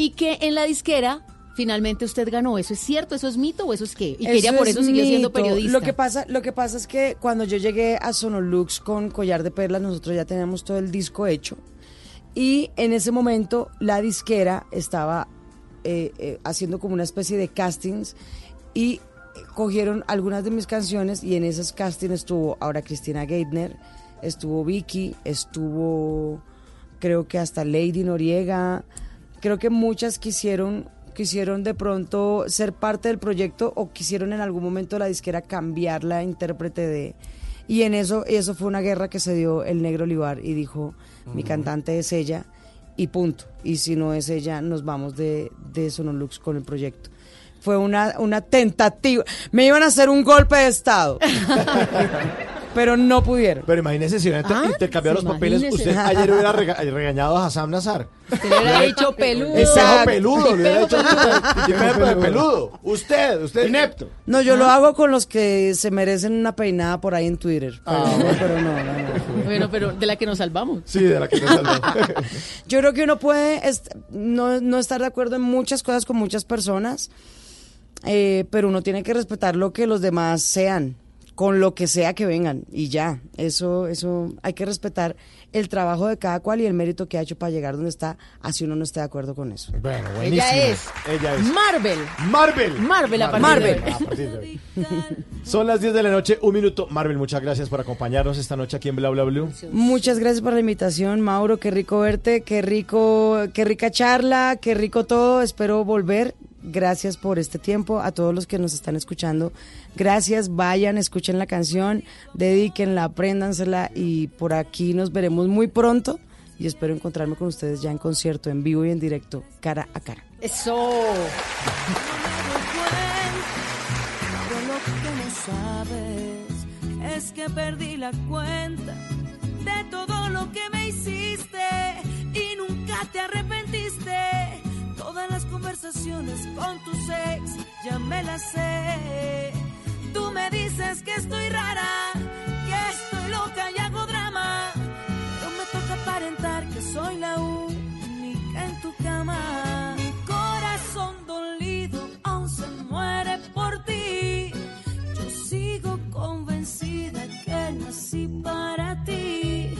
y que en la disquera finalmente usted ganó. ¿Eso es cierto? ¿Eso es mito o eso es qué? Y Eso ella por es eso siguió siendo periodista. Lo que pasa, lo que pasa es que cuando yo llegué a Sonolux con Collar de Perlas, nosotros ya teníamos todo el disco hecho. Y en ese momento la disquera estaba eh, eh, haciendo como una especie de castings y cogieron algunas de mis canciones y en esos castings estuvo ahora Cristina Geithner, estuvo Vicky, estuvo creo que hasta Lady Noriega, creo que muchas quisieron quisieron de pronto ser parte del proyecto o quisieron en algún momento la disquera cambiar la intérprete de y en eso eso fue una guerra que se dio el negro Olivar y dijo mi cantante es ella y punto. Y si no es ella nos vamos de, de Sonolux con el proyecto fue una, una tentativa. Me iban a hacer un golpe de estado pero no pudieron Pero imagínese si hubieran Ah, intercambiado los sí, papeles, imagínese. usted ayer hubiera rega- regañado a Hassam Nazar. Se le hubiera dicho peludo. Pejo Exacto. peludo, le hubiera dicho "Y qué pejo de peludo. Usted, usted inepto. No, yo lo hago con los que se merecen una peinada por ahí en Twitter. Pero, pero no, no, no. Bueno, pero de la que nos salvamos. Sí, de la que nos salvó. Yo creo que uno puede est- no, no estar de acuerdo en muchas cosas con muchas personas, eh, pero uno tiene que respetar lo que los demás sean, con lo que sea que vengan, y ya. Eso, eso hay que respetar el trabajo de cada cual y el mérito que ha hecho para llegar donde está, así uno no esté de acuerdo con eso. Bueno, buenísimo. Ella es Ella es. Marvel. Marvel. Marvel a partir Marvel. de hoy. A partir de hoy. Son las 10 de la noche, un minuto. Marvel, muchas gracias por acompañarnos esta noche aquí en Bla Bla Blue. Muchas gracias por la invitación, Mauro. Qué rico verte, qué rico, qué rica charla, qué rico todo. Espero volver. Gracias por este tiempo. A todos los que nos están escuchando, gracias. Vayan, escuchen la canción, dedíquenla, apréndansela y por aquí nos veremos muy pronto. Y espero encontrarme con ustedes ya en concierto, en vivo y en directo, cara a cara. Eso. Pero lo que no sabes es que perdí la cuenta de todo lo que me hiciste conversaciones con tus ex ya me las sé. Tú me dices que estoy rara, que estoy loca y hago drama. Pero me toca aparentar que soy la única en tu cama. Mi corazón dolido aún se muere por ti. Yo sigo convencida que nací para ti.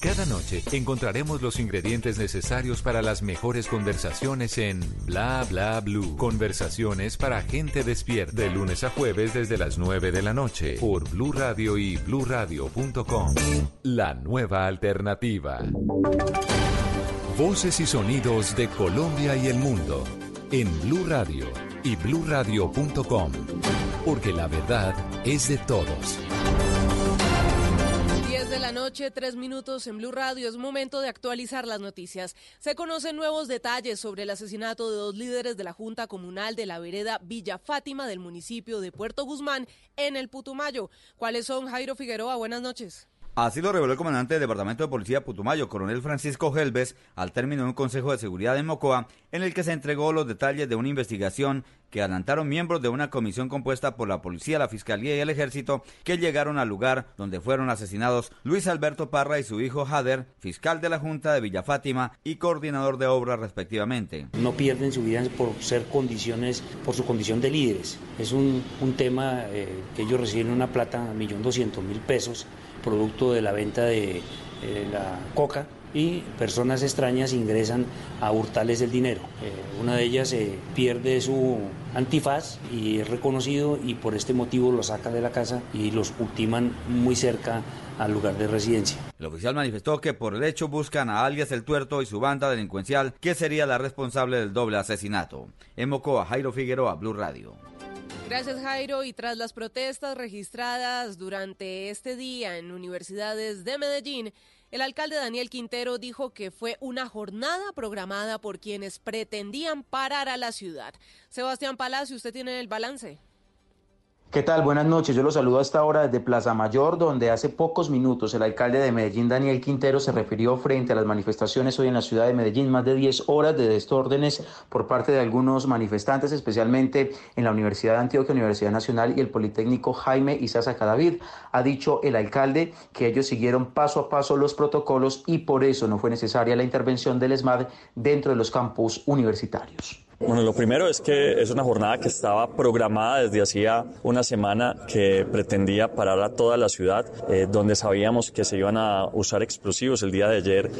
Cada noche encontraremos los ingredientes necesarios para las mejores conversaciones en Bla Bla Blue. Conversaciones para gente despierta. De lunes a jueves desde las 9 de la noche por Blue Radio y bluradio.com. La nueva alternativa. Voces y sonidos de Colombia y el mundo en Blue Radio y bluradio.com. Porque la verdad es de todos. 10 de la noche, 3 minutos en Blue Radio. Es momento de actualizar las noticias. Se conocen nuevos detalles sobre el asesinato de dos líderes de la Junta Comunal de la vereda Villa Fátima del municipio de Puerto Guzmán en el Putumayo. ¿Cuáles son, Jairo Figueroa? Buenas noches. Así lo reveló el comandante del Departamento de Policía Putumayo, coronel Francisco Gelbes, al término de un consejo de seguridad en Mocoa, en el que se entregó los detalles de una investigación que adelantaron miembros de una comisión compuesta por la policía, la fiscalía y el ejército, que llegaron al lugar donde fueron asesinados Luis Alberto Parra y su hijo Jader, fiscal de la Junta de Villa Fátima y coordinador de obras respectivamente. no pierden su vida por ser condiciones, por su condición de líderes. Es un, un tema eh, que ellos reciben una plata, millón doscientos mil pesos, producto de la venta de eh, la coca y personas extrañas ingresan a hurtarles el dinero. Eh, una de ellas eh, pierde su antifaz y es reconocido y por este motivo lo sacan de la casa y los ultiman muy cerca al lugar de residencia. El oficial manifestó que por el hecho buscan a alias el tuerto y su banda delincuencial, que sería la responsable del doble asesinato. En Mocoa, Jairo Figueroa, Blue Radio. Gracias, Jairo. Y tras las protestas registradas durante este día en universidades de Medellín, El alcalde Daniel Quintero dijo que fue una jornada programada por quienes pretendían parar a la ciudad. Sebastián Palacio, ¿usted tiene el balance? ¿Qué tal? Buenas noches. Yo los saludo a esta hora desde Plaza Mayor, donde hace pocos minutos el alcalde de Medellín, Daniel Quintero, se refirió frente a las manifestaciones hoy en la ciudad de Medellín, más de 10 horas de desórdenes por parte de algunos manifestantes, especialmente en la Universidad de Antioquia, Universidad Nacional y el Politécnico Jaime Isaza Cadavid. Ha dicho el alcalde que ellos siguieron paso a paso los protocolos y por eso no fue necesaria la intervención del ESMAD dentro de los campus universitarios. Bueno, lo primero es que es una jornada que estaba programada desde hacía una semana que pretendía parar a toda la ciudad, eh, donde sabíamos que se iban a usar explosivos. El día de ayer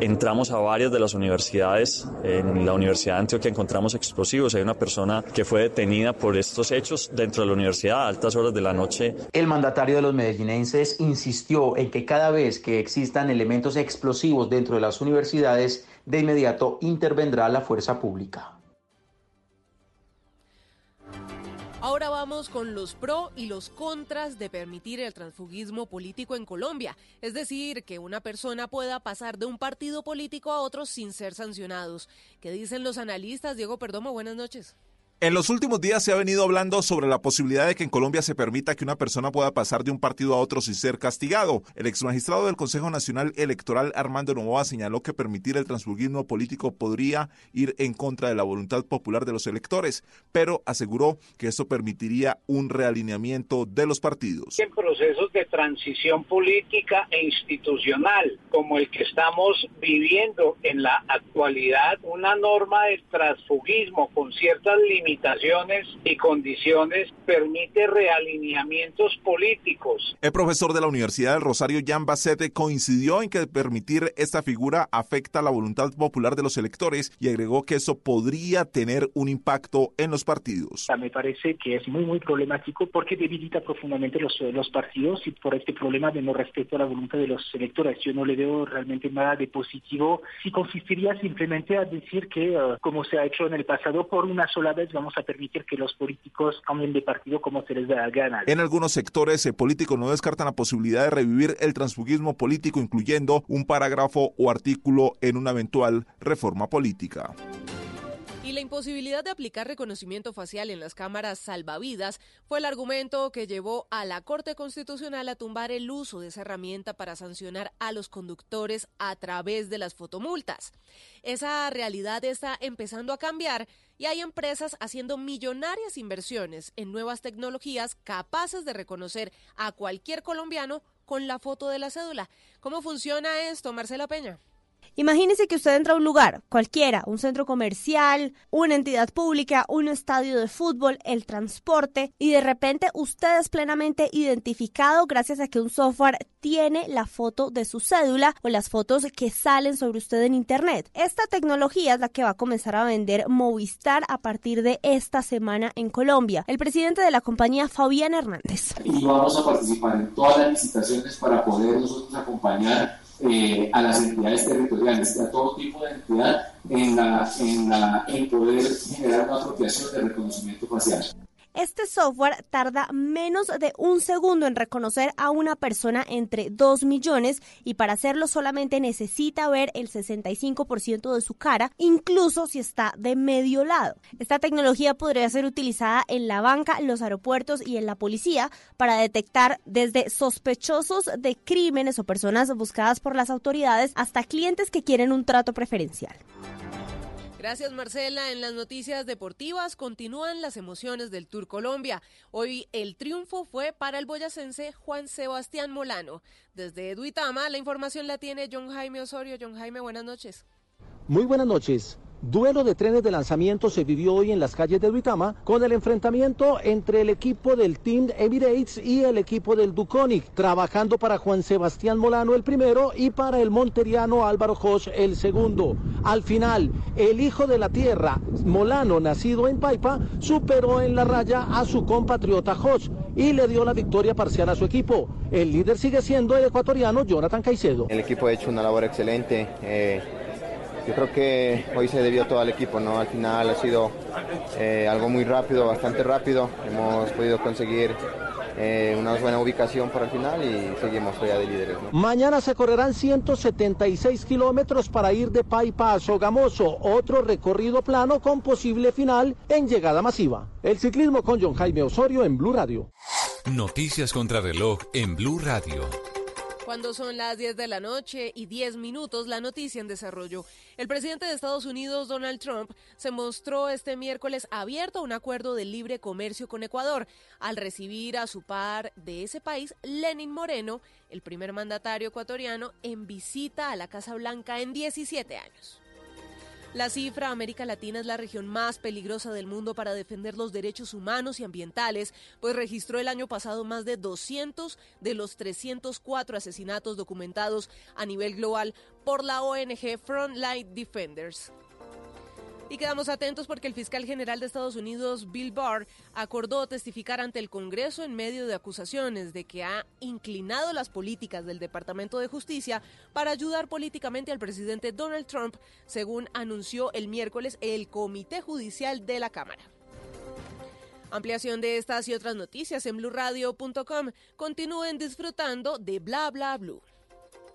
entramos a varias de las universidades. En la Universidad de Antioquia encontramos explosivos. Hay una persona que fue detenida por estos hechos dentro de la universidad a altas horas de la noche. El mandatario de los medellinenses insistió en que cada vez que existan elementos explosivos dentro de las universidades, de inmediato intervendrá la fuerza pública. Ahora vamos con los pro y los contras de permitir el transfugismo político en Colombia, es decir, que una persona pueda pasar de un partido político a otro sin ser sancionados. ¿Qué dicen los analistas? Diego Perdomo, buenas noches. En los últimos días se ha venido hablando sobre la posibilidad de que en Colombia se permita que una persona pueda pasar de un partido a otro sin ser castigado. El exmagistrado del Consejo Nacional Electoral Armando Novoa señaló que permitir el transfugismo político podría ir en contra de la voluntad popular de los electores, pero aseguró que esto permitiría un realineamiento de los partidos. En procesos de transición política e institucional como el que estamos viviendo en la actualidad, una norma de transfugismo con ciertas limitaciones limitaciones y condiciones permite realineamientos políticos. El profesor de la Universidad del Rosario, Jan Bacete, coincidió en que permitir esta figura afecta la voluntad popular de los electores y agregó que eso podría tener un impacto en los partidos. Me parece que es muy, muy problemático porque debilita profundamente los, los partidos y por este problema de no respeto a la voluntad de los electores. Yo no le veo realmente nada de positivo si consistiría simplemente a decir que, uh, como se ha hecho en el pasado, por una sola vez vamos a permitir que los políticos cambien de partido como se les da la gana. En algunos sectores eh, políticos no descartan la posibilidad de revivir el transfugismo político, incluyendo un parágrafo o artículo en una eventual reforma política. Y la imposibilidad de aplicar reconocimiento facial en las cámaras salvavidas fue el argumento que llevó a la Corte Constitucional a tumbar el uso de esa herramienta para sancionar a los conductores a través de las fotomultas. Esa realidad está empezando a cambiar y hay empresas haciendo millonarias inversiones en nuevas tecnologías capaces de reconocer a cualquier colombiano con la foto de la cédula. ¿Cómo funciona esto, Marcela Peña? Imagínese que usted entra a un lugar, cualquiera, un centro comercial, una entidad pública, un estadio de fútbol, el transporte, y de repente usted es plenamente identificado gracias a que un software tiene la foto de su cédula o las fotos que salen sobre usted en Internet. Esta tecnología es la que va a comenzar a vender Movistar a partir de esta semana en Colombia. El presidente de la compañía, Fabián Hernández. Y vamos a participar en todas las licitaciones para poder nosotros acompañar eh, a las entidades territoriales, a todo tipo de entidad en, la, en, la, en poder generar una apropiación de reconocimiento facial. Este software tarda menos de un segundo en reconocer a una persona entre 2 millones y para hacerlo solamente necesita ver el 65% de su cara, incluso si está de medio lado. Esta tecnología podría ser utilizada en la banca, los aeropuertos y en la policía para detectar desde sospechosos de crímenes o personas buscadas por las autoridades hasta clientes que quieren un trato preferencial. Gracias Marcela. En las noticias deportivas continúan las emociones del Tour Colombia. Hoy el triunfo fue para el boyacense Juan Sebastián Molano. Desde Duitama la información la tiene John Jaime Osorio. John Jaime, buenas noches. Muy buenas noches. Duelo de trenes de lanzamiento se vivió hoy en las calles de Duitama con el enfrentamiento entre el equipo del Team Emirates y el equipo del Duconic, trabajando para Juan Sebastián Molano el primero y para el monteriano Álvaro Josh el segundo. Al final, el hijo de la tierra, Molano, nacido en Paipa, superó en la raya a su compatriota Josh y le dio la victoria parcial a su equipo. El líder sigue siendo el ecuatoriano Jonathan Caicedo. El equipo ha hecho una labor excelente. Eh yo creo que hoy se debió todo al equipo, ¿no? Al final ha sido eh, algo muy rápido, bastante rápido. Hemos podido conseguir eh, una buena ubicación para el final y seguimos todavía de líderes. ¿no? Mañana se correrán 176 kilómetros para ir de Paipa a Sogamoso, otro recorrido plano con posible final en llegada masiva. El ciclismo con John Jaime Osorio en Blue Radio. Noticias contra reloj en Blue Radio. Cuando son las 10 de la noche y 10 minutos, la noticia en desarrollo. El presidente de Estados Unidos, Donald Trump, se mostró este miércoles abierto a un acuerdo de libre comercio con Ecuador, al recibir a su par de ese país, Lenin Moreno, el primer mandatario ecuatoriano, en visita a la Casa Blanca en 17 años. La cifra, América Latina es la región más peligrosa del mundo para defender los derechos humanos y ambientales, pues registró el año pasado más de 200 de los 304 asesinatos documentados a nivel global por la ONG Frontline Defenders. Y quedamos atentos porque el fiscal general de Estados Unidos, Bill Barr, acordó testificar ante el Congreso en medio de acusaciones de que ha inclinado las políticas del Departamento de Justicia para ayudar políticamente al presidente Donald Trump, según anunció el miércoles el Comité Judicial de la Cámara. Ampliación de estas y otras noticias en blurradio.com. Continúen disfrutando de Bla Bla Blue.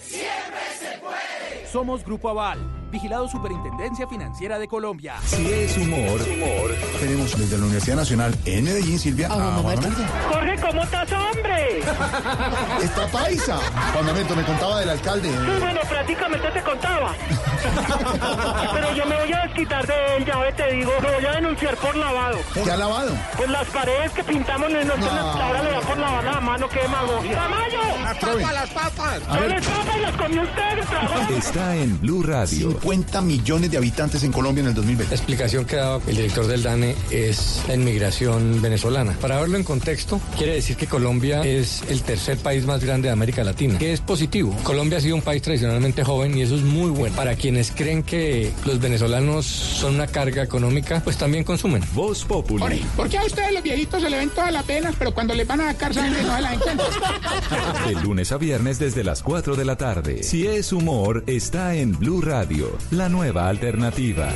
Siempre se puede. Somos Grupo Aval, vigilado Superintendencia Financiera de Colombia. Si es humor, humor. Tenemos desde la Universidad Nacional en Medellín, Silvia. a Juan. Jorge, ¿cómo estás, hombre? Está paisa. Juan me contaba del alcalde. Sí, bueno, prácticamente te contaba. Pero yo me voy a desquitar de él, ya ve, te digo, lo voy a denunciar por lavado. ¿Qué ha lavado? Pues las paredes que pintamos en nuestra No. ahora le da por lavar la mano, qué demagogia. ¡Tamayo! Las papas, las papas! A ver. las papas las comió usted, trabajo. Está en Blue Radio. 50 millones de habitantes en Colombia en el 2020. La explicación que daba el director del DANE es la inmigración venezolana. Para verlo en contexto, quiere decir que Colombia es el tercer país más grande de América Latina, que es positivo. Colombia ha sido un país tradicionalmente joven y eso es muy bueno. Para quienes creen que los venezolanos son una carga económica, pues también consumen. Voz Populi. ¿Por qué a ustedes los viejitos se le ven todas las penas, pero cuando les van a sacar sangre no se las encuentran? De lunes a viernes desde las 4 de la tarde. Si es humor, está en Blue Radio, la nueva alternativa.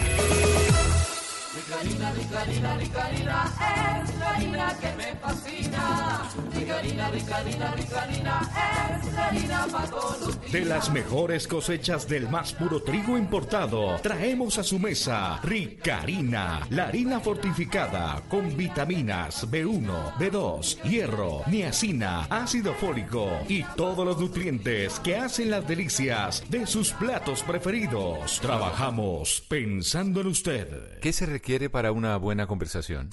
Ricarina, Ricarina, Ricarina, es la harina para todos los días. De las mejores cosechas del más puro trigo importado, traemos a su mesa Ricarina, la harina fortificada con vitaminas B1, B2, hierro, niacina, ácido fólico y todos los nutrientes que hacen las delicias de sus platos preferidos. Trabajamos pensando en usted. ¿Qué se requiere para una buena conversación?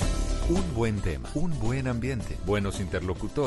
Un buen tema, un buen ambiente, buenos interlocutores,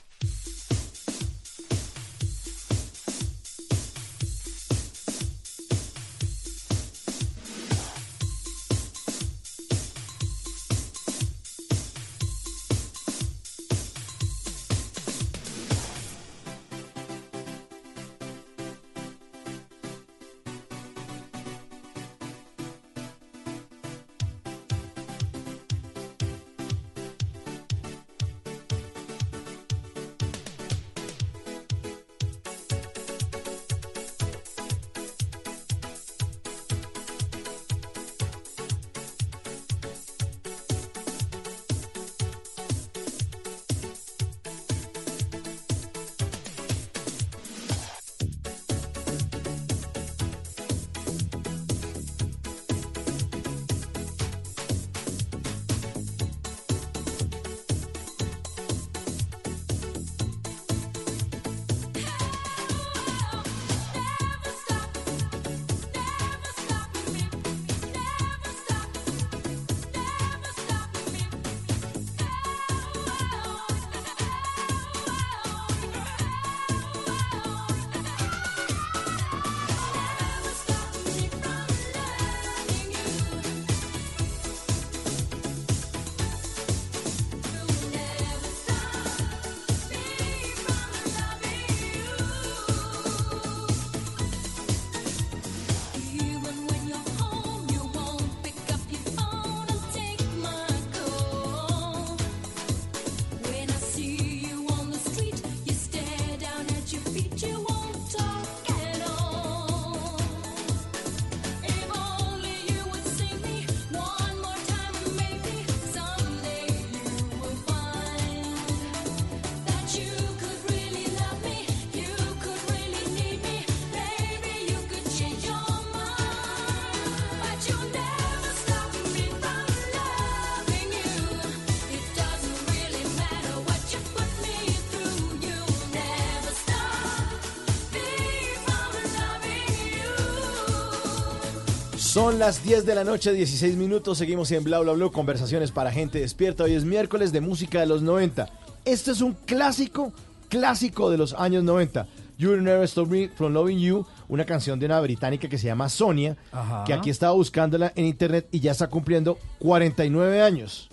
Son las 10 de la noche, 16 minutos. Seguimos en Bla Bla Bla, conversaciones para gente despierta. Hoy es miércoles de música de los 90. Este es un clásico, clásico de los años 90. You Never Stop Me From Loving You, una canción de una británica que se llama Sonia, Ajá. que aquí estaba buscándola en internet y ya está cumpliendo 49 años.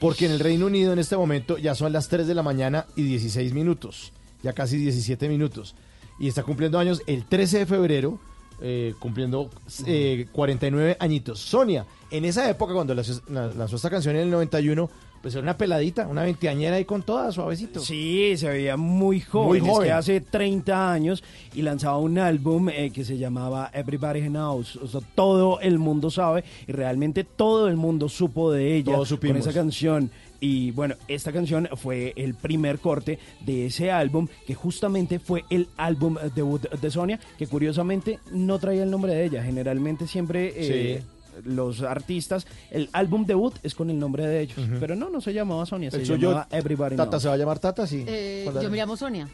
Porque en el Reino Unido en este momento ya son las 3 de la mañana y 16 minutos, ya casi 17 minutos. Y está cumpliendo años el 13 de febrero, eh, cumpliendo eh, 49 añitos. Sonia, en esa época cuando lanzó, lanzó esta canción en el 91, pues era una peladita, una veinteañera ahí con toda, suavecito. Sí, se veía muy joven. Muy Es joven. que hace 30 años y lanzaba un álbum eh, que se llamaba Everybody Knows. O sea, todo el mundo sabe y realmente todo el mundo supo de ella Todos con esa canción. Y bueno, esta canción fue el primer corte de ese álbum, que justamente fue el álbum debut de Sonia, que curiosamente no traía el nombre de ella. Generalmente siempre eh, los artistas, el álbum debut es con el nombre de ellos. Pero no, no se llamaba Sonia, se El suyo, llamaba Everybody Tata Knows. se va a llamar Tata, sí. Eh, yo me llamo Sonia.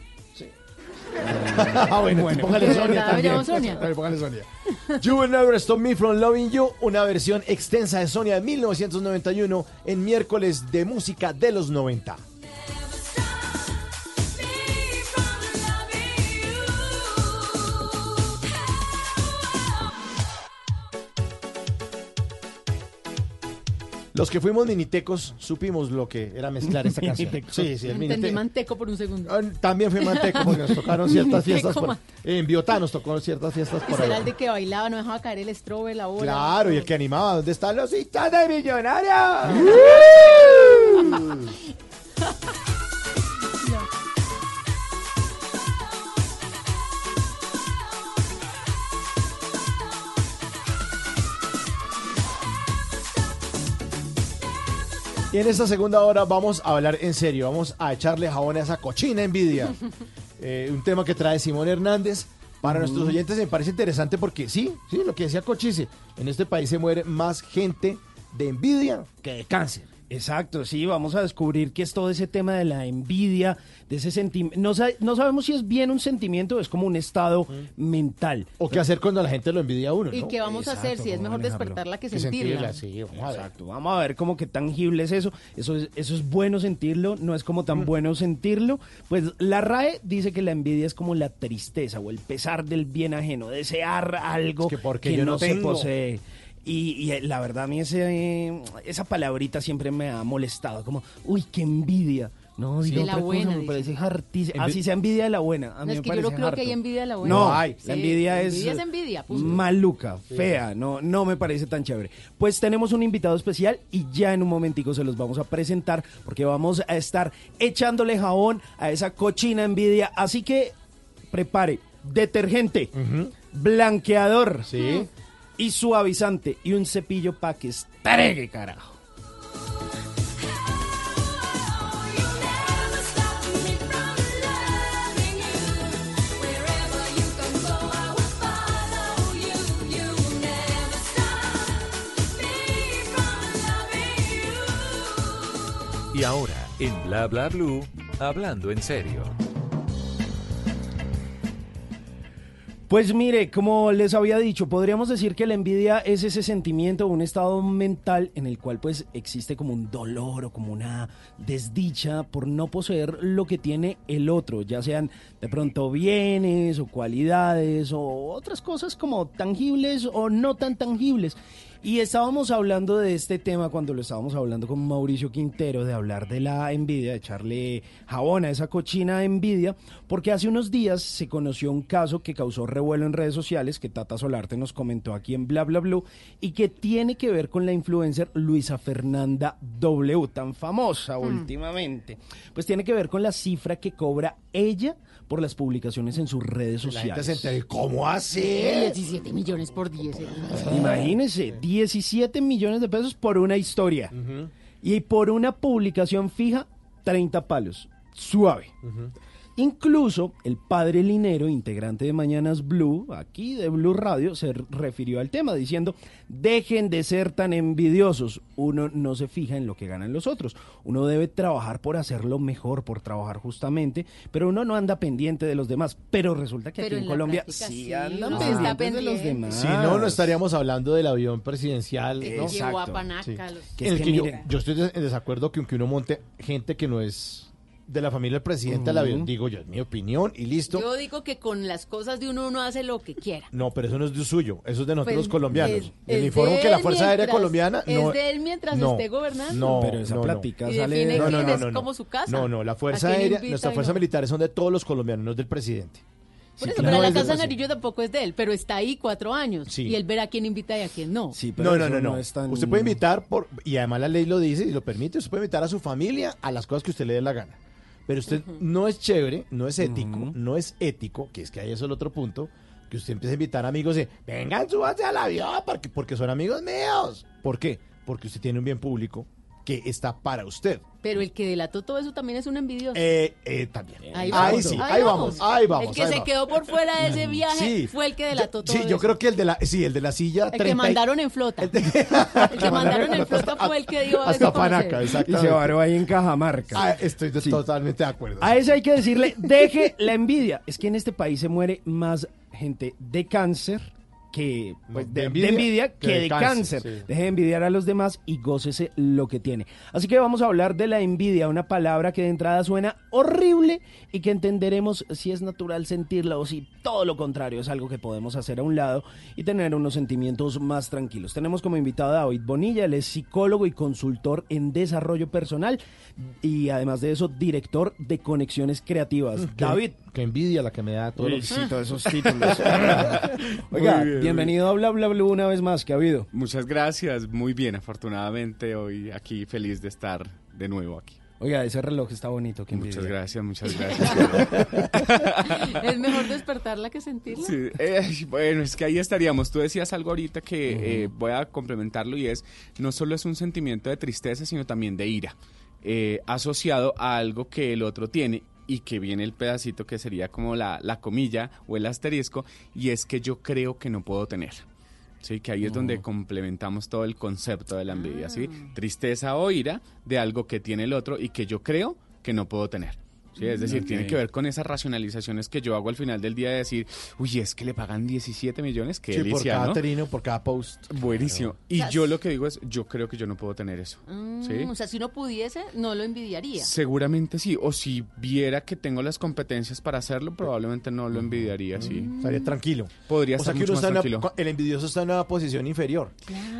Ah, bueno, Bueno. póngale ¿De Sonia también. llamo Sonia? A ver, póngale Sonia. You Will Never Stop Me From Loving You, una versión extensa de Sonia de 1991 en miércoles de música de los 90. Los que fuimos minitecos supimos lo que era mezclar esta canción. Sí, sí, el Entendí miniteco. manteco por un segundo. Ah, También fui manteco porque nos tocaron ciertas fiestas. Por- man- en Biotá nos tocó ciertas fiestas Y por será ahí. el de que bailaba, no dejaba caer el estrobe, la bola. Claro, y el que animaba, ¿dónde están los hinchas de millonarios? Y en esta segunda hora vamos a hablar en serio, vamos a echarle jabón a esa cochina envidia. Eh, un tema que trae Simón Hernández. Para nuestros oyentes me parece interesante porque sí, sí, lo que decía Cochise, en este país se muere más gente de envidia que de cáncer. Exacto, sí, vamos a descubrir qué es todo ese tema de la envidia, de ese sentimiento. No, sa- no sabemos si es bien un sentimiento o es como un estado mental. O qué hacer cuando la gente lo envidia a uno, ¿Y ¿no? qué vamos a hacer si es mejor manejarlo. despertarla que Que sentirla? sentirla, sí, vamos a ver. Exacto, vamos a ver cómo que tangible es eso. Eso es, eso es bueno sentirlo, no es como tan bueno sentirlo. Pues la RAE dice que la envidia es como la tristeza o el pesar del bien ajeno, desear algo Es que porque que yo no, no se posee. Y, y, eh, la verdad a mí ese, esa palabrita siempre me ha molestado, como, uy, qué envidia. No, Sí, diga de la otra buena, cosa, me dice. parece hartísimo. Envi- Así sea envidia de la buena, a No, mí es me que yo no creo que hay envidia de la buena. No hay, Sí, la envidia es... Envidia es envidia, punto. Maluca, fea, no, no me parece tan chévere. Pues tenemos un invitado especial y ya en un momentico se los vamos a presentar porque vamos a estar echándole jabón a esa cochina envidia. Así que prepare detergente, blanqueador Sí. Y suavizante y un cepillo para que estregue, carajo. Y ahora, en Bla Bla Blue, hablando en serio. Pues mire, como les había dicho, podríamos decir que la envidia es ese sentimiento o un estado mental en el cual pues existe como un dolor o como una desdicha por no poseer lo que tiene el otro, ya sean de pronto bienes o cualidades o otras cosas como tangibles o no tan tangibles. Y estábamos hablando de este tema cuando lo estábamos hablando con Mauricio Quintero, de hablar de la envidia, de echarle jabón a esa cochina envidia, porque hace unos días se conoció un caso que causó revuelo en redes sociales, que Tata Solarte nos comentó aquí en Bla Bla Blue, y que tiene que ver con la influencer Luisa Fernanda W, tan famosa últimamente. Pues tiene que ver con la cifra que cobra ella por las publicaciones en sus redes La gente se sociales. ¿cómo así? 17 millones por 10. eh. Imagínense, 17 millones de pesos por una historia. Y por una publicación fija, 30 palos. Suave. Incluso el padre Linero, integrante de Mañanas Blue, aquí de Blue Radio, se refirió al tema diciendo, dejen de ser tan envidiosos, uno no se fija en lo que ganan los otros, uno debe trabajar por hacerlo mejor, por trabajar justamente, pero uno no anda pendiente de los demás, pero resulta que Pero aquí en Colombia práctica sí sí, andan pendientes de los pendiente. demás. Si no, no estaríamos hablando del avión presidencial. ¿no? Llevó a Panaca. los- Que es el que que yo, yo estoy en desacuerdo que aunque uno monte gente que no es de la familia del presidente Ujú. avión, digo yo, es mi opinión y listo. Yo digo que con las cosas de uno uno hace lo que quiera. No, pero eso no es de suyo, eso es de nosotros Pues, los colombianos. es- es informo de que la él Fuerza Aérea mientras- Colombiana es no de él mientras no, esté gobernando. No, Pero esa no, no. plática Y sale define de- No, no, quién no, es no, no. como su casa. No, no, la Fuerza ¿A quién Aérea, invita nuestras y fuerzas no? militares son de todos los colombianos, no es del presidente. Por Sí, eso, no pero la es Casa. Narillo tampoco es de él, pero está ahí cuatro años. Sí. Y él verá a quién invita y a quién no. Sí, pero No, no, eso no, no. es tan- Usted puede invitar, por, y además la ley lo dice y lo permite, usted puede invitar a su familia a las cosas que usted le dé la gana. Pero usted no es chévere, no es ético, no es ético, que es que ahí es el otro punto, que usted empiece a invitar amigos y vengan, súbanse al avión, porque, porque son amigos míos. ¿Por qué? Porque usted tiene un bien público que está para usted. Pero el que delató todo eso también es un envidioso. Eh, eh, también. Ahí Ahí, vamos, sí, ahí ahí vamos. vamos, ahí vamos. El que se vamos. quedó por fuera de ese viaje Sí. fue el que delató todo Sí, yo eso. creo que el de la, sí, el de la silla El que 30 y- mandaron en flota. El, que mandaron en flota fue el que dio a hasta. Panaca, Y exactamente. se varó ahí en Cajamarca. Ah, estoy totalmente de acuerdo. A ese hay que decirle, deje la envidia. Es que en este país se muere más gente de cáncer que pues, de, de envidia, envidia que, que de cáncer. cáncer, sí. Deje de envidiar a los demás y gócese lo que tiene. Así que vamos a hablar de la envidia, una palabra que de entrada suena horrible y que entenderemos si es natural sentirla o si todo lo contrario es algo que podemos hacer a un lado y tener unos sentimientos más tranquilos. Tenemos como invitado a David Bonilla, él es psicólogo y consultor en desarrollo personal y además de eso director de conexiones creativas. David, Qué envidia la que me da los... sí, todos esos títulos. Oiga, bien, bienvenido a Bla Bla Blue una vez más, que ha habido. Muchas gracias, muy bien, afortunadamente hoy aquí feliz de estar de nuevo aquí. Oiga, ese reloj está bonito, qué Muchas envidia. gracias, muchas gracias. Es mejor despertarla que sentirla. Sí, eh, bueno, es que ahí estaríamos. Tú decías algo ahorita que eh, voy a complementarlo y es, no solo es un sentimiento de tristeza, sino también de ira, eh, asociado a algo que el otro tiene y que viene el pedacito que sería como la, la comilla o el asterisco, y es que yo creo que no puedo tener. Sí, que ahí es donde complementamos todo el concepto de la envidia, ¿sí? Tristeza o ira de algo que tiene el otro y que yo creo que no puedo tener. ¿Sí? Es decir, tiene que ver con esas racionalizaciones que yo hago al final del día de decir, uy, es que le pagan 17 millones, qué Sí, por cada ¿no? trino, por cada post. Buenísimo. Y O sea, yo lo que digo es, yo creo que yo no puedo tener eso. Mm, ¿sí? O sea, si uno pudiese, no lo envidiaría. Seguramente sí. O si viera que tengo las competencias para hacerlo, probablemente no lo envidiaría, sí. Mm. Estaría tranquilo. Podría o sea estar que mucho uno más está en una- tranquilo. el envidioso está en una posición inferior.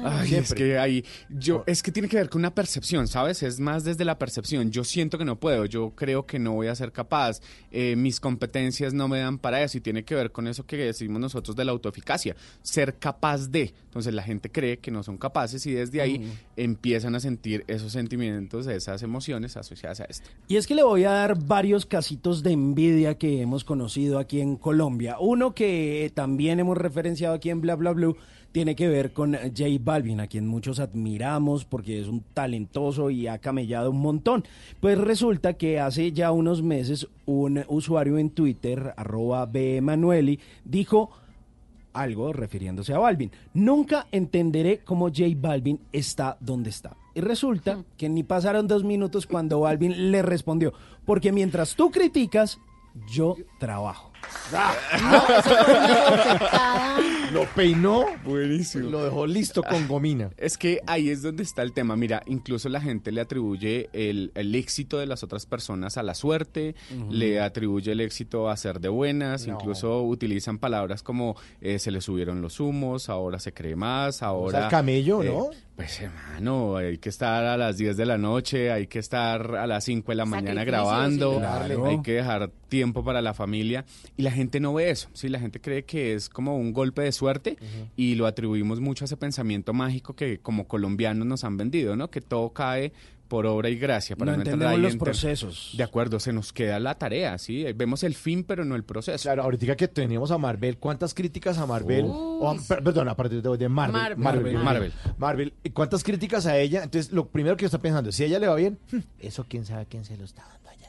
Ay, es que ahí, yo, es que tiene que ver con una percepción, ¿sabes? Es más desde la percepción. Yo siento que no puedo, yo creo que no voy a ser capaz, eh, mis competencias no me dan para eso y tiene que ver con eso que decimos nosotros de la autoeficacia, ser capaz de. Entonces la gente cree que no son capaces y desde ahí empiezan a sentir esos sentimientos, esas emociones asociadas a esto. Y es que le voy a dar varios casitos de envidia que hemos conocido aquí en Colombia. Uno que también hemos referenciado aquí en Bla Bla Blue tiene que ver con J Balvin, a quien muchos admiramos porque es un talentoso y ha camellado un montón. Pues resulta que hace ya unos meses un usuario en Twitter, arroba bmanueli, dijo algo refiriéndose a Balvin. Nunca entenderé cómo J Balvin está donde está. Y resulta que ni pasaron dos minutos cuando Balvin le respondió, porque mientras tú criticas, yo trabajo. Lo peinó, Buenísimo. lo dejó listo con gomina. Es que ahí es donde está el tema. Mira, incluso la gente le atribuye el, el éxito de las otras personas a la suerte, le atribuye el éxito a ser de buenas, No. incluso utilizan palabras como eh, se le subieron los humos, ahora se cree más, ahora... el camello, eh, ¿no? Pues hermano, hay que estar a las 10 de la noche, hay que estar a las 5 de la mañana Sacrificio, grabando, sí, claro. hay que dejar tiempo para la familia y la gente no ve eso, ¿sí? La gente cree que es como un golpe de suerte y lo atribuimos mucho a ese pensamiento mágico que como colombianos nos han vendido, ¿no? Que todo cae por obra y gracia. Para No no, entrar entendemos ahí los procesos. De acuerdo, se nos queda la tarea, ¿sí? Vemos el fin, pero no el proceso. Claro, ahorita que teníamos a Marvel, ¿cuántas críticas a Marvel? O a- per- perdón, a partir de, de Marvel. Marvel. Marvel, Marvel. Marvel. ¿Y ¿Cuántas críticas a ella? Entonces, lo primero que está pensando, si a ella le va bien, eso quién sabe quién se lo está dando a ella.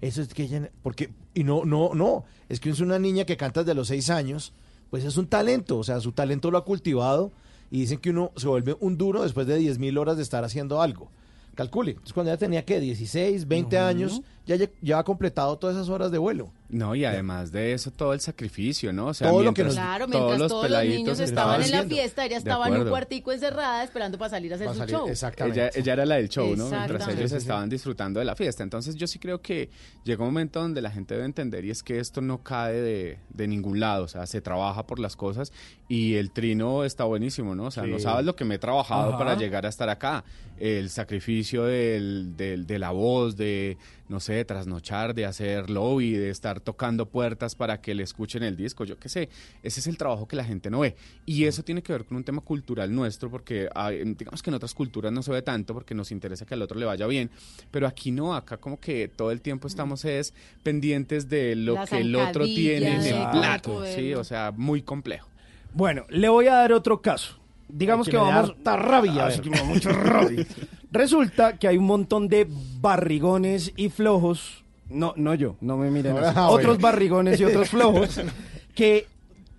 eso es que ella, porque, y no, no, no, es que es una niña que canta desde los seis años, pues es un talento, o sea, su talento lo ha cultivado y dicen que uno se vuelve un duro después de 10 mil horas de estar haciendo algo. Calcule, entonces cuando ella tenía que 16, 20 años, ya, ya ha completado todas esas horas de vuelo. No, y además de eso, todo el sacrificio, ¿no? O sea, Todo lo que nos- Claro, todos mientras los todos los peladitos niños estaban en la fiesta, ella estaba en un cuartico encerrada esperando para salir a hacer su salir, show. exactamente. Ella, ella era la del show, ¿no? Mientras ellos Sí, sí, sí. estaban disfrutando de la fiesta. Entonces yo sí creo que llega un momento donde la gente debe entender y es que esto no cae de, de ningún lado, o sea, se trabaja por las cosas y el trino está buenísimo, ¿no? O sea, no sabes lo que me he trabajado Ajá. para llegar a estar acá. El sacrificio del, del- de la voz, de, no sé, de trasnochar, de hacer lobby, de estar tocando puertas para que le escuchen el disco, yo qué sé. Ese es el trabajo que la gente no ve. Y eso tiene que ver con un tema cultural nuestro, porque hay- digamos que en otras culturas no se ve tanto, porque nos interesa que al otro le vaya bien, pero aquí no, acá como que todo el tiempo estamos es pendientes de lo que el otro tiene en el plato, sí, o sea, muy complejo. Bueno, le voy a dar otro caso. Digamos que vamos... rabia, a Ah, ver. es que me da mucha rabia. Resulta que hay un montón de barrigones y flojos. No, no yo, no me miren así. Ah, Otros barrigones y otros flojos que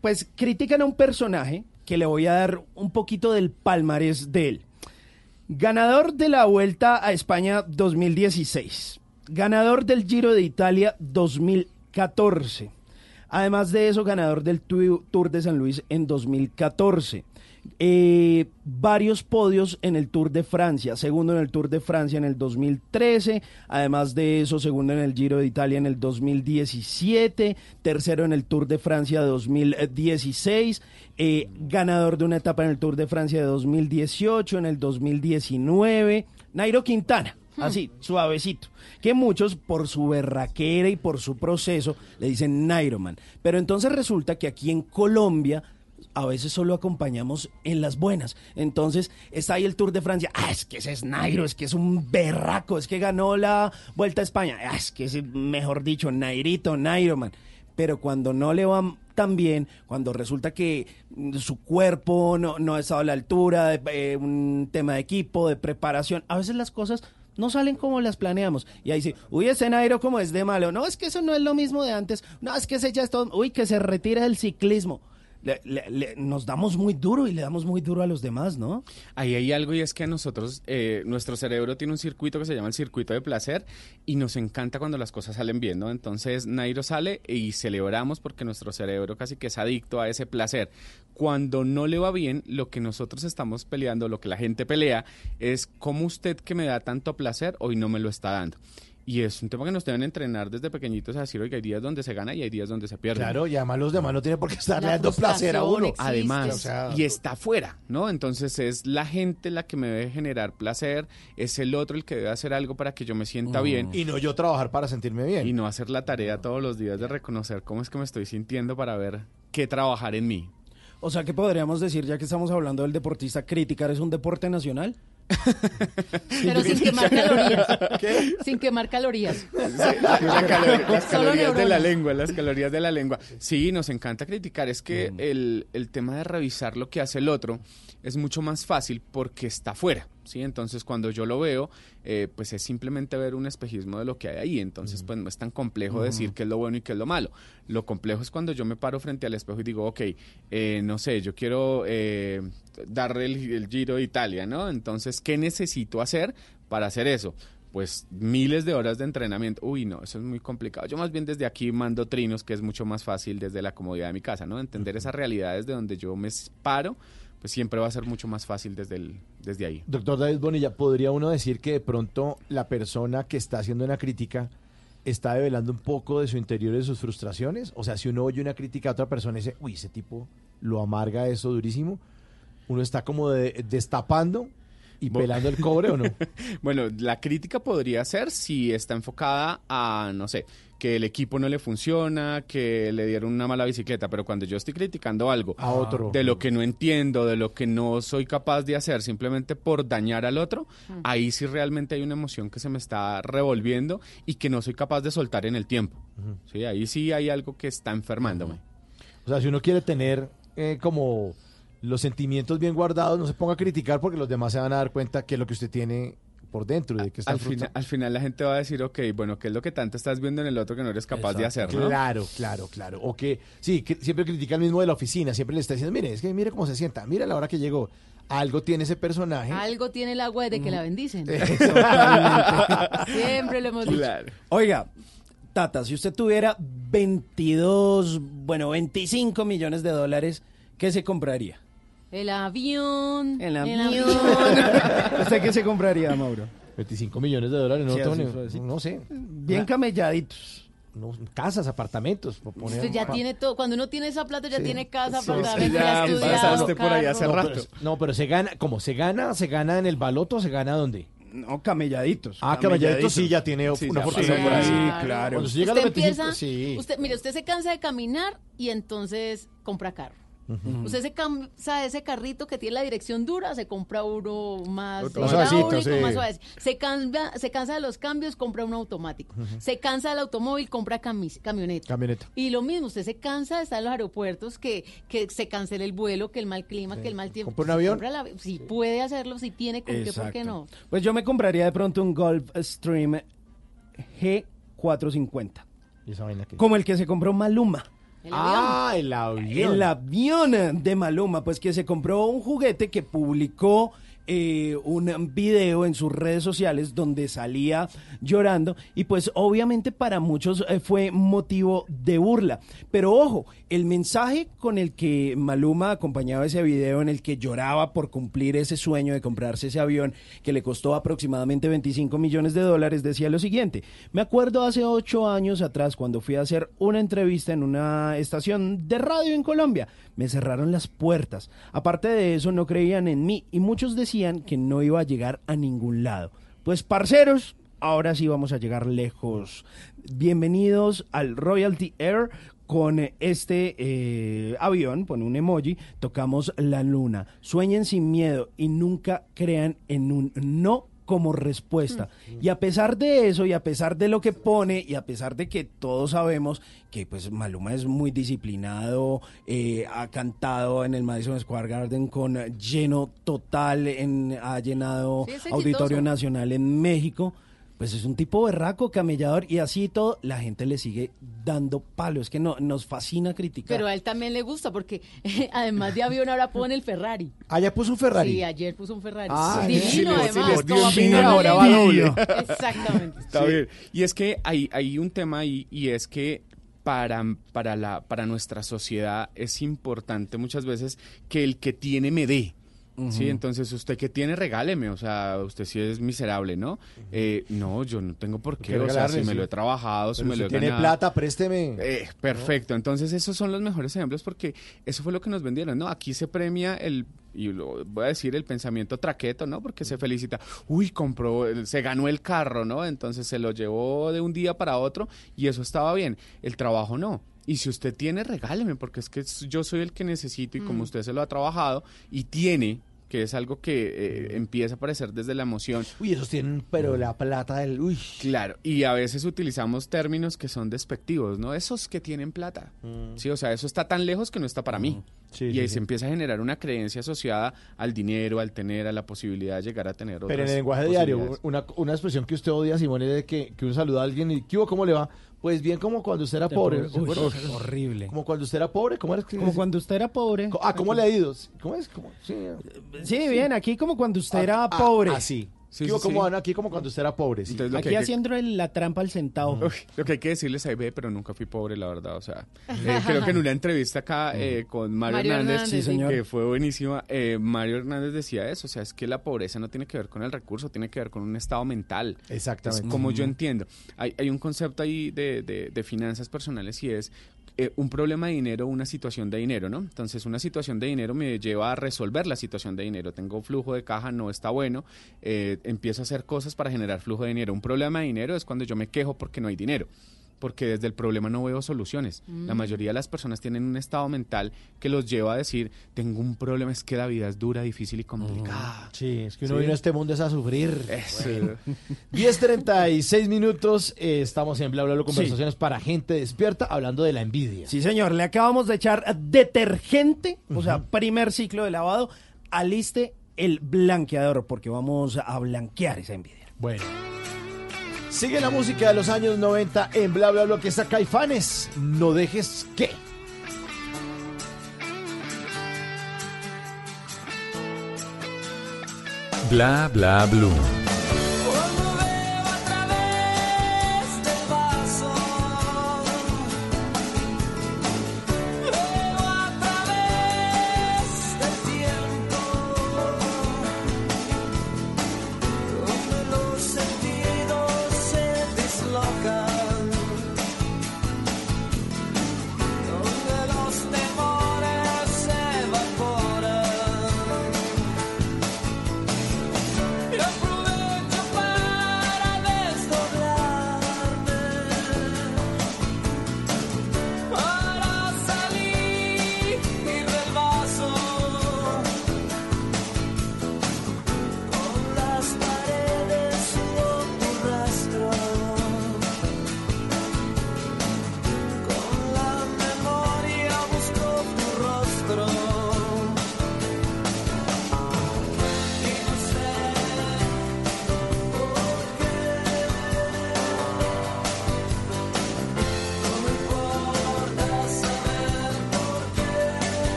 pues critican a un personaje que le voy a dar un poquito del palmarés de él. Ganador de la Vuelta a España 2016. Ganador del Giro de Italia 2014. Además de eso, ganador del Tour de San Luis en 2014. Eh, varios podios en el Tour de Francia, segundo en el Tour de Francia en el 2013, además de eso, segundo en el Giro de Italia en el 2017, tercero en el Tour de Francia de 2016, eh, ganador de una etapa en el Tour de Francia de 2018, en el 2019, Nairo Quintana. Así, suavecito. Que muchos, por su berraquera y por su proceso, le dicen Nairoman. Pero entonces resulta que aquí en Colombia a veces solo acompañamos en las buenas. Entonces está ahí el Tour de Francia. Ah, es que ese es Nairo, es que es un berraco, es que ganó la Vuelta a España. Ah, es que es, mejor dicho, Nairito, Nairoman. Pero cuando no le va tan bien, cuando resulta que mm, su cuerpo no, no ha estado a la altura, de, eh, un tema de equipo, de preparación, a veces las cosas no salen como las planeamos. Y ahí sí, uy, ese Nairo como es de malo. No, es que eso no es lo mismo de antes. No, es que ese ya es todo. Uy, que se retira del ciclismo. Le- le- nos damos muy duro y le damos muy duro a los demás, ¿no? Ahí hay algo y es que a nosotros, eh, nuestro cerebro tiene un circuito que se llama el circuito de placer y nos encanta cuando las cosas salen bien, ¿no? Entonces Nairo sale y celebramos porque nuestro cerebro casi que es adicto a ese placer. Cuando no le va bien, lo que nosotros estamos peleando, lo que la gente pelea, es cómo usted que me da tanto placer hoy no me lo está dando. Y es un tema que nos deben entrenar desde pequeñitos a decir, oiga, hay días donde se gana y hay días donde se pierde. Claro, y además los demás no tienen por qué estar La dando placer a uno. existe. Además, O sea, y está afuera, ¿no? Entonces es la gente la que me debe generar placer, es el otro el que debe hacer algo para que yo me sienta bien Y no yo trabajar para sentirme bien. y no hacer la tarea todos los días de reconocer cómo es que me estoy sintiendo para ver qué trabajar en mí. O sea que podríamos decir, ya que estamos hablando del deportista, criticar es un deporte nacional. Pero sin quemar calorías. Sin quemar calorías. La calor- las calorías de la lengua, las calorías de la lengua. Sí, nos encanta criticar. Es que el, el tema de revisar lo que hace el otro es mucho más fácil porque está afuera. ¿Sí? Entonces, cuando yo lo veo, eh, pues es simplemente ver un espejismo de lo que hay ahí. Entonces, pues no es tan complejo decir qué es lo bueno y qué es lo malo. Lo complejo es cuando yo me paro frente al espejo y digo, ok, eh, no sé, yo quiero eh, darle el, el Giro de Italia, ¿no? Entonces, ¿qué necesito hacer para hacer eso? Pues miles de horas de entrenamiento. Uy, no, eso es muy complicado. Yo más bien desde aquí mando trinos, que es mucho más fácil desde la comodidad de mi casa, ¿no? Entender esas realidades de donde yo me paro, pues siempre va a ser mucho más fácil desde, el, desde ahí. Doctor David Bonilla, ¿podría uno decir que de pronto la persona que está haciendo una crítica está develando un poco de su interior y de sus frustraciones? O sea, si uno oye una crítica a otra persona y dice, uy, ese tipo lo amarga eso durísimo, uno está como de- destapando y pelando el cobre o no. Bueno, la crítica podría ser si está enfocada a, no sé, que el equipo no le funciona, que le dieron una mala bicicleta, pero cuando yo estoy criticando algo A otro. de lo que no entiendo, de lo que no soy capaz de hacer simplemente por dañar al otro, ahí sí realmente hay una emoción que se me está revolviendo y que no soy capaz de soltar en el tiempo. Sí, ahí sí hay algo que está enfermándome. O sea, si uno quiere tener eh, como los sentimientos bien guardados, no se ponga a criticar porque los demás se van a dar cuenta que lo que usted tiene por dentro y de está Al, final, al final la gente va a decir, ok, bueno, ¿qué es lo que tanto estás viendo en el otro que no eres capaz de hacer, no? Claro, claro, claro. O que, sí, que siempre critica al mismo de la oficina, siempre le está diciendo, mire, es que mire cómo se sienta, mira la hora que llegó. Algo tiene ese personaje. Algo tiene el agua de que la bendicen. Siempre lo hemos dicho. Oiga, Tata, si usted tuviera 22, bueno, 25 millones de dólares, ¿qué se compraría? El avión. El avión. ¿Usted qué se compraría, Mauro? 25 millones de dólares, no, Sí, no sé. Bien camelladitos. No, casas, apartamentos. Usted ya tiene todo. Cuando uno tiene esa plata, ya Sí. tiene casa, Sí, apartamento, sí, ya ya pasaste por ahí hace no, rato. Pero, no, pero se gana, ¿cómo? ¿Se gana? ¿Se gana en el baloto o se gana dónde? No, camelladitos. Ah, camelladitos sí ya tiene Sí, una fortuna sí, por ahí. claro. Cuando se llega a Usted los 25, empieza, sí. usted, mire, usted se cansa de caminar y entonces compra carro. Usted se cansa de ese carrito que tiene la dirección dura, se compra uno más Otro más suavecito, hidráulico, sí. más suave. Se, cambia, se cansa de los cambios, compra un automático. Se cansa del automóvil, compra camis- camioneta. Camioneta. Y lo mismo, usted se cansa de estar en los aeropuertos, que, que se cancele el vuelo, que el mal clima, que el mal tiempo. ¿Compra un avión? Compra Si puede hacerlo, si tiene con qué, ¿por qué no? Pues yo me compraría de pronto un G450. ¿Y esa vaina qué? Como el que se compró Maluma. El Ah, el avión. El avión de Maluma, pues que se compró un juguete que publicó eh, un video en sus redes sociales donde salía llorando y pues obviamente para muchos eh, fue motivo de burla. Pero ojo, el mensaje con el que Maluma acompañaba ese video en el que lloraba por cumplir ese sueño de comprarse ese avión que le costó aproximadamente 25 millones de dólares decía lo siguiente, me acuerdo hace ocho años atrás cuando fui a hacer una entrevista en una estación de radio en Colombia, me cerraron las puertas. Aparte de eso, no creían en mí y muchos decían que no iba a llegar a ningún lado. Pues, parceros, ahora sí vamos a llegar lejos. Bienvenidos al Royalty Air. Con este eh, avión, pone un emoji, tocamos la luna. Sueñen sin miedo y nunca crean en un no como respuesta. Y a pesar de eso, y a pesar de lo que pone, y a pesar de que todos sabemos que pues Maluma es muy disciplinado, eh, ha cantado en el Madison Square Garden con lleno total, en, ha llenado Sí, Auditorio. Nacional en México. Pues es un tipo berraco, camellador, y así y todo, la gente le sigue dando palo. Es que no, nos fascina criticar. Pero a él también le gusta porque además de avión ahora pone el Ferrari. Ah, ya puso un Ferrari. Sí, ayer puso un Ferrari. Ah, Divino sí, además. sí, como ahora va doble. Exactamente. Está bien. Y es que hay, hay un tema ahí y es que para, para, la, para nuestra sociedad es importante muchas veces que el que tiene me dé. Sí, entonces usted que tiene, regáleme, o sea, usted sí es miserable, ¿no? Eh, no, yo no tengo por qué, o sea, si me lo he trabajado, si Pero me si lo he tiene ganado. plata, présteme. Eh, perfecto, entonces esos son los mejores ejemplos porque eso fue lo que nos vendieron, ¿no? Aquí se premia el, y lo voy a decir, el pensamiento traqueto, ¿no? Porque se felicita, uy, compró, se ganó el carro, ¿no? Entonces se lo llevó de un día para otro y eso estaba bien, el trabajo no. Y si usted tiene, regáleme, porque es que yo soy el que necesito y como usted se lo ha trabajado y tiene, que es algo que eh, empieza a aparecer desde la emoción, Uy, esos tienen, pero la plata del. Uy. Claro, y a veces utilizamos términos que son despectivos, ¿no? Esos que tienen plata. Sí, o sea, eso está tan lejos que no está para mí. Sí, y ahí sí. se empieza a generar una creencia asociada al dinero, al tener, a la posibilidad de llegar a tener otras Pero en el lenguaje diario, una, una expresión que usted odia, Simón, es de que, que uno saluda a alguien y ¿qué hubo? ¿Cómo le va? Pues bien, como cuando usted era pobre. horrible. Como cuando usted era pobre, ¿cómo era que Como cuando usted era pobre. Ah, ¿cómo le ha ido? ¿Cómo es? ¿Cómo? Sí, Sí, bien, aquí como cuando usted era Ah, pobre. Así. Sí, ¿Qué hubo? sí, ¿Cómo sí. van aquí? Como cuando usted era pobre. sí. Entonces, Aquí que- haciendo la trampa al centavo. Uy, lo que hay que decirles ahí, ve, pero nunca fui pobre, la verdad. O sea, eh, creo que en una entrevista acá eh, con Mario, Mario Hernández, Hernández, Sí, señor. que fue buenísima, eh, Mario Hernández decía eso. O sea, es que la pobreza no tiene que ver con el recurso, tiene que ver con un estado mental. Exactamente. Es como yo entiendo. Hay, hay un concepto ahí de, de- de finanzas personales y es eh, un problema de dinero, una situación de dinero, ¿no? Entonces, una situación de dinero me lleva a resolver la situación de dinero. Tengo flujo de caja, no está bueno, eh, empiezo a hacer cosas para generar flujo de dinero. Un problema de dinero es cuando yo me quejo porque no hay dinero. Porque desde el problema no veo soluciones. La Mm. mayoría de las personas tienen un estado mental que los lleva a decir, tengo un problema, es que la vida es dura, difícil y complicada. Sí, es que uno Sí. vino a este mundo es a sufrir. Eso. 10.36 minutos, eh, estamos en Bla Bla Bla, conversaciones para gente despierta, hablando de la envidia. Sí, señor, le acabamos de echar detergente, o sea, primer ciclo de lavado, aliste el blanqueador, porque vamos a blanquear esa envidia. Bueno. Sigue la música de los años 90 en Bla Bla Bla que está Caifanes. No dejes que. Bla bla blue.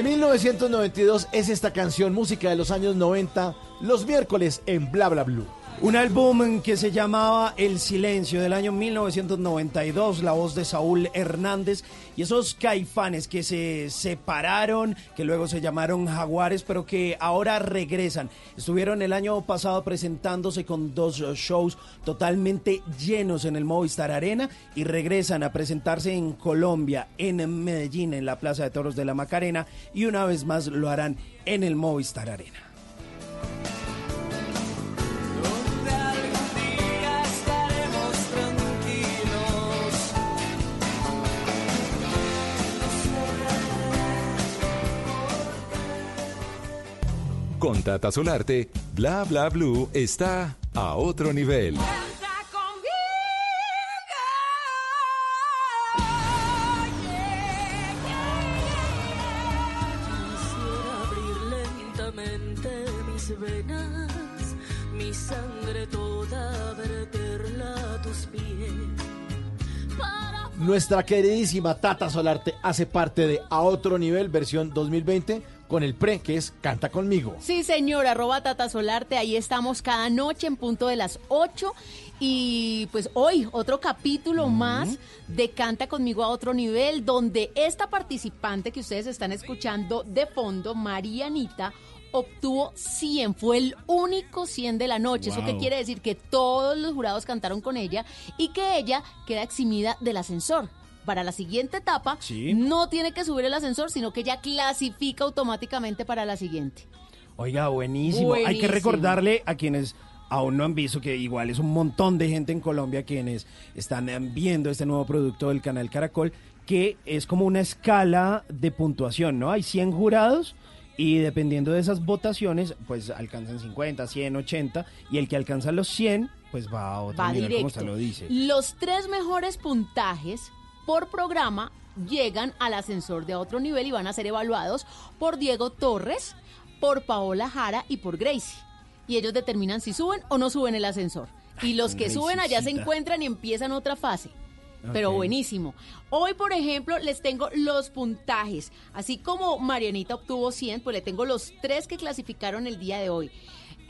De 1992 es esta canción, música de los años 90, los miércoles en Bla Bla Blue. Un álbum que se llamaba El Silencio del año 1992, la voz de Saúl Hernández y esos caifanes que se separaron, que luego se llamaron Jaguares, pero que ahora regresan. Estuvieron el año pasado presentándose con dos shows totalmente llenos en el Movistar Arena y regresan a presentarse en Colombia, en Medellín, en la Plaza de Toros de la Macarena y una vez más lo harán en el Movistar Arena. Con Tata Solarte, Bla Bla Blue está a otro nivel. Nuestra queridísima Tata Solarte hace parte de A Otro Nivel, versión 2020, con el pre, que es Canta Conmigo. Sí, señor, arroba Tata Solarte, ahí estamos cada noche en punto de las 8 y pues hoy otro capítulo más de Canta conmigo a otro nivel, donde esta participante que ustedes están escuchando de fondo, Marianita, obtuvo 100, fue el único 100 de la noche. ¿Eso qué quiere decir? Que todos los jurados cantaron con ella y que ella queda eximida del ascensor. Para la siguiente etapa, Sí. no tiene que subir el ascensor, sino que ya clasifica automáticamente para la siguiente. Oiga, buenísimo. Hay que Buenísimo. recordarle a quienes aún no han visto que igual es un montón de gente en Colombia quienes están eh, viendo este nuevo producto del canal Caracol, que es como una escala de puntuación, ¿no? Hay 100 jurados y dependiendo de esas votaciones, pues alcanzan 50, 100, 80 y el que alcanza los 100, pues va a otro Va nivel, como directo. usted lo dice. Los tres mejores puntajes por programa llegan al ascensor de otro nivel y van a ser evaluados por Diego Torres, por Paola Jara y por Gracie. Y ellos determinan si suben o no suben el ascensor. Y los que suben allá se encuentran y empiezan otra fase. Pero buenísimo. Hoy, por ejemplo, les tengo los puntajes. Así como Marianita obtuvo 100, pues le tengo los tres que clasificaron el día de hoy.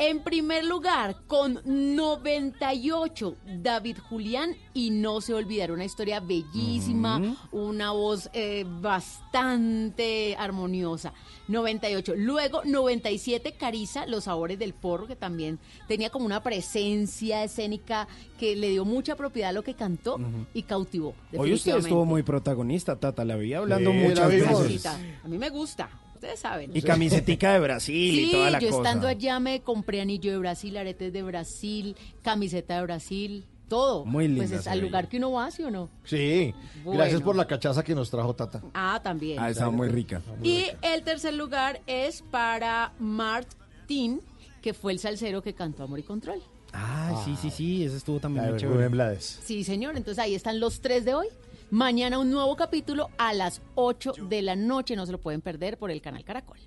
En primer lugar, con 98, David Julián y no se olvidar, una historia bellísima, una voz eh, bastante armoniosa. 98. Luego, 97, Carisa, Los Sabores del Porro, que también tenía como una presencia escénica que le dio mucha propiedad a lo que cantó y cautivó. Hoy usted estuvo muy protagonista, Tata, la vi hablando Sí, muchas veces. A mí me gusta, ustedes saben. Y camisetica de Brasil Sí, y toda la yo cosa. estando allá me compré anillo de Brasil, aretes de Brasil, camiseta de Brasil, todo. Muy linda Pues es al lugar que uno va, ¿sí o no? Sí, Bueno. gracias por la cachaza que nos trajo Tata. Ah, también. Ah, estaba muy rica. Y el tercer lugar es para Martin que fue el salsero que cantó Amor y Control. Ah, sí, sí, sí, ese estuvo también muy de chévere. Rubén Blades. Sí, señor. Entonces ahí están los tres de hoy. Mañana un nuevo capítulo a las 8 de la noche. No se lo pueden perder por el canal Caracol.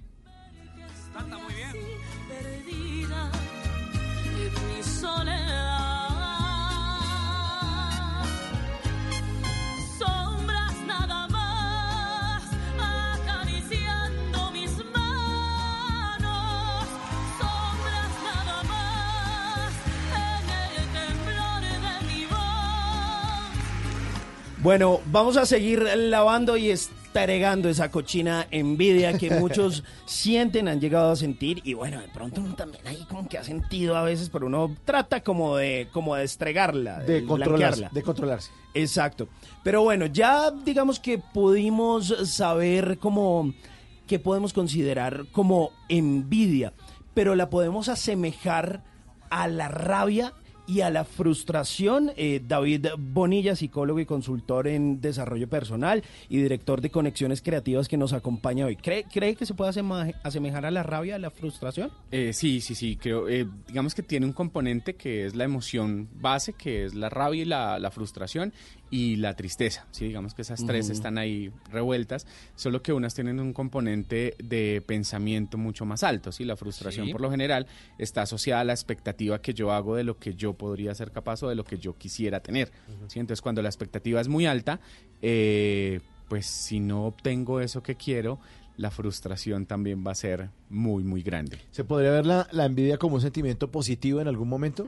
perdida en mi Bueno, vamos a seguir lavando y estregando esa cochina envidia que muchos sienten, han llegado a sentir y bueno, de pronto uno también ahí como que ha sentido a veces, pero uno trata como de como de estregarla, De controlarse, blanquearla. de controlarse. Exacto. Pero bueno, ya digamos que pudimos saber cómo que podemos considerar como envidia, pero la podemos asemejar a la rabia y a la frustración. Eh, David Bonilla, psicólogo y consultor en desarrollo personal y director de Conexiones Creativas que nos acompaña hoy. ¿Cree, cree que se puede asemejar a la rabia, a la frustración? Eh, sí, sí, sí, creo, eh, digamos que tiene un componente que es la emoción base, que es la rabia y la, la frustración y la tristeza, sí, digamos que esas tres están ahí revueltas, solo que unas tienen un componente de pensamiento mucho más alto, sí, la frustración Sí. por lo general está asociada a la expectativa que yo hago de lo que yo podría ser capaz o de lo que yo quisiera tener, sí, entonces cuando la expectativa es muy alta, eh, pues si no obtengo eso que quiero, la frustración también va a ser muy, muy grande. ¿Se podría ver la, la envidia como un sentimiento positivo en algún momento?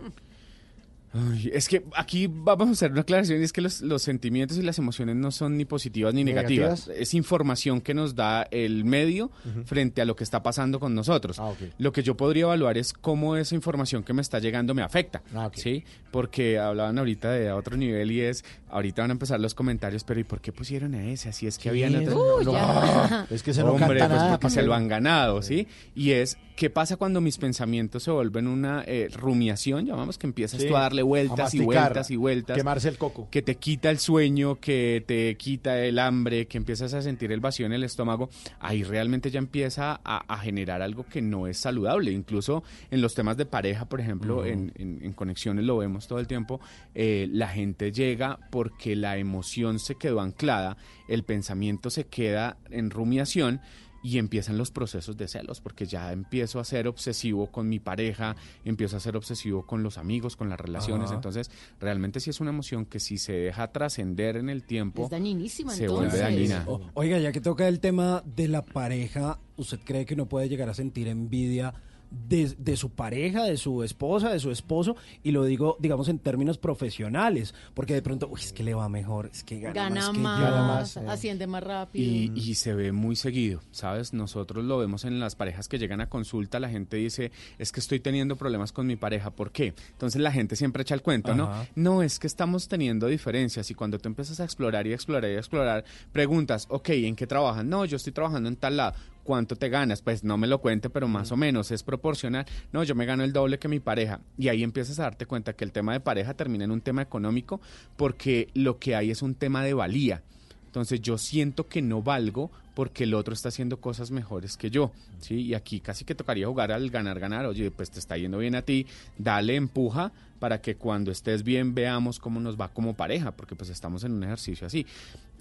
Ay, es que aquí vamos a hacer una aclaración y es que los, los sentimientos y las emociones no son ni positivas ni negativas. ¿Negativas? Es información que nos da el medio frente a lo que está pasando con nosotros. Ah, Lo que yo podría evaluar es cómo esa información que me está llegando me afecta. Ah, ¿sí? Porque hablaban ahorita de a otro nivel y es, ahorita van a empezar los comentarios, pero ¿y por qué pusieron a ese? Así es que habían ¿Quién? otros. Uh. Es que ese no Hombre, canta pues nada, porque se lo han ganado, ¿sí? Y es, ¿qué pasa cuando mis pensamientos se vuelven una eh, rumiación? Llamamos que empiezas Sí, tú a darle vueltas y vueltas y vueltas. quemarse el coco. Que te quita el sueño, que te quita el hambre, que empiezas a sentir el vacío en el estómago. Ahí realmente ya empieza a, a generar algo que no es saludable. Incluso en los temas de pareja, por ejemplo, en- en conexiones lo vemos todo el tiempo, eh, la gente llega porque la emoción se quedó anclada, el pensamiento se queda en rumiación y empiezan los procesos de celos, porque ya empiezo a ser obsesivo con mi pareja, empiezo a ser obsesivo con los amigos, con las relaciones, Ajá. entonces realmente sí es una emoción que si se deja trascender en el tiempo, Es dañinísima se entonces. vuelve dañina. O- oiga, ya que toca el tema de la pareja, ¿usted cree que no puede llegar a sentir envidia de, de su pareja, de su esposa, de su esposo? Y lo digo, digamos, en términos profesionales, porque de pronto, uy, es que le va mejor, es que gana, Gana más que yo. más, asciende más rápido. Y, y se ve muy seguido, ¿sabes? Nosotros lo vemos en las parejas que llegan a consulta, la gente dice, es que estoy teniendo problemas con mi pareja, ¿por qué? Entonces la gente siempre echa el cuento, ¿no? Ajá. No, es que estamos teniendo diferencias y cuando tú empiezas a explorar y explorar y explorar, preguntas, ok, ¿en qué trabajan? No, yo estoy trabajando en tal lado. ¿Cuánto te ganas? Pues no me lo cuente, pero más o menos es proporcional. No, yo me gano el doble que mi pareja. Y ahí empiezas a darte cuenta que el tema de pareja termina en un tema económico porque lo que hay es un tema de valía. Entonces yo siento que no valgo porque el otro está haciendo cosas mejores que yo, ¿sí? Y aquí casi que tocaría jugar al ganar-ganar. Oye, pues te está yendo bien a ti, dale, empuja para que cuando estés bien veamos cómo nos va como pareja, porque pues estamos en un ejercicio así.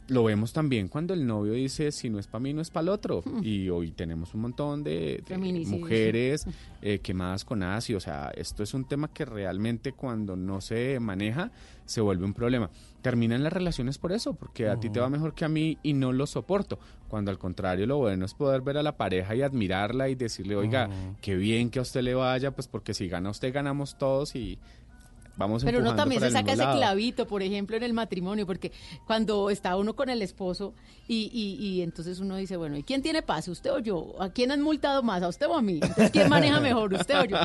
Lo vemos también cuando el novio dice, si no es para mí, no es para el otro. Y hoy tenemos un montón de, mujeres eh, quemadas con ácido. O sea, esto es un tema que realmente cuando no se maneja se vuelve un problema. Terminan las relaciones por eso, porque a ti te va mejor que a mí y no lo soporto. Cuando al contrario lo bueno es poder ver a la pareja y admirarla y decirle, oiga, qué bien que a usted le vaya, pues porque si gana usted ganamos todos y vamos Pero uno también se saca ese lado. clavito, por ejemplo, en el matrimonio, porque cuando está uno con el esposo y, y, y entonces uno dice, bueno, ¿y quién tiene paz, usted o yo? ¿A quién han multado más, a usted o a mí? Entonces, ¿quién maneja mejor, usted o yo?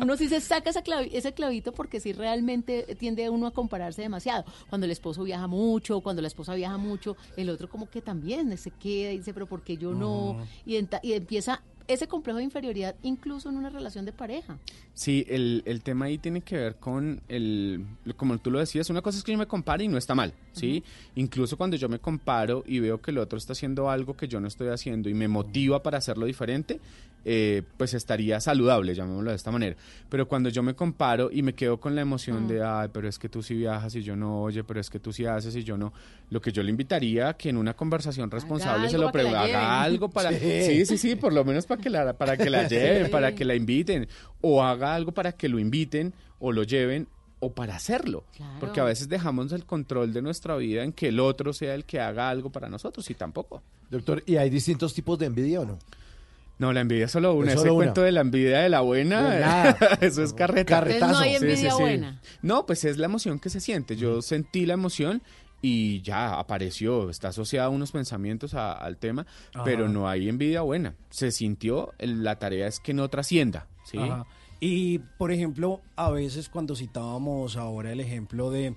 Uno sí se saca ese, clavi- ese clavito porque sí realmente tiende uno a compararse demasiado. Cuando el esposo viaja mucho, cuando la esposa viaja mucho, el otro como que también se queda y dice, pero ¿por qué yo no? Y, enta- y empieza ese complejo de inferioridad incluso en una relación de pareja. Sí, el, el tema ahí tiene que ver con el, como tú lo decías, una cosa es que yo me compare y no está mal, ¿sí? Incluso cuando yo me comparo y veo que el otro está haciendo algo que yo no estoy haciendo y me motiva para hacerlo diferente, eh, pues estaría saludable, llamémoslo de esta manera. Pero cuando yo me comparo y me quedo con la emoción de, ay, pero es que tú sí viajas y yo no, oye, pero es que tú sí haces y yo no, lo que yo le invitaría que en una conversación responsable se lo pregunte, haga algo para... Sí. Sí, sí, sí, por lo menos para que la, para que la lleven, Sí. para que la inviten, o haga algo para que lo inviten o lo lleven o para hacerlo. Claro. Porque a veces dejamos el control de nuestra vida en que el otro sea el que haga algo para nosotros y tampoco. Doctor, ¿y hay distintos tipos de envidia o no? No, la envidia es solo una. Es Ese solo una. cuento de la envidia de la buena, De nada. eso es carreta. Entonces no hay envidia buena. No, pues es la emoción que se siente. Yo sentí la emoción y ya apareció, está asociada a unos pensamientos a- al tema, Ajá. pero no hay envidia buena. Se sintió, la tarea es que no trascienda, ¿sí? Ajá. Y, por ejemplo, a veces cuando citábamos ahora el ejemplo de...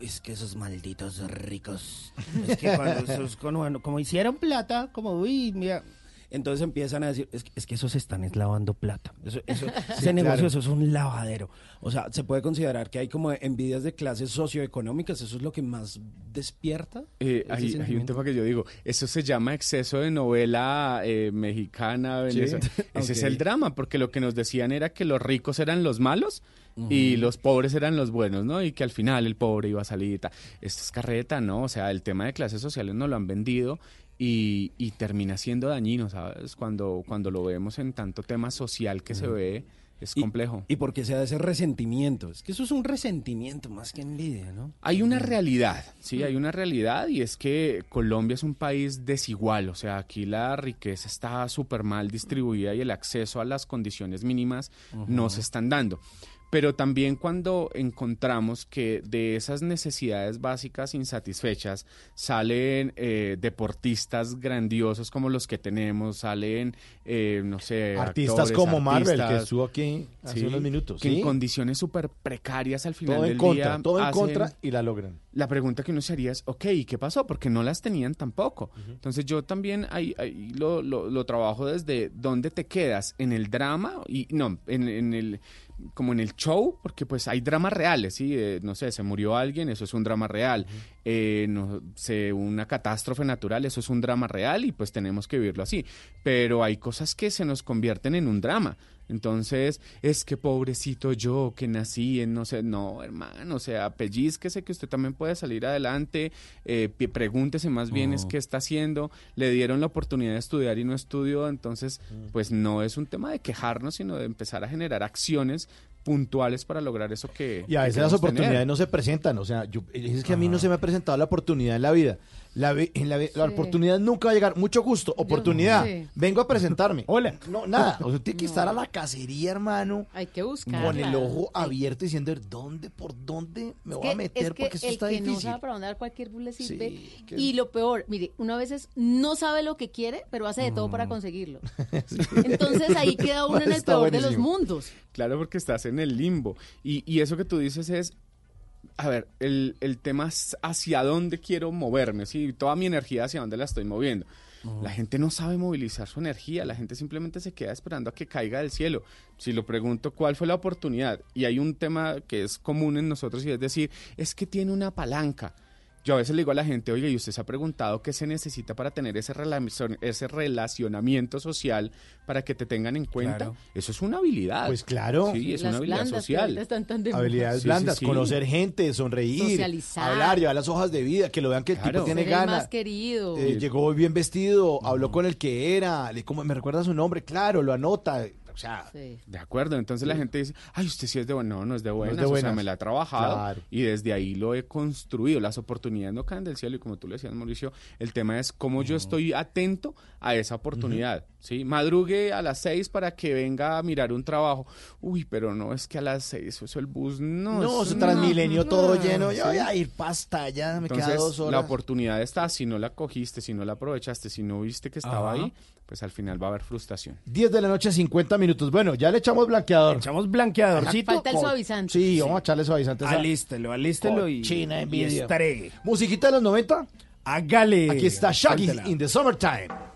Es que esos malditos ricos. Es que cuando esos, como, como hicieron plata, como, uy, mira... Entonces empiezan a decir, es, que- es que esos están es lavando plata. Eso, eso- ese negocio, eso es un lavadero. O sea, se puede considerar que hay como envidias de clases socioeconómicas. Eso es lo que más despierta. Eh, ese hay, hay un tema que yo digo, eso se llama exceso de novela eh, mexicana, Sí. Ese es el drama, porque lo que nos decían era que los ricos eran los malos y los pobres eran los buenos, ¿no? Y que al final el pobre iba a salir y tal. Esto es carreta, ¿no? O sea, el tema de clases sociales nos lo han vendido y, y termina siendo dañino, ¿sabes? Cuando, cuando lo vemos en tanto tema social que se ve, es complejo. Y porque se da ese resentimiento. Es que eso es un resentimiento más que envidia, ¿no? Hay una realidad, sí, hay una realidad y es que Colombia es un país desigual, o sea, aquí la riqueza está súper mal distribuida y el acceso a las condiciones mínimas no se están dando. Pero también cuando encontramos que de esas necesidades básicas insatisfechas salen eh, deportistas grandiosos como los que tenemos, salen, eh, no sé, Artistas actores, como Marvel, que estuvo aquí hace sí, unos minutos. que ¿sí? en condiciones súper precarias al final Todo en contra, día todo en contra y la logran. la pregunta que uno se haría es, ok, ¿y qué pasó? Porque no las tenían tampoco. Entonces yo también ahí, ahí lo, lo- lo trabajo desde dónde te quedas, en el drama y no, en, en el como en el show, porque pues hay dramas reales, ¿sí? Eh, no sé, se murió alguien, eso es un drama real. Eh, no sé, una catástrofe natural, eso es un drama real y pues tenemos que vivirlo así. Pero hay cosas que se nos convierten en un drama. Entonces, es que pobrecito yo que nací en no sé, no, hermano, o sea, pellizquese que usted también puede salir adelante, eh, pregúntese más bien es Oh. qué está haciendo, le dieron la oportunidad de estudiar y no estudió, entonces, pues no es un tema de quejarnos, sino de empezar a generar acciones puntuales para lograr eso que Y a veces las oportunidades tener. no se presentan. O sea, yo, es que a mí no se me ha presentado la oportunidad en la vida. La, vi- la, vi- la oportunidad nunca va a llegar. Mucho gusto, oportunidad. sí. Vengo a presentarme. Hola. No, nada. O sea, tiene que estar a la cacería, hermano. Hay que buscar. Con el ojo abierto diciendo, ¿dónde, por dónde me voy a meter? porque eso el está que no difícil. sabe para dónde dar cualquier bus le sirve. Sí, que- Y lo peor, mire, uno a veces no sabe lo que quiere, pero hace de todo Mm. para conseguirlo. Entonces ahí queda uno en el peor de los mundos. Claro, porque estás en el limbo. Y, y eso que tú dices es, a ver, el, el tema es hacia dónde quiero moverme, ¿sí? Toda mi energía hacia dónde la estoy moviendo. La gente no sabe movilizar su energía, la gente simplemente se queda esperando a que caiga del cielo. Si lo pregunto, ¿cuál fue la oportunidad? Y hay un tema que es común en nosotros y es decir, es que tiene una palanca. Yo a veces le digo a la gente, oye, ¿y usted se ha preguntado qué se necesita para tener ese, relacion- ese relacionamiento social para que te tengan en cuenta? Claro. Eso es una habilidad. Pues claro. Sí, es Las una habilidad social. están tan de moda. Habilidades Sí, blandas, sí. conocer gente, sonreír, Socializar. hablar, llevar las hojas de vida, que lo vean que el Claro. tipo tiene ganas. más querido. Eh, llegó bien vestido, habló con el que era, le, como, me recuerda su nombre, claro, lo anota. O sea, Sí. De acuerdo, entonces la gente dice, ay, usted sí es de buenas. No, no es de buenas, de o sea, me la he trabajado Claro. y desde ahí lo he construido. Las oportunidades no caen del cielo y como tú le decías, Mauricio, el tema es cómo yo estoy atento a esa oportunidad, ¿sí? Madrugue a las seis para que venga a mirar un trabajo. Uy, pero no, es que a las seis, eso el bus, no. no, su Transmilenio no, todo no, lleno. Yo ¿sí? voy a ir pasta ya, me Entonces, queda dos horas. la oportunidad está, si no la cogiste, si no la aprovechaste, si no viste que estaba Ajá. ahí, pues al final va a haber frustración. 10 de la noche, 50 minutos. Bueno, ya le echamos blanqueador. Echamos blanqueadorcito. Falta el suavizante. Sí, vamos a echarle suavizante. Alístelo, alístelo y, cochina y envidia. estregue. Musiquita de los 90. Hágale. Aquí está Shaggy in the Summertime.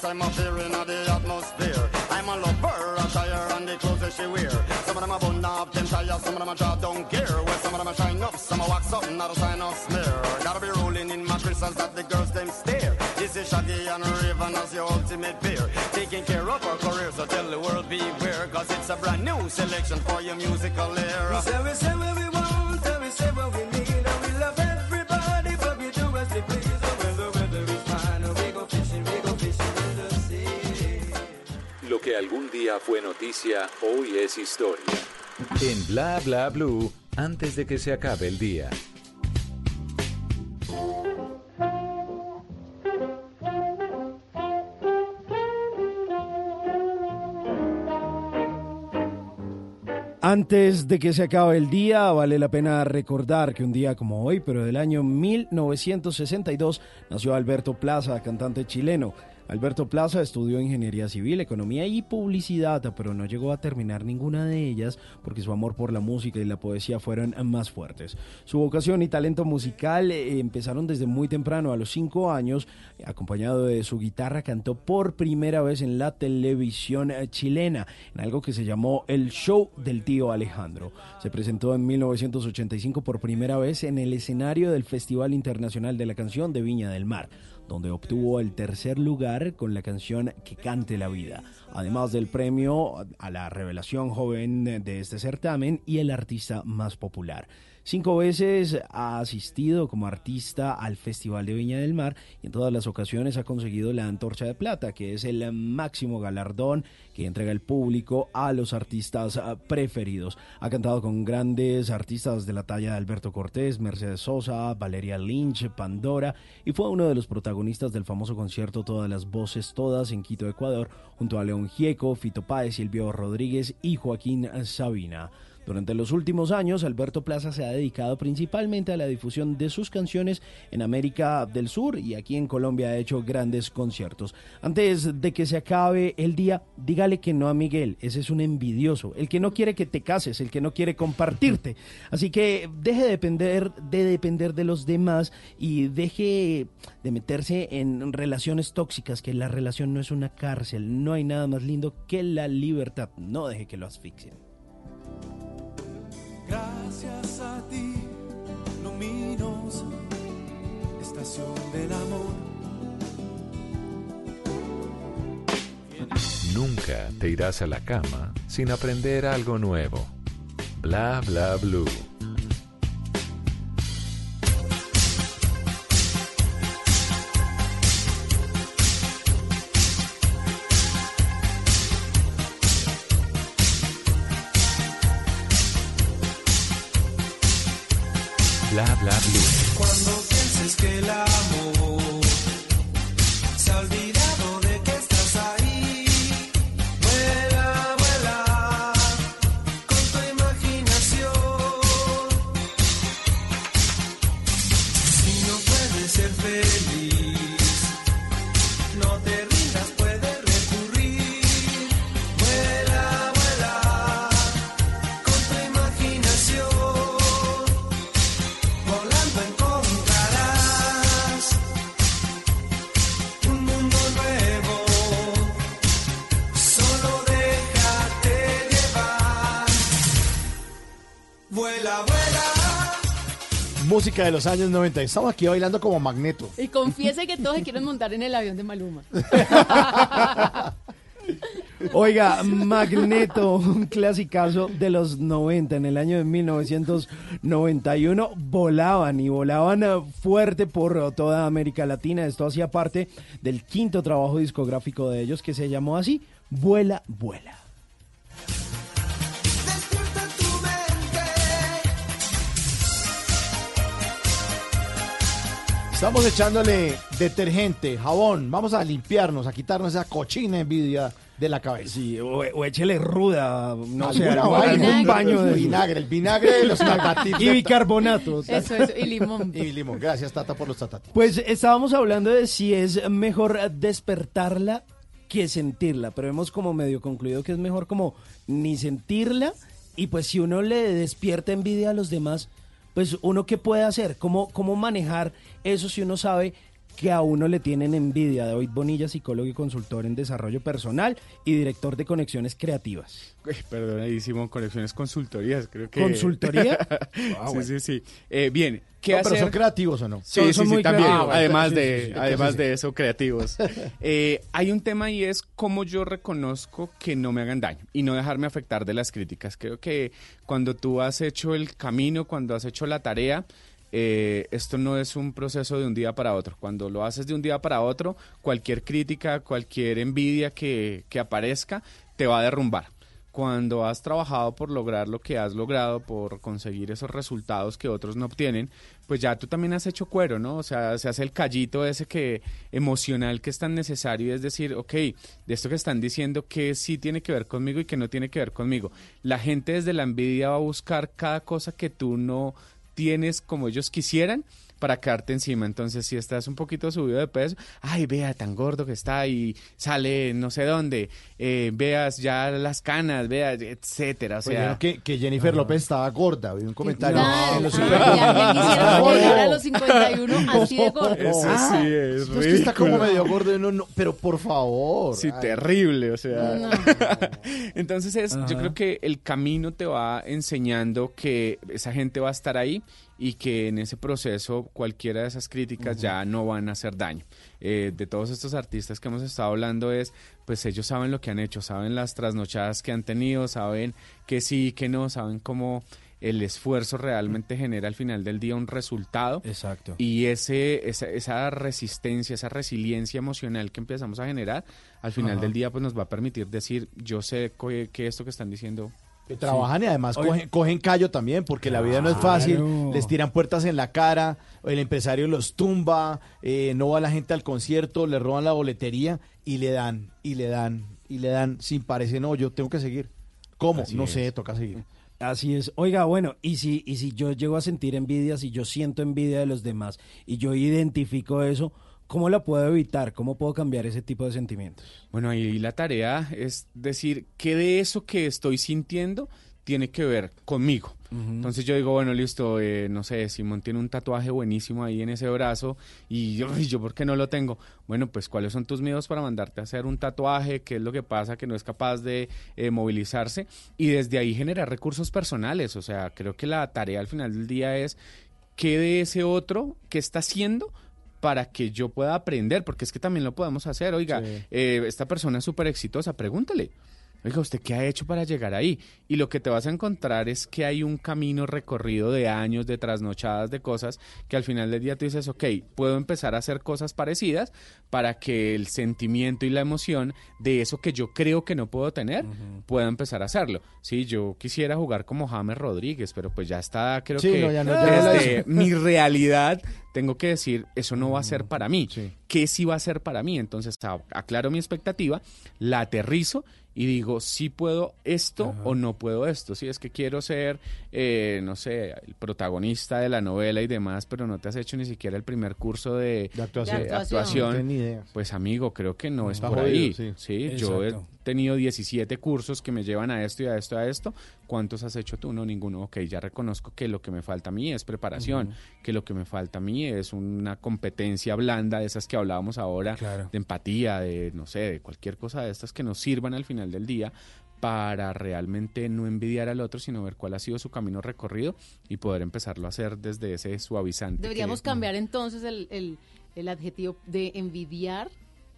Summertime appearing in the atmosphere. I'm a lover, attire and the clothes that she wear. Some of them are bun up, them tires, some of them are drop down gear. Well, some of them are shine up, some are wax up, not a sign of smear. Gotta be rolling in my crystals that the girls them stare. This is Shaggy and Raven as your ultimate peer. Taking care of our career, so tell the world beware. Cause it's a brand new selection for your musical era. We say, we say what we want, que algún día fue noticia, hoy es historia. En Bla Bla Blue, antes de que se acabe el día. Antes de que se acabe el día, vale la pena recordar que un día como hoy, pero del año 1962, nació Alberto Plaza, cantante chileno. Alberto Plaza estudió ingeniería civil, economía y publicidad, pero no llegó a terminar ninguna de ellas porque su amor por la música y la poesía fueron más fuertes. Su vocación y talento musical empezaron desde muy temprano, a los cinco años, acompañado de su guitarra, cantó por primera vez en la televisión chilena, en algo que se llamó El Show del Tío Alejandro. Se presentó en 1985 por primera vez en el escenario del Festival Internacional de la Canción de Viña del Mar donde obtuvo el tercer lugar con la canción Que cante la vida, además del premio a la revelación joven de este certamen y el artista más popular. Cinco veces ha asistido como artista al Festival de Viña del Mar y en todas las ocasiones ha conseguido la Antorcha de Plata, que es el máximo galardón que entrega el público a los artistas ah, preferidos. Ha cantado con grandes artistas de la talla de Alberto Cortés, Mercedes Sosa, Valeria Lynch, Pandora y fue uno de los protagonistas del famoso concierto Todas las Voces Todas en Quito, Ecuador, junto a León Gieco, Fito Páez, Silvio Rodríguez y Joaquín Sabina. Durante los últimos años, Alberto Plaza se ha dedicado principalmente a la difusión de sus canciones en América del Sur y aquí en Colombia ha hecho grandes conciertos. Antes de que se acabe el día, dígale que no a Miguel, ese es un envidioso, el que no quiere que te cases, el que no quiere compartirte. Así que deje de depender de depender de los demás y deje de meterse en relaciones tóxicas, que la relación no es una cárcel, no hay nada más lindo que la libertad, no deje que lo asfixien. Gracias a ti, Luminos, estación del amor. Nunca te irás a la cama sin aprender algo nuevo. Bla Bla Blue. Bla Bla Blue. Cuando pienses que el amor Música de los años 90. Estamos aquí bailando como magneto. Y confiese que todos se quieren montar en el avión de Maluma. Oiga, Magneto, un clasicazo de los 90, en el año de 1991, volaban y volaban eh, fuerte por toda América Latina. Esto hacía parte del quinto trabajo discográfico de ellos que se llamó así, Vuela, Vuela. Estamos echándole detergente, jabón. Vamos a limpiarnos, a quitarnos esa cochina envidia de la cabeza. Sí, o, o échele ruda, no sé, algún, vaina. algún baño de vinagre, el vinagre de los tatatips. y bicarbonato. Eso, eso, y limón. Y limón. Gracias, Tata, por los tatatips. Pues estábamos hablando de si es mejor despertarla que sentirla, pero hemos como medio concluido que es mejor como ni sentirla y pues si uno le despierta envidia a los demás, pues uno qué puede hacer, cómo, cómo manejar eso si uno sabe que a uno le tienen envidia. David Bonilla, psicólogo y consultor en desarrollo personal y director de conexiones creativas. Perdonadísimo, conexiones consultorías, creo que... ¿Consultoría? sí, Ah, bueno. sí, sí. Eh, bien, ¿qué No, hacer? pero son creativos o no? Sí, Son- sí, son sí, muy también. creativos. Además Sí, de, sí, sí, además sí. de eso, creativos. Eh, hay un tema y es cómo yo reconozco que no me hagan daño y no dejarme afectar de las críticas. Creo que cuando tú has hecho el camino, cuando has hecho la tarea, eh, esto no es un proceso de un día para otro. Cuando lo haces de un día para otro, cualquier crítica, cualquier envidia que, que aparezca, te va a derrumbar cuando has trabajado por lograr lo que has logrado, por conseguir esos resultados que otros no obtienen, pues ya tú también has hecho cuero, ¿no? O sea, se hace el callito ese que emocional que es tan necesario y es decir, ok, de esto que están diciendo que sí tiene que ver conmigo y que no tiene que ver conmigo. La gente desde la envidia va a buscar cada cosa que tú no tienes como ellos quisieran para quedarte encima. Entonces, si estás un poquito subido de peso, ay, vea tan gordo que está y sale no sé dónde, eh, veas ya las canas, veas, etcétera. O Pues sea, dijeron que, que Jennifer López estaba gorda. Vi un comentario No, en los ay, ya me quisieron volver a los 51 así de gordo. Eso Ah, sí es es que está como medio gordo y uno no, pero por favor. Sí, Ay. terrible, o sea. No. Entonces es, yo creo que el camino te va enseñando que esa gente va a estar ahí y que en ese proceso cualquiera de esas críticas ya no van a hacer daño. Eh, de todos estos artistas que hemos estado hablando es, pues ellos saben lo que han hecho, saben las trasnochadas que han tenido, saben que sí, que no, saben cómo el esfuerzo realmente genera al final del día un resultado. Exacto. Y ese, esa, esa resistencia, esa resiliencia emocional que empezamos a generar, al final Ajá. del día pues nos va a permitir decir, yo sé que esto que están diciendo... Que trabajan y además cogen, cogen callo también, porque la vida no es fácil, les tiran puertas en la cara, el empresario los tumba, eh, no va la gente al concierto, le roban la boletería y le dan, y le dan, y le dan, sin parece, no, yo tengo que seguir. ¿Cómo? Así no es. sé, toca seguir. Así es. Oiga, bueno, y si, y si yo llego a sentir envidia, si yo siento envidia de los demás y yo identifico eso, ¿cómo la puedo evitar? ¿Cómo puedo cambiar ese tipo de sentimientos? Bueno, ahí la tarea es decir, ¿qué de eso que estoy sintiendo tiene que ver conmigo? Entonces yo digo, bueno, listo, eh, no sé, Simón tiene un tatuaje buenísimo ahí en ese brazo y yo, "Ay, yo, ¿por qué no lo tengo? Bueno, pues ¿cuáles son tus miedos para mandarte a hacer un tatuaje? ¿Qué es lo que pasa que no es capaz de eh, movilizarse? Y desde ahí generar recursos personales. O sea, creo que la tarea al final del día es qué de ese otro que está haciendo para que yo pueda aprender, porque es que también lo podemos hacer. Oiga, Sí. eh, esta persona es súper exitosa, pregúntale. Oiga, ¿usted qué ha hecho para llegar ahí? Y lo que te vas a encontrar es que hay un camino recorrido de años, de trasnochadas, de cosas, que al final del día tú dices, ok, puedo empezar a hacer cosas parecidas para que el sentimiento y la emoción de eso que yo creo que no puedo tener, pueda empezar a hacerlo. Sí, yo quisiera jugar como James Rodríguez, pero pues ya está, creo Sí, que no, ya no, ya desde mi realidad tengo que decir, eso no va a ser para mí. ¿Qué sí va a ser para mí? Entonces aclaro mi expectativa, la aterrizo y digo, sí puedo esto o no puedo esto. Si es que quiero ser, eh, no sé, el protagonista de la novela y demás, pero no te has hecho ni siquiera el primer curso de, actuación. de No idea. pues amigo, creo que no es por jodido, ahí. sí. Sí, yo. Tenido 17 cursos que me llevan a esto y a esto y a esto. ¿Cuántos has hecho tú? No, ninguno. Ok, ya reconozco que lo que me falta a mí es preparación, Ujú. que lo que me falta a mí es una competencia blanda de esas que hablábamos ahora, de empatía, de no sé, de cualquier cosa de estas que nos sirvan al final del día para realmente no envidiar al otro, sino ver cuál ha sido su camino recorrido y poder empezarlo a hacer desde ese suavizante. Deberíamos que- cambiar entonces el, el, el adjetivo de envidiar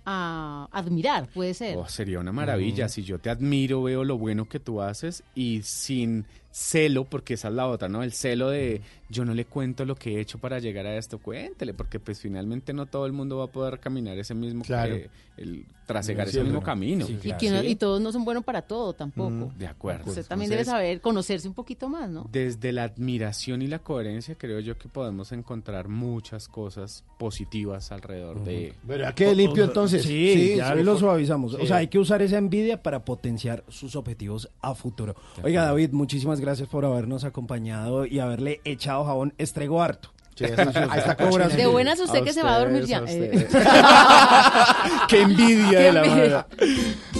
a admirar, puede ser. Oh, sería una maravilla. Si yo te admiro, veo lo bueno que tú haces y sin celo, porque esa es la otra, ¿no? El celo de yo no le cuento lo que he hecho para llegar a esto, cuéntele, porque pues finalmente no todo el mundo va a poder caminar ese mismo, Claro. eh, el, trasegar Sí, ese es mismo camino. Sí, y, que no- y todos no son buenos para todo tampoco. Mm, de acuerdo. Usted también debe saber conocerse un poquito más, ¿no? Desde la admiración y la coherencia, creo yo que podemos encontrar muchas cosas positivas alrededor de... ¿Verdad que limpio entonces? Sí, Sí, ya sí, lo suavizamos. O sea, hay que usar esa envidia para potenciar sus objetivos a futuro. Oiga, David, muchísimas gracias por habernos acompañado y haberle echado jabón estrego harto. Sí, eso. De buenas usted que se va a dormir ya. Eh. ¡Qué envidia Qué de la mano!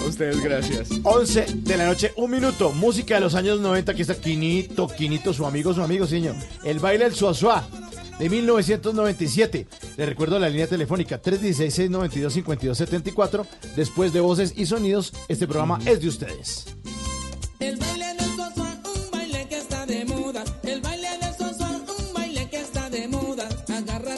A ustedes, gracias. 11 de la noche, un minuto. Música de los años 90. Aquí está Quinito, Quinito, su amigo, su amigo, señor. El baile del suazua. de 1997. Le recuerdo la línea telefónica 316-692-5274. Después de voces y sonidos, este programa es de ustedes. El baile Agarra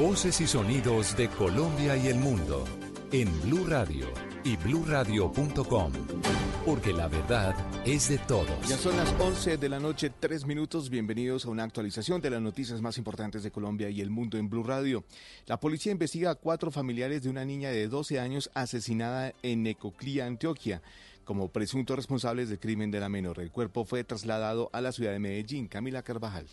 Voces y sonidos de Colombia y el mundo en Blue Radio y bluradio.com. Porque la verdad es de todos. Ya son las 11 de la noche, 3 minutos. Bienvenidos a una actualización de las noticias más importantes de Colombia y el mundo en Blue Radio. La policía investiga a cuatro familiares de una niña de 12 años asesinada en Necoclía, Antioquia, como presuntos responsables del crimen de la menor. El cuerpo fue trasladado a la ciudad de Medellín. Camila Carvajal.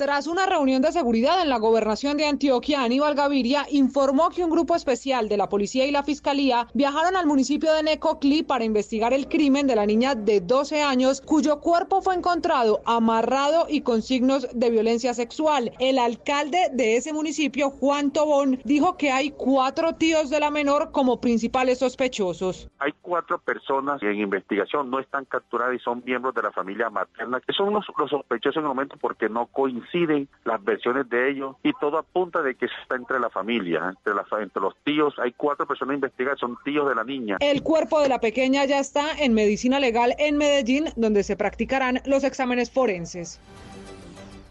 Tras una reunión de seguridad en la gobernación de Antioquia, Aníbal Gaviria informó que un grupo especial de la policía y la fiscalía viajaron al municipio de Necoclí para investigar el crimen de la niña de 12 años, cuyo cuerpo fue encontrado amarrado y con signos de violencia sexual. El alcalde de ese municipio, Juan Tobón, dijo que hay cuatro tíos de la menor como principales sospechosos. Cuatro personas en investigación, no están capturadas y son miembros de la familia materna, que son los, sospechosos en el momento porque no coinciden las versiones de ellos y todo apunta de que está entre la familia, entre, entre los tíos. Hay cuatro personas investigadas, son tíos de la niña. El cuerpo de la pequeña ya está en medicina legal en Medellín, donde se practicarán los exámenes forenses.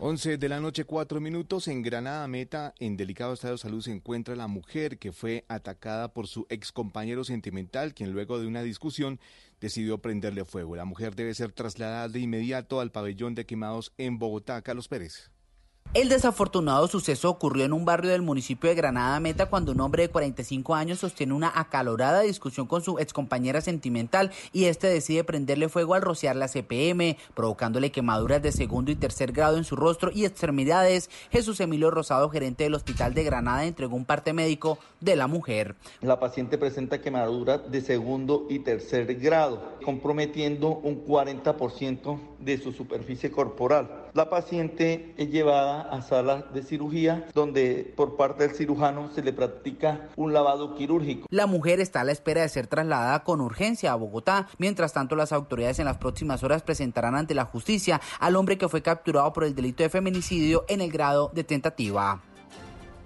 11 de la noche, 4 minutos. En Granada Meta, en delicado estado de salud, se encuentra la mujer que fue atacada por su ex compañero sentimental, quien luego de una discusión decidió prenderle fuego. La mujer debe ser trasladada de inmediato al pabellón de quemados en Bogotá. Carlos Pérez. El desafortunado suceso ocurrió en un barrio del municipio de Granada Meta cuando un hombre de 45 años sostiene una acalorada discusión con su excompañera sentimental y este decide prenderle fuego al rociar la CPM, provocándole quemaduras de segundo y tercer grado en su rostro y extremidades. Jesús Emilio Rosado, gerente del Hospital de Granada, entregó un parte médico de la mujer. La paciente presenta quemaduras de segundo y tercer grado, comprometiendo un 40% de su superficie corporal. La paciente es llevada a sala de cirugía donde por parte del cirujano se le practica un lavado quirúrgico. La mujer está a la espera de ser trasladada con urgencia a Bogotá. Mientras tanto, las autoridades en las próximas horas presentarán ante la justicia al hombre que fue capturado por el delito de feminicidio en el grado de tentativa.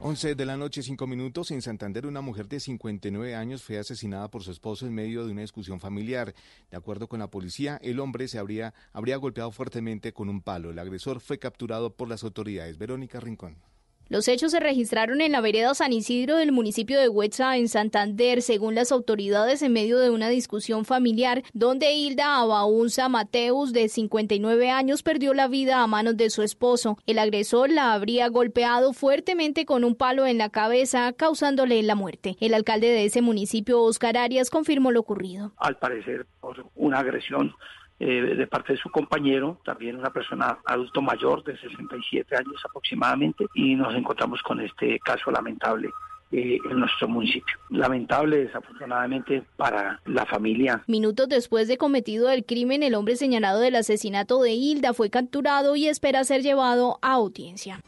11 de la noche, 5 minutos. En Santander, una mujer de 59 años fue asesinada por su esposo en medio de una discusión familiar. De acuerdo con la policía, el hombre se habría, habría golpeado fuertemente con un palo. El agresor fue capturado por las autoridades. Verónica Rincón. Los hechos se registraron en la vereda San Isidro del municipio de Huetza, en Santander, según las autoridades, en medio de una discusión familiar donde Hilda Abaunza Mateus, de 59 años, perdió la vida a manos de su esposo. El agresor la habría golpeado fuertemente con un palo en la cabeza, causándole la muerte. El alcalde de ese municipio, Oscar Arias, confirmó lo ocurrido. Al parecer, por una agresión eh, de parte de su compañero, también una persona adulto mayor de 67 años aproximadamente, y nos encontramos con este caso lamentable eh, en nuestro municipio. Lamentable, desafortunadamente, para la familia. Minutos después de cometido el crimen, el hombre señalado del asesinato de Hilda fue capturado y espera ser llevado a audiencia.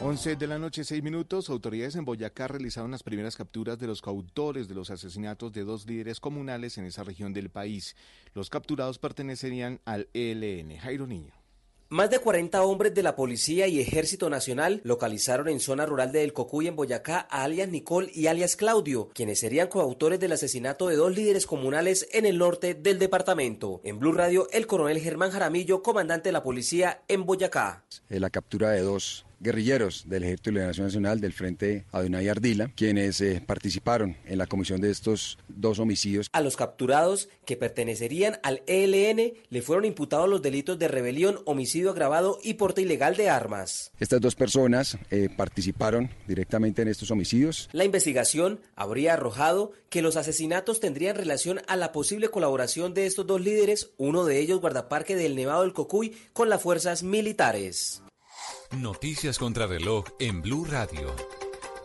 11 de la noche, 6 minutos. Autoridades en Boyacá realizaron las primeras capturas de los coautores de los asesinatos de dos líderes comunales en esa región del país. Los capturados pertenecerían al ELN. Jairo Niño. Más de 40 hombres de la Policía y Ejército Nacional localizaron en zona rural de El Cocuy, en Boyacá, a alias Nicole y alias Claudio, quienes serían coautores del asesinato de dos líderes comunales en el norte del departamento. En Blue Radio, el coronel Germán Jaramillo, comandante de la policía en Boyacá. Eh, la captura de dos guerrilleros del Ejército de Liberación Nacional del Frente Adonai Ardila, quienes eh, participaron en la comisión de estos dos homicidios. A los capturados, que pertenecerían al ELN, le fueron imputados los delitos de rebelión, homicidio agravado y porte ilegal de armas. Estas dos personas eh, participaron directamente en estos homicidios. La investigación habría arrojado que los asesinatos tendrían relación a la posible colaboración de estos dos líderes, uno de ellos guardaparque del Nevado del Cocuy, con las fuerzas militares. Noticias contra reloj en Blue Radio.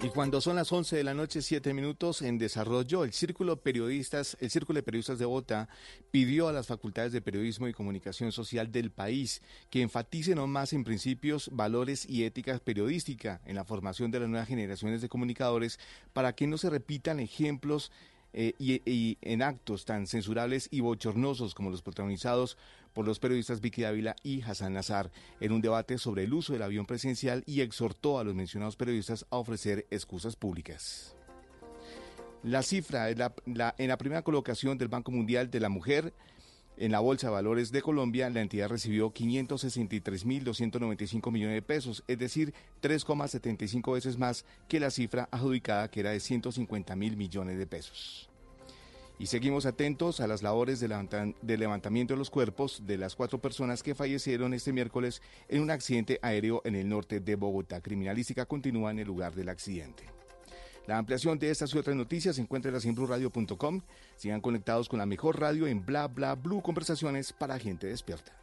Y cuando son las 11 de la noche, 7 minutos en desarrollo, el Círculo Periodistas, el Círculo de Periodistas de Bogotá pidió a las facultades de periodismo y comunicación social del país que enfaticen aún más en principios, valores y ética periodística en la formación de las nuevas generaciones de comunicadores para que no se repitan ejemplos eh, y en actos tan censurables y bochornosos como los protagonizados por los periodistas Vicky Dávila y Hassan Nazar en un debate sobre el uso del avión presidencial y exhortó a los mencionados periodistas a ofrecer excusas públicas. La cifra en la, en la primera colocación del Banco Mundial de la Mujer en la Bolsa de Valores de Colombia, la entidad recibió 563.295 millones de pesos, es decir, 3,75 veces más que la cifra adjudicada que era de 150 mil millones de pesos. Y seguimos atentos a las labores de, levantamiento de los cuerpos de las cuatro personas que fallecieron este miércoles en un accidente aéreo en el norte de Bogotá. Criminalística continúa en el lugar del accidente. La ampliación de estas y otras noticias se encuentra en blueradio.com. Sigan conectados con la mejor radio en Bla Bla Blue Conversaciones para gente despierta.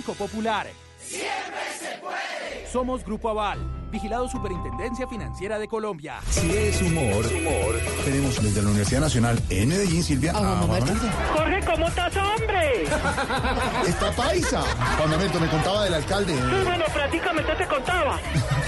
Popular. Siempre se puede. Somos Grupo Aval, vigilado Superintendencia Financiera de Colombia. Si es humor, tenemos desde la Universidad Nacional en Medellín, Silvia. a Juan Manuel. Jorge, ¿cómo estás, hombre? Está paisa. Juan Manuel, me contaba del alcalde. Sí, bueno, prácticamente te contaba.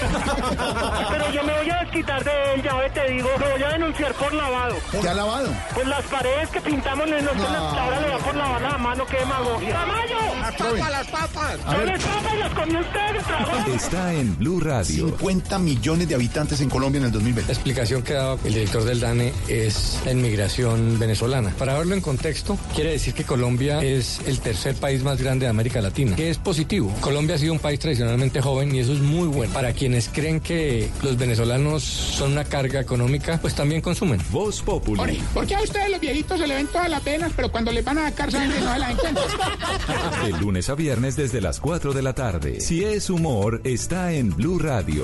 Pero yo me voy a desquitar de él, ya ve, te digo, lo voy a denunciar por lavado. ¿Qué ha lavado? Pues las paredes que pintamos en los ahora le va por lavar la mano, qué demagogia. ¡Tamayo! Las papas, las papas! A las papas las comió usted, trabajo. Está en Blue Radio. 50 millones de habitantes en Colombia en el 2020. La explicación que daba el director del DANE es la inmigración venezolana. Para verlo en contexto, quiere decir que Colombia es el tercer país más grande de América Latina, que es positivo. Colombia ha sido un país tradicionalmente joven y eso es muy bueno. Para quienes creen que los venezolanos son una carga económica, pues también consumen. Voz Populi. ¿Por qué a ustedes los viejitos se le ven todas las venas, pero cuando les van a sacar sangre no se las encuentran? De lunes a viernes desde las 4 de la tarde. Si es humor, está en Blue Radio,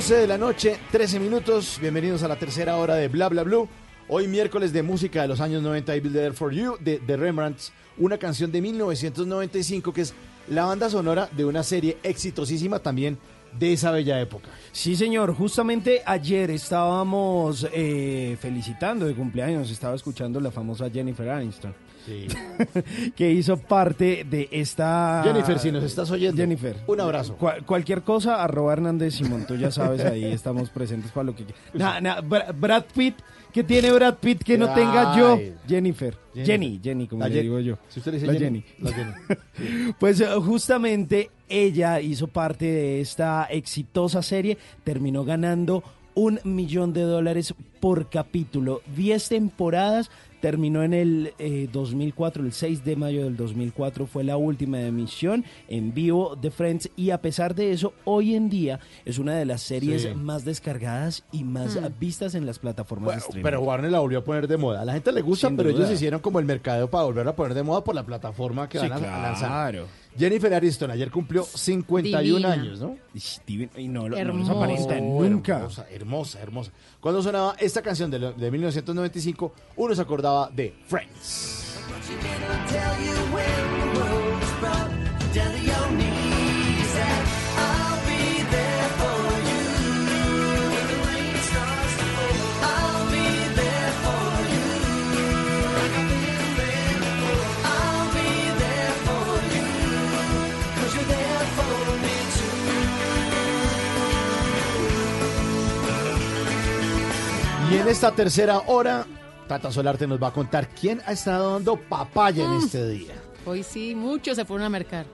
11 de la noche, 13 minutos. Bienvenidos a la tercera hora de Bla Bla Blue. Hoy miércoles de música de los años 90, I Be There For You, de The Rembrandts, una canción de 1995 que es la banda sonora de una serie exitosísima también de esa bella época. Sí, señor. Justamente ayer estábamos eh, felicitando de cumpleaños, estaba escuchando la famosa Jennifer Aniston. que hizo parte de esta... Jennifer, si nos estás oyendo, Jennifer. un abrazo. Cual- cualquier cosa, arroba Hernández Simón, tú ya sabes, ahí estamos presentes para lo que... Nah, nah, Bra- Brad Pitt, que tiene Brad Pitt que no tenga yo? Jennifer. Jenny, Jenny, como La le Jen- digo yo. Si usted le dice La Jenny, Jenny. la Jenny. Pues eh, justamente ella hizo parte de esta exitosa serie, terminó ganando un millón de dólares por capítulo, 10 temporadas, terminó en el eh, 2004, el 6 de mayo del 2004 fue la última emisión en vivo de Friends y a pesar de eso, hoy en día es una de las series Sí. más descargadas y más Hmm. vistas en las plataformas Bueno, de streaming. pero Warner la volvió a poner de moda. A la gente le gusta, Sin pero duda. ellos hicieron como el mercadeo para volverla a poner de moda por la plataforma que Sí, van a, lanzar. Jennifer Aniston ayer cumplió 51 Divina. años, ¿no? Y no, lo- no Hermosa, los aparenta nunca. Hermosa, hermosa, hermosa. Cuando sonaba esta canción de, lo- de 1995, uno se acordaba de Friends. tell you when the your Y en esta tercera hora, Tata Solarte nos va a contar quién ha estado dando papaya en Mm. este día. Hoy sí, muchos se fueron a mercar.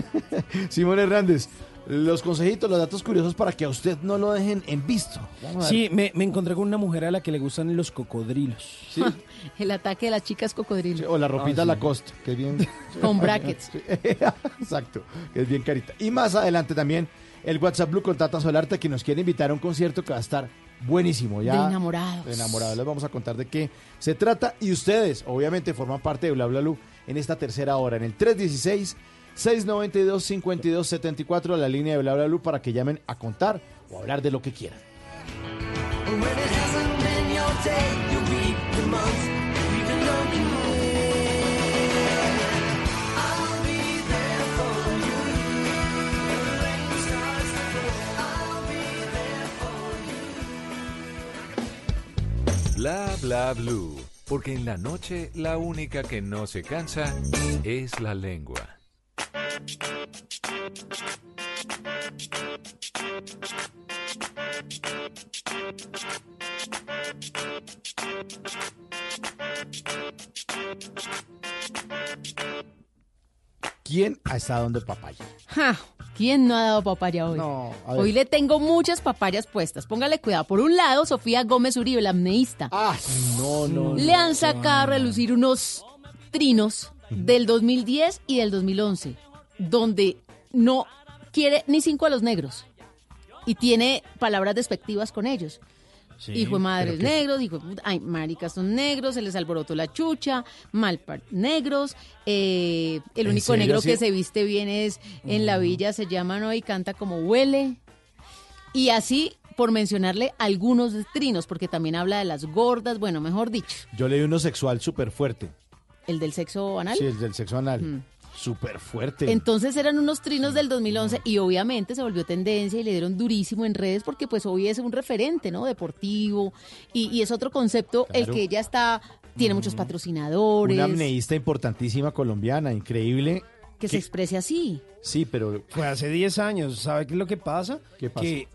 Simón Hernández, los consejitos, los datos curiosos para que a usted no lo dejen en visto. Vamos a ver. Sí, me, me encontré con una mujer a la que le gustan los cocodrilos. El ataque de las chicas cocodrilo. O la ropita Ah, sí. Lacoste, que es bien... Con brackets. Sí, Exacto, que es bien carita. Y más adelante también el WhatsApp Blue con Tata Solarte que nos quiere invitar a un concierto que va a estar buenísimo. Ya De enamorados. de enamorados. Les vamos a contar de qué se trata y ustedes obviamente forman parte de Bla Bla en esta tercera hora en el 316 692 5274 la línea de Bla Bla para que llamen a contar o hablar de lo que quieran. Bla bla blue. Porque en la noche la única que no se cansa es la lengua. ¿Quién ha estado dando papaya? Ja, ¿Quién no ha dado papaya hoy? hoy le tengo muchas papayas puestas. Póngale cuidado. Por un lado, Sofía Gómez Uribe, la apneísta. Ah, no, no. Le han sacado a relucir unos trinos del 2010 y del 2011, donde no quiere ni cinco a los negros. Y tiene palabras despectivas con ellos. Sí, hijo de madres negros, hijo de ay, maricas son negros, se les alborotó la chucha, malpar negros, eh, el ¿En único serio, negro sí? que se viste bien es en la villa, se llama ¿no? y canta como huele. Y así, por mencionarle algunos trinos, porque también habla de las gordas, bueno, mejor dicho, Yo leí uno sexual súper fuerte. el del sexo anal. Sí, el del sexo anal. Mm. Súper fuerte. Entonces eran unos trinos del 2011 y obviamente se volvió tendencia y le dieron durísimo en redes porque pues hoy es un referente, ¿no? Deportivo y, y es otro concepto el que ella está, tiene muchos patrocinadores, Una amneísta importantísima colombiana, increíble. que se exprese así. Sí, pero Fue hace 10 años. ¿Sabe qué es lo que pasa? ¿Qué pasa? Que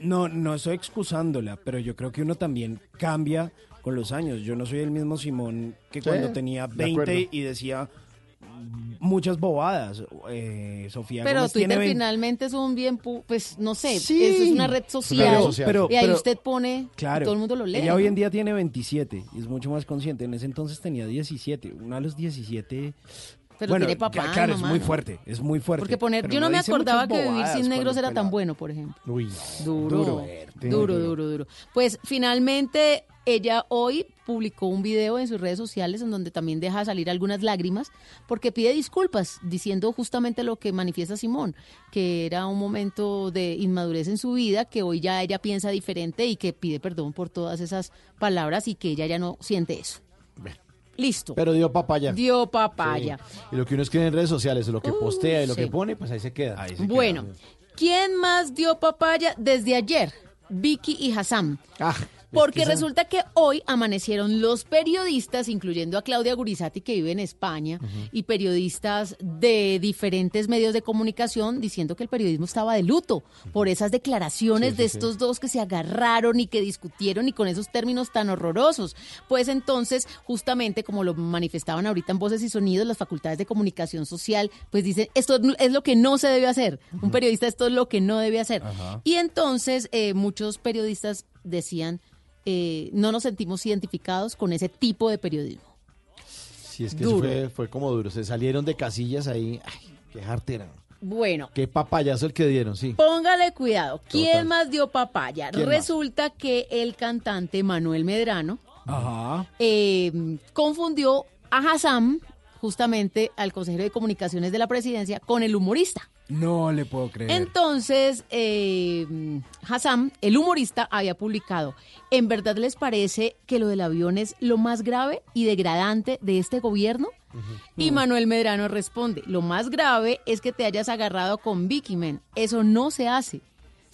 no, no estoy excusándola, pero yo creo que uno también cambia con los años. Yo no soy el mismo Simón que Sí, cuando tenía de 20 acuerdo. y decía muchas bobadas, eh, Sofía Pero Gómez Twitter tiene finalmente es un bien, pu- pues no sé, Sí. eso es una red social. Pero- y ahí pero- usted pone, Claro. y todo el mundo lo lee. Ella ¿no? hoy en día tiene 27 y es mucho más consciente. En ese entonces tenía 17. Una a los 17. Pero bueno, tiene papá, cla- claro, mamá, es muy ¿no? fuerte, es muy fuerte. Porque poner, Pero yo no me acordaba que vivir sin negros era tan bueno, por ejemplo. Uy, Duro, Duro, duro, duro, duro, Pues finalmente ella hoy publicó un video en sus redes sociales en donde también deja salir algunas lágrimas porque pide disculpas diciendo justamente lo que manifiesta Simón, que era un momento de inmadurez en su vida, que hoy ya ella piensa diferente y que pide perdón por todas esas palabras y que ella ya no siente eso. Listo. Pero dio papaya. Dio papaya. Sí. Y lo que uno escribe en redes sociales, lo que postea y lo sí. que pone, pues ahí se queda. Bueno, ¿quién más dio papaya desde ayer? Vicky y Hassan. Porque que resulta que hoy amanecieron los periodistas, incluyendo a Claudia Gurizati, que vive en España, y periodistas de diferentes medios de comunicación, diciendo que el periodismo estaba de luto por esas declaraciones Sí, de sí. estos dos que se agarraron y que discutieron y con esos términos tan horrorosos. Pues entonces, justamente como lo manifestaban ahorita en Voces y Sonidos, las facultades de comunicación social, pues dicen, esto es lo que no se debe hacer. Un periodista esto es lo que no debe hacer. Y entonces eh, muchos periodistas decían, eh, no nos sentimos identificados con ese tipo de periodismo. Sí, es que eso fue, fue como duro. Se salieron de casillas ahí. Ay, qué jartera. Bueno, Qué papayazo el que dieron, sí. póngale cuidado. ¿Quién Total. más dio papaya? Resulta que el cantante Manuel Medrano Ajá. eh, confundió a Hassan, justamente al consejero de comunicaciones de la presidencia, con el humorista. No le puedo creer. Entonces, eh, Hassan, el humorista, había publicado, ¿en verdad les parece que lo del avión es lo más grave y degradante de este gobierno? Y Manuel Medrano responde, lo más grave es que te hayas agarrado con Vicky Men, eso no se hace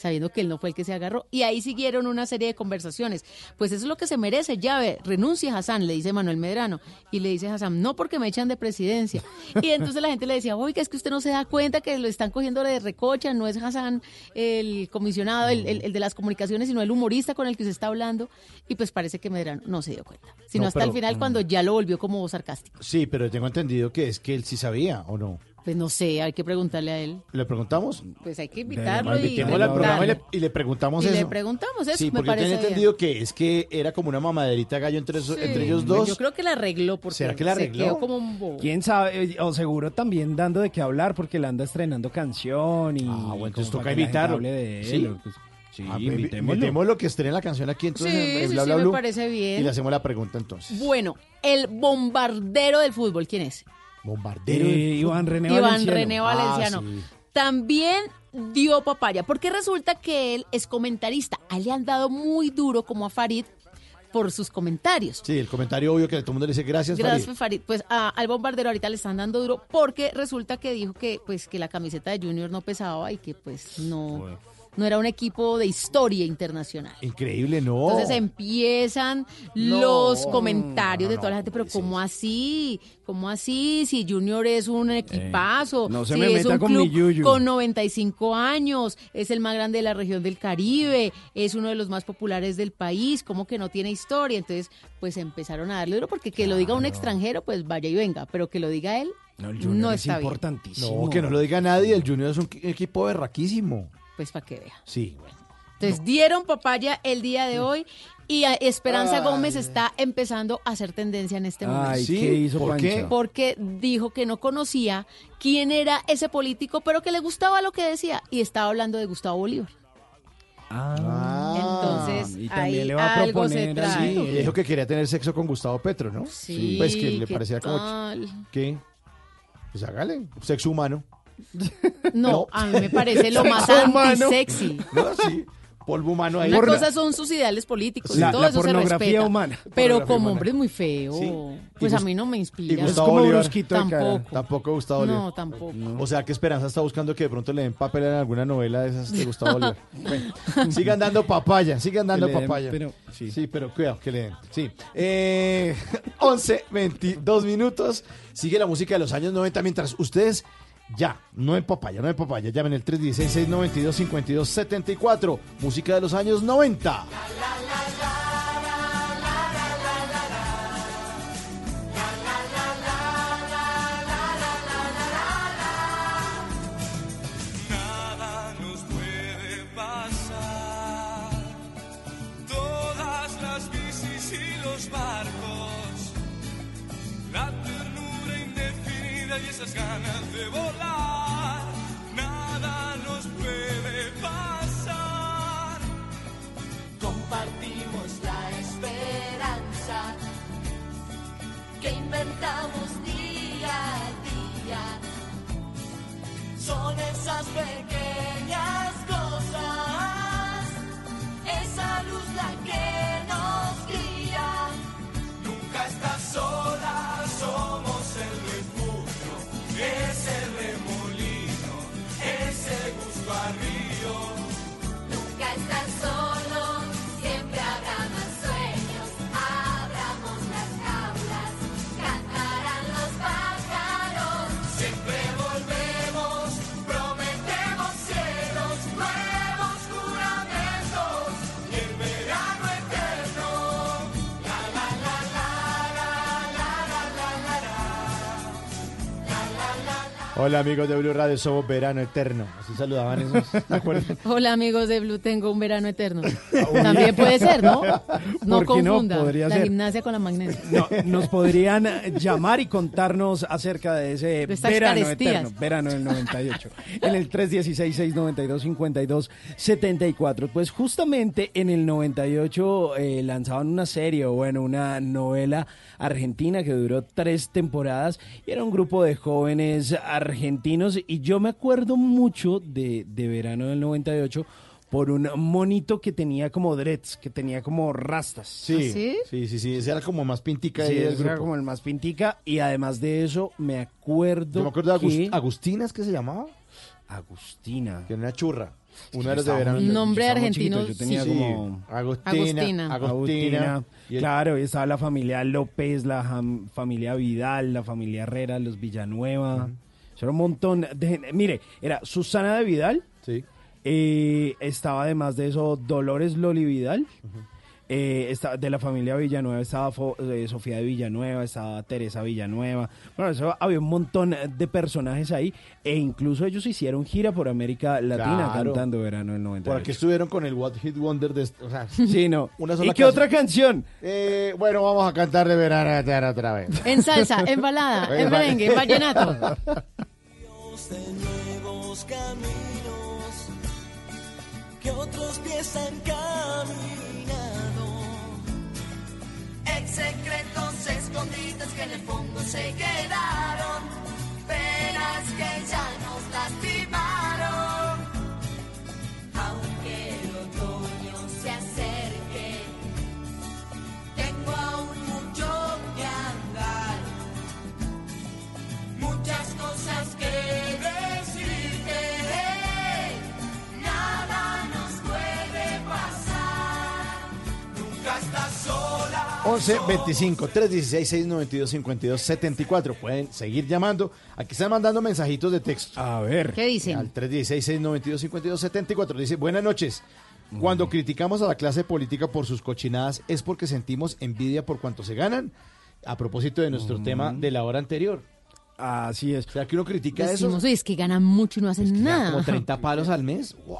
sabiendo que él no fue el que se agarró. Y ahí siguieron una serie de conversaciones. Pues eso es lo que se merece, ya ve, renuncia Hassan, le dice Manuel Medrano. Y le dice Hassan, no porque me echan de presidencia. Y entonces la gente le decía, oiga, es que usted no se da cuenta que lo están cogiendo de recocha, no es Hassan el comisionado, el, el- el de las comunicaciones, sino el humorista con el que se está hablando. Y pues parece que Medrano no se dio cuenta. Sino No, hasta pero, el final mm. cuando ya lo volvió como sarcástico. Sí, pero tengo entendido que es que él sí sabía, ¿o no? Pues no sé, hay que preguntarle a él. ¿Le preguntamos? Pues hay que invitarlo y Invitémoslo al programa y le, y le preguntamos Y eso. le preguntamos eso, Sí, me porque yo parece tenía bien. entendido que es que era como una mamaderita gallo entre, Sí. entre ellos dos. Yo creo que la arregló porque ¿Será que la se arregló? quedó como un bobo. ¿Quién sabe? O seguro también dando de qué hablar porque le anda estrenando canción y. Ah, bueno, entonces toca invitarlo. hable de él, ¿Sí? o, pues, sí, Ah, pues, invitémoslo. invitémoslo que estrene la canción aquí entonces Sí, en- en sí, Bla sí, Bla me parece bien. Y le hacemos la pregunta entonces. Bueno, el bombardero del fútbol, ¿quién es? Bombardero. Eh, Iván. René Iván Valenciano. René Ah, Valenciano. sí. También dio papaya, porque resulta que él es comentarista. A él le han dado muy duro como a Farid por sus comentarios. Sí, el comentario obvio que todo el mundo le dice gracias, Gracias, Farid. Farid. Pues a- al bombardero ahorita le están dando duro porque resulta que dijo que pues que la camiseta de Junior no pesaba y que pues no, no era un equipo de historia internacional. Increíble, ¿no? Entonces empiezan No. los comentarios de No, toda la gente, pero ¿cómo así? ¿Cómo así? Si Junior es un equipazo, no se si me es meta un con mi club yuyu. con 95 años, es el más grande de la región del Caribe, es uno de los más populares del país, ¿cómo que no tiene historia? Entonces, pues empezaron a darle duro porque que lo diga un extranjero, pues vaya y venga, pero que lo diga él, No, el no, Junior es está bien. importantísimo. No, que no lo diga nadie. El Junior es un equi- equipo berraquísimo. Pues para que vea. Sí, bueno. Entonces dieron papaya el día de hoy y Esperanza Ay. Gómez está empezando a hacer tendencia en este momento. Ay, ¿qué hizo ¿Por qué? Porque dijo que no conocía quién era ese político, pero que le gustaba lo que decía y estaba hablando de Gustavo Bolívar. Ah, Entonces, y también ahí le va a algo se proponer trae. así. Sí, dijo que quería tener sexo con Gustavo Petro, ¿no? Sí, Pues que le ¿qué parecía como... tal? ¿Qué? Pues hágale. Sexo humano. No, No. a mí me parece lo más Sexo humano. antisexy. No, sí. Polvo humano ahí. Una cosa son sus ideales políticos La- y todo la eso se pornografía respeta. humana. Pero Pornografía como humana. hombre es muy feo. Sí. Pues Y a Gus- mí no me Y inspira. Gustavo como Bolívar. brusquito de cara. Tampoco. Tampoco Gustavo Bolívar. No, tampoco. O sea que Esperanza está buscando que de pronto le den papel en alguna novela de esas de Gustavo Bolívar. Bueno, sigan dando papaya, sigan dando Que le den, papaya. pero- sí. sí. pero cuidado, que le den. Sí. Eh, 11, 22 minutos. Sigue la música de los años 90 mientras ustedes ya, no en papaya, no en papaya. Llamen el 316-692-5274. Música de los años 90. La, la, la, barcos esas ganas de volar. Nada nos puede pasar. Compartimos la esperanza que inventamos día a día. Son esas pequeñas Hola amigos de Blue Radio, somos Verano Eterno. Así saludaban esos. Hola amigos de Blue, tengo un verano eterno. También puede ser, ¿no? No confunda la ser. gimnasia con la magnesia. No, nos podrían llamar y contarnos acerca de ese De verano carestías. eterno, verano del 98, en el 316-692-5274. Pues justamente en el 98 eh, lanzaban una serie, o bueno, una novela argentina que duró tres temporadas y era un grupo de jóvenes argentinos y yo me acuerdo mucho de, de verano del 98 por un monito que tenía como dreads, que tenía como rastas. Sí, sí, sí, sí, ese era como más pintica Sí, ese era grupo. como el más pintica. Y además de eso, me acuerdo. Yo me acuerdo de que- Agustina, ¿es que se llamaba? Agustina. Que era una churra. Una de las de verano. muy- Nombre argentino, Yo tenía sí. como. Agustina. Agustina. Agustina. Y el- Claro, y estaba la familia López, la familia Vidal, la familia Herrera, los Villanueva. Era un montón de gente. Mire, era Susana de Vidal. Sí. eh, estaba además de eso Dolores Loli Vidal. eh, estaba- de la familia Villanueva estaba Fo- eh, Sofía de Villanueva, estaba Teresa Villanueva. Bueno, eso, había un montón de personajes ahí. E incluso ellos hicieron gira por América Latina Claro. cantando verano del 98. Por aquí estuvieron con el What Hit Wonder de... O sea, Sí, no. una sola ¿Y qué canción. otra canción? Eh, bueno, vamos a cantar de verano otra vez. En salsa, en balada, en merengue, en vallenato. de nuevos caminos que otros pies han caminado. Ex secretos escondidos que en el fondo se quedaron, penas que ya nos lastimaron. 11 25 316 692 52 74. Pueden seguir llamando. Aquí están mandando mensajitos de texto. A ver. ¿Qué dicen? Al 316 692 52 74. Dice, buenas noches. Cuando criticamos a la clase política por sus cochinadas es porque sentimos envidia por cuánto se ganan. A propósito de nuestro tema de la hora anterior. Así es. O sea, que uno critica Decimos, eso. "Oye, es que ganan mucho y no hacen nada. Como 30 palos al mes. ¡Wow!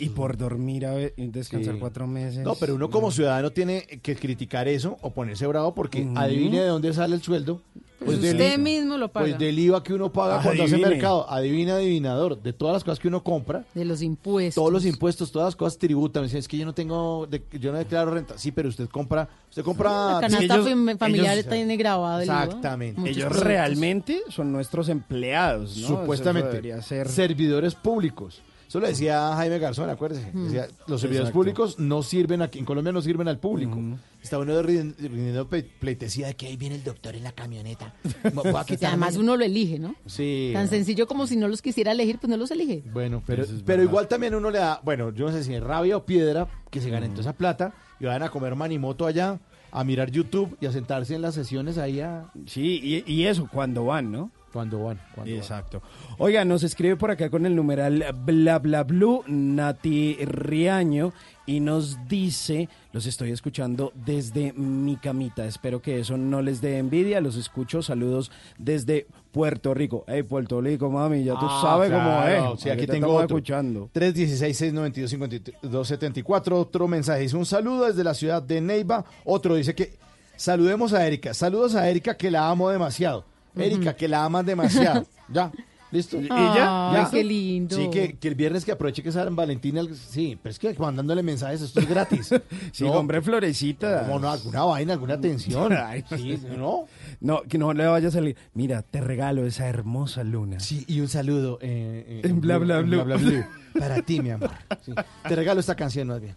Y por dormir a ver, y descansar Sí. cuatro meses. No, pero uno como ciudadano tiene que criticar eso o ponerse bravo porque adivine de dónde sale el sueldo. Pues del usted mismo lo paga. Pues del IVA que uno paga cuando hace Adivine. mercado. Adivina, adivinador. De todas las cosas que uno compra, De los impuestos. todos los impuestos, todas las cosas tributan. Dicen, es que yo no tengo, de- yo no declaro renta. Sí, pero usted compra, usted compra... La canasta ellos- fam- familiar ellos- tiene grabado el IVA. Exactamente. Muchos Ellos productos. realmente son nuestros empleados, ¿no? Eso Supuestamente. debería ser. Servidores públicos. Eso lo decía Jaime Garzón, acuérdese. Mm. Decía, los servidores Exacto. públicos no sirven aquí, en Colombia no sirven al público. Está uno rin- rindiendo ple- pleitesía de que ahí viene el doctor en la camioneta. Además uno lo elige, ¿no? Sí. Tan sencillo como si no los quisiera elegir, pues no los elige. Bueno, pero, es pero igual también uno le da, bueno, yo no sé si es rabia o piedra que se ganen toda esa plata y vayan a comer manimoto allá, a mirar YouTube y a sentarse en las sesiones ahí a, Sí, y, y eso, cuando van, ¿no? Cuando van. Cuando van. Exacto. Oiga, nos escribe por acá con el numeral bla bla blue Nati Riaño y nos dice, los estoy escuchando desde mi camita. Espero que eso no les dé envidia. Los escucho. Saludos desde Puerto Rico. Hey, Puerto Rico, mami, ya tú Ah, sabes cómo claro. es. Sí, aquí te tengo otro. escuchando. 316-692-5274. Otro mensaje. Dice un saludo desde la ciudad de Neiva. Otro dice que saludemos a Erika. Saludos a Erika que la amo demasiado. Erika, que la aman demasiado. ya, listo. ¿Y ya? Ay, qué lindo. Sí, que, que el viernes que aproveche que es San Valentín. el- Sí, pero es que mandándole mensajes, esto es gratis. Sí, hombre, florecita. Como no, alguna vaina, alguna atención. Ay, sí, ¿no? No, que no le vaya a salir. Mira, te regalo esa hermosa luna. Sí, y un saludo eh, eh, En bla, bla, en bla. Para ti, mi amor. Sí. Te regalo esta canción más bien.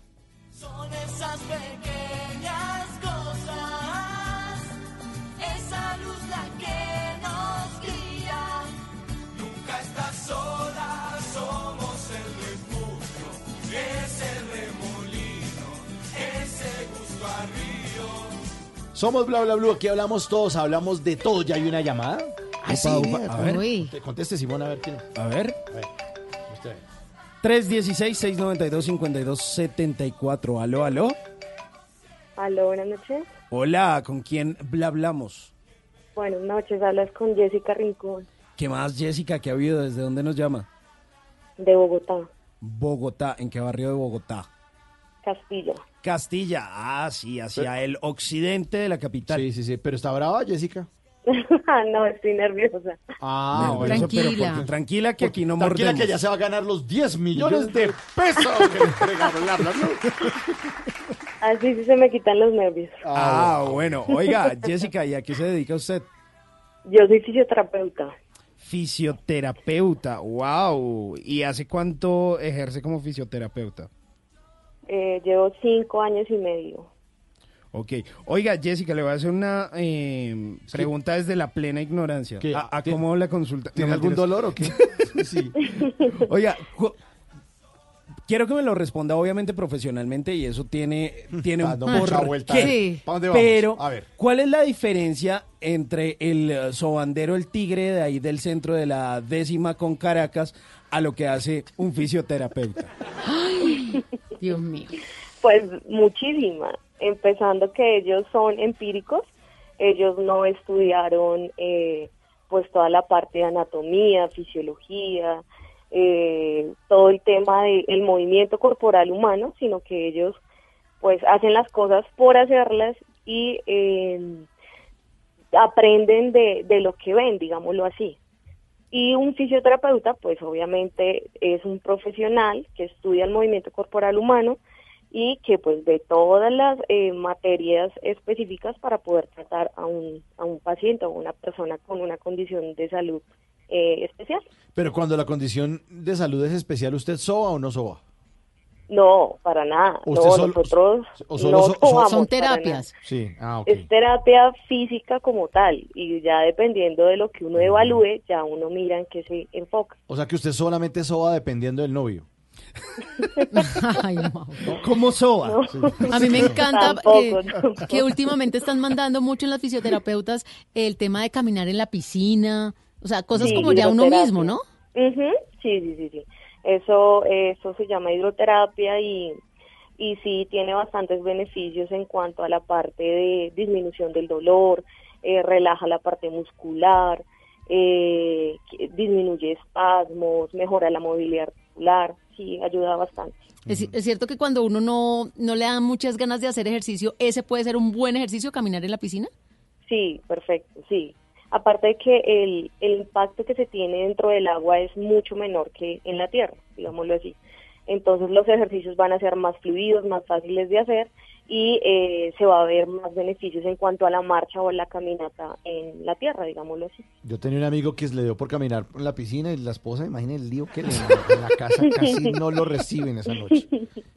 Son esas pequeñas Somos Bla Bla Blue, aquí hablamos todos, hablamos de todo. ¿Ya hay una llamada? Ah, sí, A ver. Uy. Te conteste, Simón, a ver quién. A ver. A ver, usted. 316-692-5274. Aló, aló. Aló, buenas noches. Hola, ¿con quién bla hablamos? Buenas noches, hablas con Jessica Rincón, ¿Qué más, Jessica? ¿Qué ha habido? ¿Desde dónde nos llama? de Bogotá, Bogotá. ¿En qué barrio de Bogotá? Castilla. Castilla. Ah, sí, hacia el occidente de la capital. Sí, sí, sí. Pero está brava, Jessica. no, estoy nerviosa. Ah, No, bueno. eso, pero Tranquila. porque- tranquila que aquí no Tranquila mordemos. que ya se va a ganar los 10 millones de pesos que le entregaron. Así sí se me quitan los nervios. Ah, bueno. Oiga, Jessica, ¿y a qué se dedica usted? Yo soy fisioterapeuta. Fisioterapeuta. Wow. ¿Y hace cuánto ejerce como fisioterapeuta? Eh, llevo cinco años y medio. Ok. Oiga, Jessica, le voy a hacer una eh, pregunta desde la plena ignorancia. ¿Qué? ¿A, a ¿Tiene- cómo la consulta? ¿Tiene No, algún dolor o qué? Sí. Oiga, quiero que me lo responda obviamente profesionalmente y eso tiene, tiene un Dando mucha porqué. vuelta. Sí. ¿Para dónde vamos? Pero, A ver. ¿cuál es la diferencia entre el eh, sobandero, el tigre de ahí del centro de la décima con Caracas, a lo que hace un fisioterapeuta? Ay, Dios mío. Pues muchísima. Empezando que ellos son empíricos, ellos no estudiaron eh, pues toda la parte de anatomía, fisiología, eh, todo el tema del movimiento corporal humano, sino que ellos pues hacen las cosas por hacerlas y eh, aprenden de, de lo que ven, digámoslo así. Y un fisioterapeuta, pues obviamente es un profesional que estudia el movimiento corporal humano y que pues ve todas las eh, materias específicas para poder tratar a un, a un paciente o una persona con una condición de salud eh, especial. Pero cuando la condición de salud es especial, ¿usted soba o no soba? No, para nada. ¿Usted No, solo- nosotros o solo no so- Son terapias. Sí, ah. Es terapia física como tal y ya dependiendo de lo que uno evalúe, ya uno mira en qué se enfoca. O sea que usted solamente soba dependiendo del novio. Ay, Mauro. ¿Cómo soba? No. A mí me encanta Tampoco, que, tampoco. que últimamente están mandando mucho en las fisioterapeutas el tema de caminar en la piscina, o sea, cosas Sí, como ya uno mismo, ¿no? Ujú, Sí, sí, sí, sí. Eso, eso se llama hidroterapia y, y sí tiene bastantes beneficios en cuanto a la parte de disminución del dolor, eh, relaja la parte muscular, eh, disminuye espasmos, mejora la movilidad articular, sí, ayuda bastante. Es, es cierto que cuando uno no, no le da muchas ganas de hacer ejercicio, ese puede ser un buen ejercicio, caminar en la piscina. Sí, perfecto, sí. Aparte de que el, el impacto que se tiene dentro del agua es mucho menor que en la tierra, digámoslo así. Entonces los ejercicios van a ser más fluidos, más fáciles de hacer y eh, se va a ver más beneficios en cuanto a la marcha o la caminata en la tierra, digámoslo así. Yo tenía un amigo que le dio por caminar por la piscina y la esposa, imagínate el lío que le en la casa casi no lo reciben esa noche.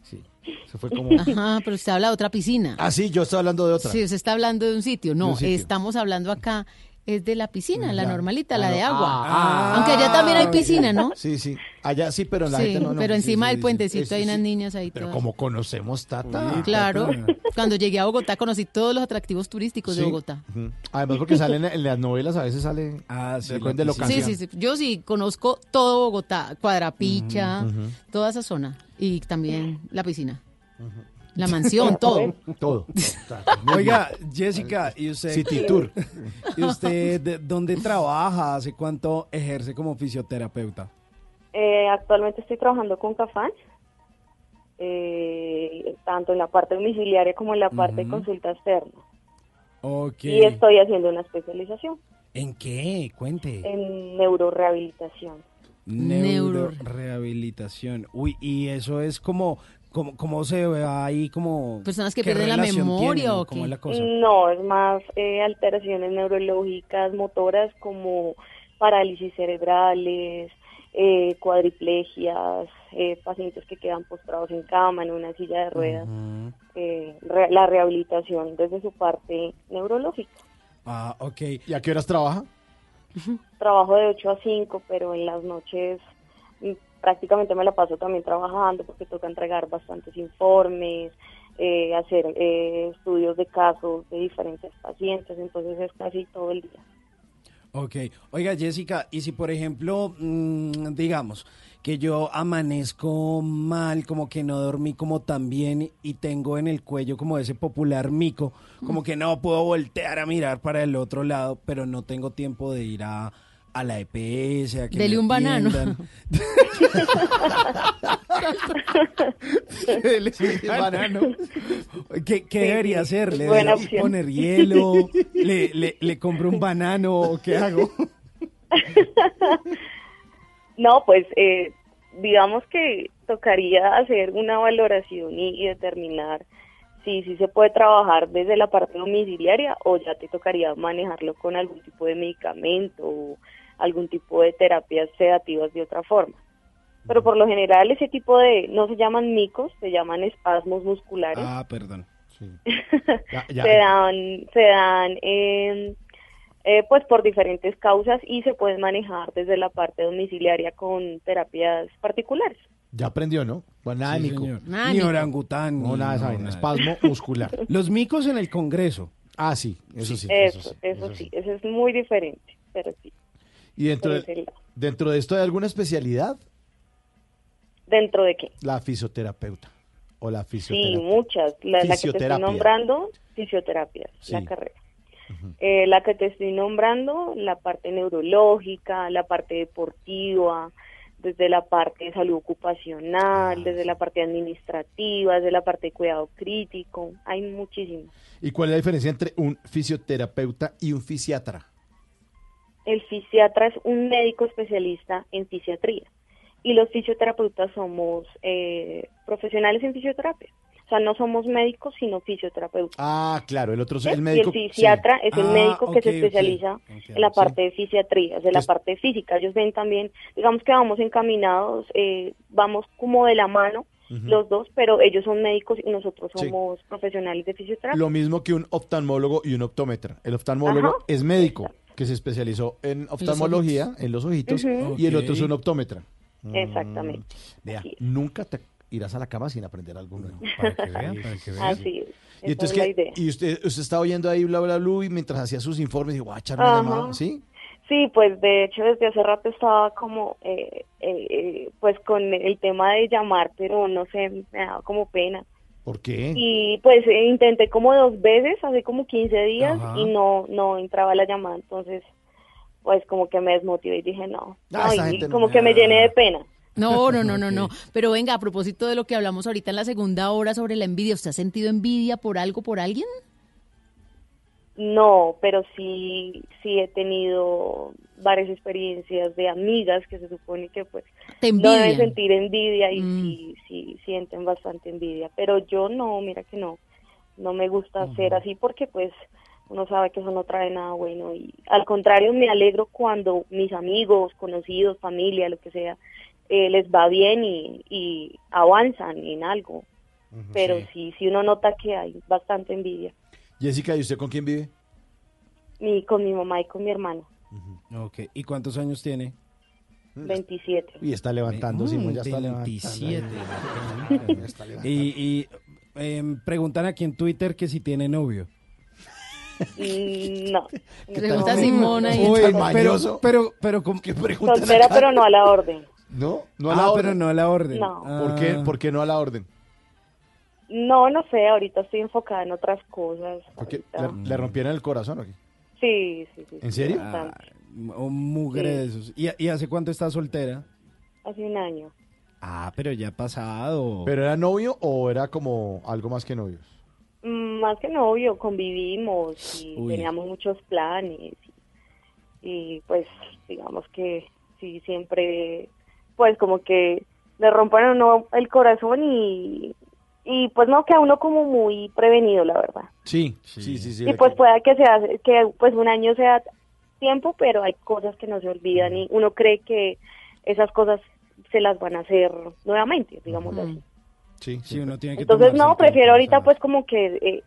Sí, se fue como... Ajá, pero usted habla de otra piscina. Ah, sí, yo estoy hablando de otra. Sí, usted está hablando de un sitio. No, un sitio. estamos hablando acá es de la piscina, la Ya. normalita, Ah, la no. de agua. Ah, Aunque allá también hay piscina, ¿no? Sí, sí. Allá sí, pero en la Sí, gente no. no. pero encima sí, del puentecito Sí, hay unas niñas ahí Pero todas. como conocemos Tata. Claro, cuando llegué a Bogotá conocí todos los atractivos turísticos de. Bogotá. Además porque salen en las novelas, a veces sale Ah, sí, de, piscina. Sí, sí, sí. Yo sí conozco todo Bogotá, Cuadrapicha, toda esa zona. Y también la piscina. La mansión, todo. Todo. Oiga, Jessica, ¿y usted? City Tour. ¿Y usted de- dónde trabaja? ¿Hace cuánto ejerce como fisioterapeuta? Eh, actualmente estoy trabajando con Cafán, eh, tanto en la parte domiciliaria como en la parte de consulta externa. Ok. Y estoy haciendo una especialización. ¿En qué? Cuente. en neurorehabilitación. Neuro- Neurorehabilitación. Uy, y eso es como, como, cómo se ve ahí como... Personas que ¿qué pierden la memoria tienen? o ¿Cómo qué? es la cosa? No, es más eh, alteraciones neurológicas, motoras como parálisis cerebrales, eh, cuadriplegias, eh, pacientes que quedan postrados en cama, en una silla de ruedas. eh, re- la rehabilitación desde su parte neurológica. Ah, ok. ¿Y a qué horas trabaja? Trabajo de 8 a 5, pero en las noches prácticamente me la paso también trabajando porque toca entregar bastantes informes, eh, hacer eh, estudios de casos de diferentes pacientes, entonces es casi todo el día. Ok. Oiga, Jessica, y si por ejemplo, mm, digamos, que yo amanezco mal, como que no dormí como tan bien y tengo en el cuello como ese popular mico, como que no puedo voltear a mirar para el otro lado, pero no tengo tiempo de ir a, a la EPS, a que Dele un banano. Dele un banano. ¿Qué, qué Sí, debería sí, hacer? ¿Le opción. poner hielo? ¿Le, le, le compro un banano o qué hago? No, pues eh, digamos que tocaría hacer una valoración y, y determinar si, si se puede trabajar desde la parte domiciliaria o ya te tocaría manejarlo con algún tipo de medicamento o algún tipo de terapias sedativas de otra forma. Pero por lo general ese tipo de, no se llaman micos, se llaman espasmos musculares. Ah, perdón. Ya- ya- se dan, se dan eh, eh, pues por diferentes causas y se pueden manejar desde la parte domiciliaria con terapias particulares. Ya aprendió, ¿no? Bueno, nada, Sí, Nico. señor. Nada, Ni orangután. No, ni- nada no, nada. Espasmo muscular. Los micos en el Congreso. Ah, sí, eso sí. eso, eso, sí, eso es muy diferente, pero sí. Y dentro de, dentro de esto hay alguna especialidad, ¿Dentro de qué? la fisioterapeuta o la Sí, fisioterapia. muchas. La, la que te estoy nombrando, fisioterapia, la Sí. carrera. Eh, la que te estoy nombrando, la parte neurológica, la parte deportiva, desde la parte de salud Ah, ocupacional, desde la parte administrativa, desde la parte de cuidado crítico, hay muchísimas. ¿Y cuál es la diferencia entre un fisioterapeuta y un fisiatra? El fisiatra es un médico especialista en fisiatría y los fisioterapeutas somos eh, profesionales en fisioterapia. O sea, no somos médicos, sino fisioterapeutas. Ah, claro, el otro es el médico. y el fisiatra sí. es el Ah, médico que se especializa en la sí. parte de fisiatría, de la parte física. Ellos ven también, digamos que vamos encaminados, eh, vamos como de la mano los dos, pero ellos son médicos y nosotros Sí. somos profesionales de fisioterapia. Lo mismo que un oftalmólogo y un optómetra. El oftalmólogo Ajá. es médico que se especializó en oftalmología, en los ojitos, y el otro es un optómetra. Mm, Exactamente. Vea, nunca te irás a la cama sin aprender algo nuevo. Para que vean, para que vean. Así es. Y entonces, es la ¿qué? idea. Y usted, usted estaba oyendo ahí bla, bla, bla, y mientras hacía sus informes, dijo, voy a echarme Ajá. una llamada, ¿sí? Sí, pues de hecho desde hace rato estaba como, eh, eh, eh, pues con el tema de llamar, pero no sé, me daba como pena. ¿Por qué? Y pues eh, intenté como dos veces, hace como 15 días, Ajá. y no no entraba la llamada, entonces pues como que me desmotivé y dije no, Ah, no, y no- como que me llené de pena. No, no, no, no, no. Pero venga, a propósito de lo que hablamos ahorita en la segunda hora sobre la envidia, ¿usted ha sentido envidia por algo, por alguien? No, pero sí, sí he tenido varias experiencias de amigas que se supone que pues Te no deben sentir envidia y Mm. sí, sí sienten bastante envidia, pero yo no, mira que no, no me gusta ser así porque pues uno sabe que eso no trae nada bueno y al contrario me alegro cuando mis amigos, conocidos, familia, lo que sea, eh, les va bien y, y avanzan en algo, pero sí, sí uno nota que hay bastante envidia. Jessica, ¿y usted con quién vive? Mi, con mi mamá y con mi hermano, Ok, ¿y cuántos años tiene? 27. Y está levantando, Mm, Simón, ya está 27. levantando. Ya está levantando. Y, y em, preguntan aquí en Twitter que si tiene novio. Mm, No. Pregunta Simón ahí. Uy, tan pero, pero, pero, ¿cómo- ¿Qué pregunta? Soltera, pero no a la orden. No, no a Ah, la orden. pero no a la orden. No. ¿Por, qué, Ah. ¿Por qué no a la orden? No, no sé, ahorita estoy enfocada en otras cosas. Porque le, le rompieron el corazón, ¿o qué? Sí, sí, sí. ¿En sí, serio? Ah, un mugre Sí. de esos. ¿Y, y hace cuánto está soltera? Hace un año. Ah, pero ya ha pasado. ¿Pero era novio o era como algo más que novios? Mm, Más que novio, convivimos y Uy. teníamos muchos planes. y pues digamos que sí siempre pues como que le uno el corazón y y pues no queda uno como muy prevenido la verdad Sí, sí, sí, sí. y pues pueda que sea que pues un año sea tiempo pero hay cosas que no se olvidan y uno cree que esas cosas se las van a hacer nuevamente digamos así Sí, sí, uno tiene que entonces no prefiero tiempo, ahorita pues como que eh,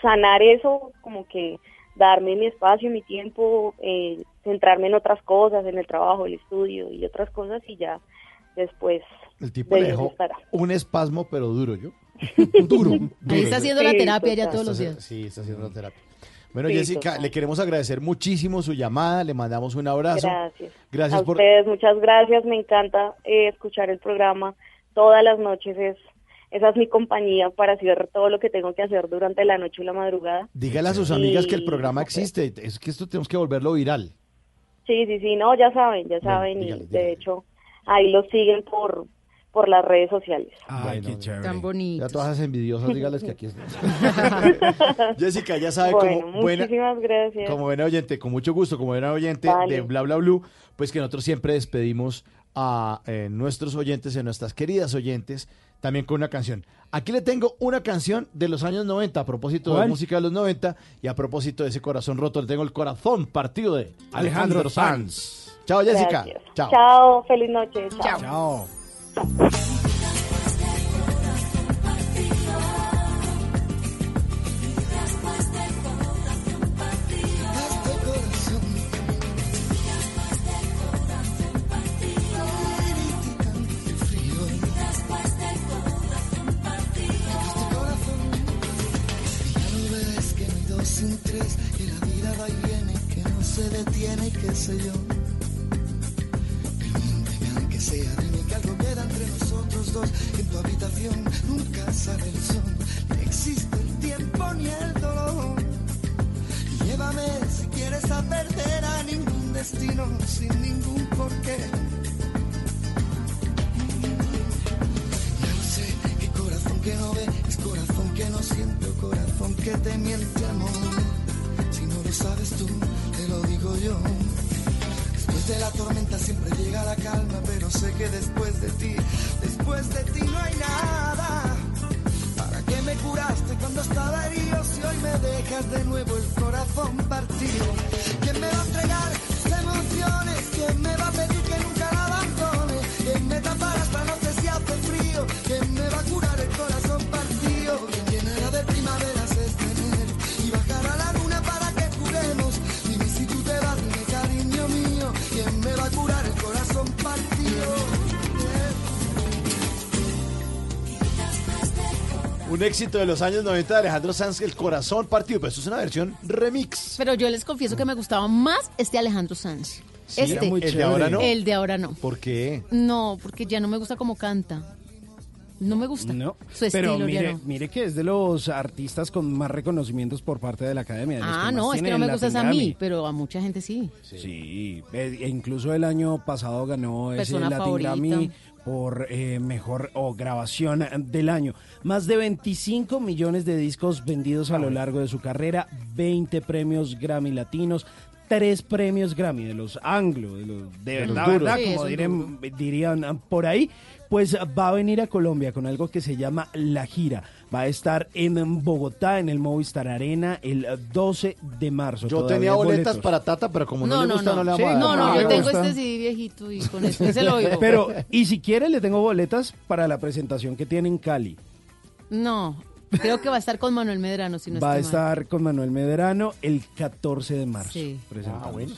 sanar eso como que darme mi espacio mi tiempo eh, centrarme en otras cosas en el trabajo el estudio y otras cosas y ya después El tipo de dejó estará. un espasmo, pero duro, ¿yo? Duro. duro. Ahí está haciendo la terapia ya todos los días. Sí, está haciendo la terapia. Bueno, Sí, Jessica, total. le queremos agradecer muchísimo su llamada, le mandamos un abrazo. Gracias. Gracias a por... ustedes, muchas gracias. Me encanta eh, escuchar el programa todas las noches. Es, esa es mi compañía para hacer todo lo que tengo que hacer durante la noche y la madrugada. Dígale a sus amigas que el programa existe. Es que esto tenemos que volverlo viral. Sí, sí, sí, no, ya saben, ya saben. y de hecho, ahí lo siguen por, por las redes sociales. Ay, qué chévere. Tan bonito. Ya todas esas envidiosas, dígales que aquí está. Jessica, ya sabe, bueno, como buena, muchísimas gracias. como buena oyente, con mucho gusto, como buena oyente Vale. de Bla Bla Blue, pues que nosotros siempre despedimos a eh, nuestros oyentes, a nuestras queridas oyentes, también con una canción. Aquí le tengo una canción de los años 90, a propósito de ¿Cuál? música de los 90, y a propósito de ese corazón roto, le tengo el corazón partido de Alejandro Alejandro Sanz. Chao, Jessica. Gracias. Chao. Chao, feliz noche. Chao. Chao. Que mi que que se detiene qué sé yo. Pero miénteme aunque sea, dime que algo En tu habitación nunca sale el sol, ni existe el tiempo ni el dolor. Llévame si quieres a perder a ningún destino, sin ningún porqué. Ya lo sé, que corazón que no ve es corazón que no siente o corazón que te miente amor. Si no lo sabes tú, te lo digo yo. Después de la tormenta siempre llega la calma, pero sé que después de ti, después de ti no hay nada. ¿Para qué me curaste cuando estaba herido si hoy me dejas de nuevo el corazón partido? ¿Quién me va a entregar sus emociones? ¿Quién me va a pedir que nunca la abandone? ¿Quién me tapará esta noche si hace frío? ¿Quién me va a curar el corazón a curar el corazón partido? Un éxito de los años 90 de Alejandro Sanz, El corazón partido, pero esto es una versión remix. Pero yo les confieso que me gustaba más este Alejandro Sanz. Sí, este. era muy ¿El de ahora no? El de ahora no. ¿Por qué? No, porque ya no me gusta cómo canta. No me gusta. No, Su pero estilo ya mire, no. mire que es de los artistas con más reconocimientos por parte de la academia. de Ah, no, es que no me gustas a Latin mí, Grammy. pero a mucha gente sí. Sí, e e incluso el año pasado ganó ese Persona Latin favorita. Grammy por eh, mejor o grabación del año. Más de 25 millones de discos vendidos a lo largo de su carrera, 20 premios Grammy latinos, tres premios Grammy de los anglo, de los de De verdad, duros. verdad, Sí, como dirían, dirían por ahí. Pues va a venir a Colombia con algo que se llama La Gira. Va a estar en Bogotá, en el Movistar Arena, el 12 de marzo. Yo Todavía tenía boletas boletos. para Tata, pero como no, No, le no, gusta, no, no. le vamos Sí, a dar. No, yo tengo gusta. este CD viejito y con este se lo oigo. Pero, y si quiere, le tengo boletas para la presentación que tiene en Cali. No, creo que va a estar con Manuel Medrano, si no Va a estoy mal. estar con Manuel Medrano el 14 de marzo. Sí. Ah, bueno.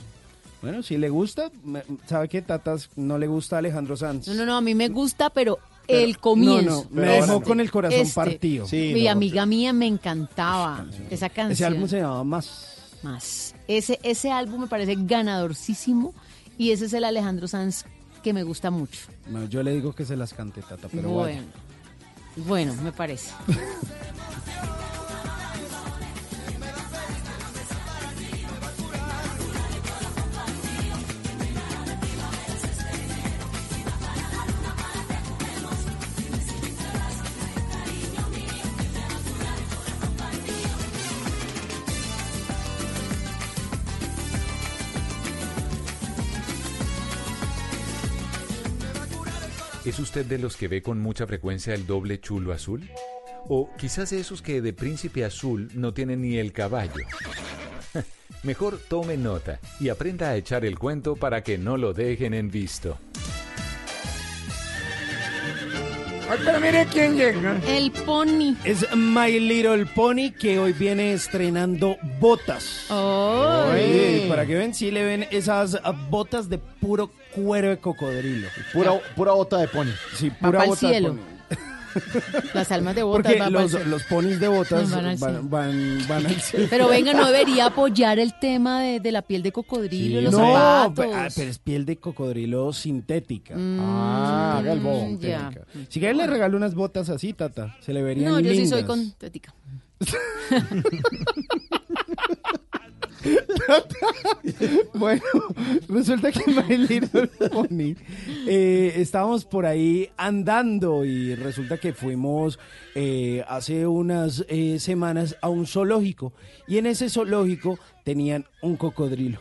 Bueno, si le gusta, me- ¿sabe qué? Tatas no le gusta a Alejandro Sanz. No, no, no, a mí me gusta, pero, Pero- el comienzo. no, no, me dejó con el corazón Este. partido. Sí, Mi no, amiga mía me encantaba esa canción. Ese álbum se llamaba Más. Más. Ese, ese álbum me parece ganadorcísimo y ese es el Alejandro Sanz que me gusta mucho. No, yo le digo que se las cante, Tata, pero bueno, vaya. Bueno, me parece. ¿Es usted de los que ve con mucha frecuencia el doble chulo azul? O quizás esos que de príncipe azul no tienen ni el caballo. Mejor tome nota y aprenda a echar el cuento para que no lo dejen en visto. Ay, pero mire quién llega. El pony. Es My Little Pony que hoy viene estrenando botas. Oye, para que ven, si le ven esas botas de puro cuero de cocodrilo. Pura, pura bota de pony. Sí, pura pa'l bota cielo. de pony. Las almas de botas Porque los, los ponis de botas Van al van, cielo. van, van al cielo. Pero venga, no debería apoyar el tema de, de la piel de cocodrilo, los no, zapatos. ah, pero es piel de cocodrilo sintética. Ah, haga el bobo. Mm, ya. Sintética. Si quieres le regalo unas botas así, tata. Se le verían No, yo sí soy con tética. Bueno, resulta que My Little Pony eh, estábamos por ahí andando y resulta que fuimos eh, hace unas eh, semanas a un zoológico y en ese zoológico tenían un cocodrilo.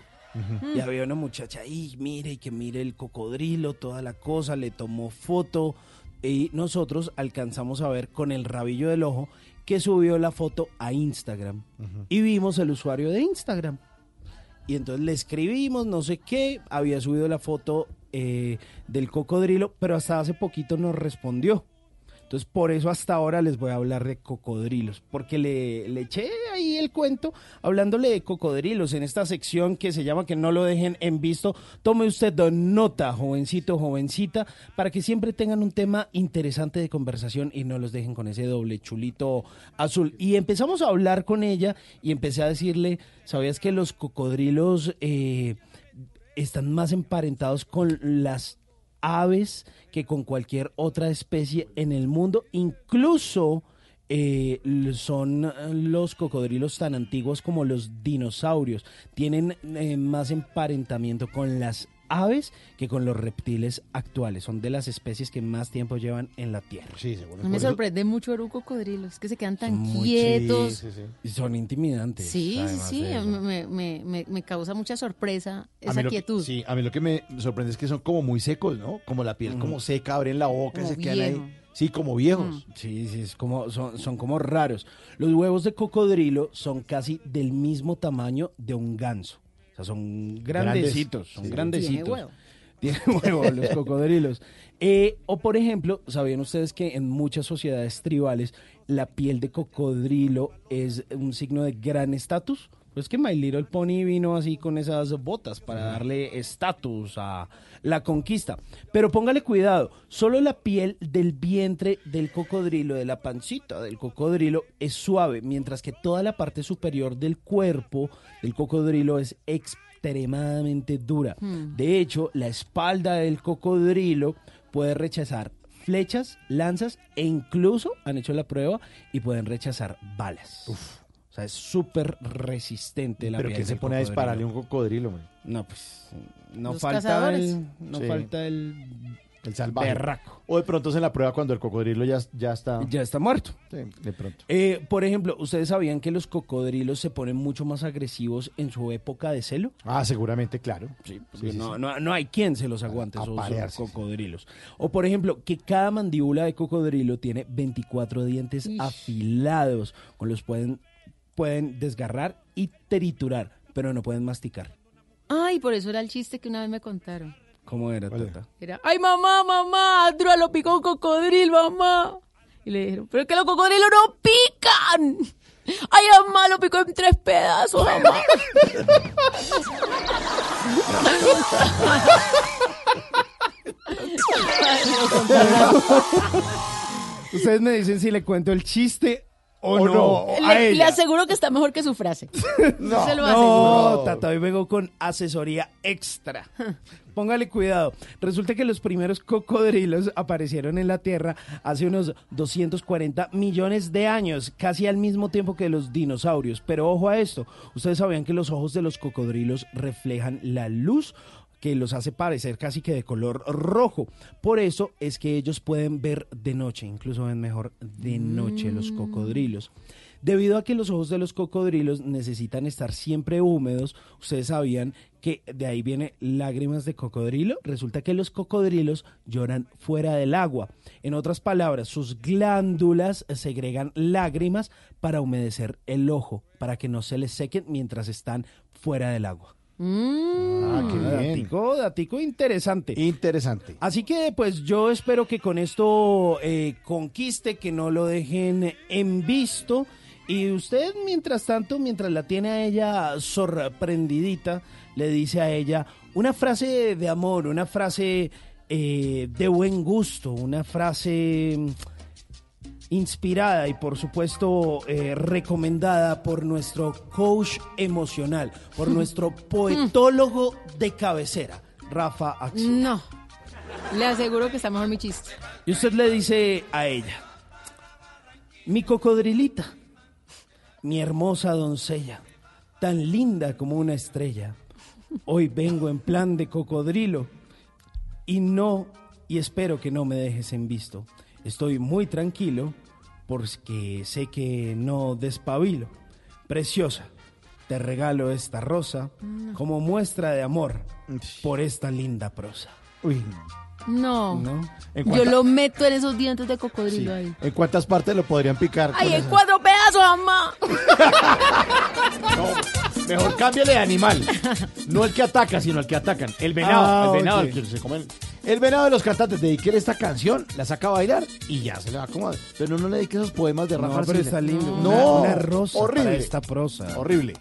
Y había una muchacha ahí, mire, y que mire el cocodrilo, toda la cosa, le tomó foto y nosotros alcanzamos a ver con el rabillo del ojo que subió la foto a Instagram y vimos el usuario de Instagram. Y entonces le escribimos, no sé qué, había subido la foto eh, del cocodrilo, pero hasta hace poquito nos respondió. Entonces por eso hasta ahora les voy a hablar de cocodrilos, porque le, eché ahí el cuento hablándole de cocodrilos en esta sección que se llama que no lo dejen en visto. Tome usted nota, jovencito, jovencita, para que siempre tengan un tema interesante de conversación y no los dejen con ese doble chulito azul. Y empezamos a hablar con ella y empecé a decirle, ¿sabías que los cocodrilos eh, están más emparentados con las aves que con cualquier otra especie en el mundo, incluso eh, son eh, los cocodrilos tan antiguos como los dinosaurios. Tienen eh, más emparentamiento con las aves que con los reptiles actuales. Son de las especies que más tiempo llevan en la Tierra. Sí, seguro. No me sorprende mucho ver un cocodrilo, es que se quedan tan quietos. sí, sí, sí. Son intimidantes. Sí, sí, me, me- me- me causa mucha sorpresa esa lo que- quietud. sí, a mí lo que me sorprende es que son como muy secos, ¿no? Como la piel como seca, abren la boca y Como se quedan ahí. Sí, como viejos. Sí, sí, es como, son, son como raros. Los huevos de cocodrilo son casi del mismo tamaño de un ganso. O sea, son grandecitos, son sí. grandecitos. Tiene huevo. Tienen huevo los cocodrilos. Eh, o por ejemplo, ¿sabían ustedes que en muchas sociedades tribales la piel de cocodrilo es un signo de gran estatus? Pues que My Little Pony vino así con esas botas para darle estatus a la conquista. Pero póngale cuidado, solo la piel del vientre del cocodrilo, de la pancita del cocodrilo, es suave, mientras que toda la parte superior del cuerpo del cocodrilo es extremadamente dura. Hmm. De hecho, la espalda del cocodrilo puede rechazar flechas, lanzas e incluso han hecho la prueba y pueden rechazar balas. O sea, es súper resistente la Pero piel que se pone a dispararle a un cocodrilo, man. No, pues no Los falta cazadores. el, no Sí. falta el, El salvaje. berraco. O de pronto es en la prueba cuando el cocodrilo ya, ya está. Ya está muerto. Sí, de pronto. Eh, por ejemplo, ¿ustedes sabían que los cocodrilos se ponen mucho más agresivos en su época de celo? Ah, seguramente, claro. Sí, porque Sí, sí, no, sí. no- no hay quien se los aguante, A esos cocodrilos. O por ejemplo, que cada mandíbula de cocodrilo tiene 24 dientes Ish. afilados, con los pueden, pueden desgarrar y triturar, pero no pueden masticar. Ay, por eso era el chiste que una vez me contaron. ¿Cómo era, ¿Cuál Tata? Era, ay mamá, mamá, Andrea lo picó un cocodrilo, mamá. Y le dijeron, pero es que los cocodrilos no pican. Ay, mamá, lo picó en tres pedazos, mamá. Ustedes me dicen si le cuento el chiste o, O no. no. a Le, aseguro que está mejor que su frase. No. Se lo No. Tata, hoy vengo con asesoría extra. Póngale cuidado. Resulta que los primeros cocodrilos aparecieron en la Tierra hace unos 240 millones de años, casi al mismo tiempo que los dinosaurios. Pero ojo a esto, ¿ustedes sabían que los ojos de los cocodrilos reflejan la luz? Que los hace parecer casi que de color rojo. Por eso es que ellos pueden ver de noche, incluso ven mejor de noche los cocodrilos. Debido a que los ojos de los cocodrilos necesitan estar siempre húmedos, ustedes sabían que de ahí viene lágrimas de cocodrilo. Resulta que los cocodrilos lloran fuera del agua. En otras palabras, sus glándulas segregan lágrimas para humedecer el ojo, para que no se les sequen mientras están fuera del agua. Ah, qué bien. Datico, datico interesante. Interesante. Así que pues yo espero que con esto eh, conquiste, que no lo dejen en visto. Y usted, mientras tanto, mientras la tiene a ella sorprendidita, le dice a ella una frase de amor, una frase eh, de buen gusto, una frase mm, inspirada y por supuesto eh, recomendada por nuestro coach emocional, por nuestro poetólogo de cabecera, Rafa Axel. No. Le aseguro que está mejor mi chiste. Y usted le dice a ella, mi cocodrilita, mi hermosa doncella, tan linda como una estrella, hoy vengo en plan de cocodrilo y no, y espero que no me dejes en visto. Estoy muy tranquilo porque sé que no despabilo. Preciosa, te regalo esta rosa como muestra de amor por esta linda prosa. Uy, No. ¿no? ¿En Yo lo meto en esos dientes de cocodrilo ahí. ¿En cuántas partes lo podrían picar? ¡Ay, en esa? cuatro pedazos, mamá! Mejor cámbiale de animal. No el que ataca, sino el que atacan. El venado. Ah, el venado, ok. el que se come. El, el venado de los cantantes. Dediquele esta canción, la saca a bailar y ya se le va a acomodar. Pero no le dedique esos poemas de Rafa No, pero Arcila. está lindo. No, Una, una rosa horrible. para esta prosa. Horrible.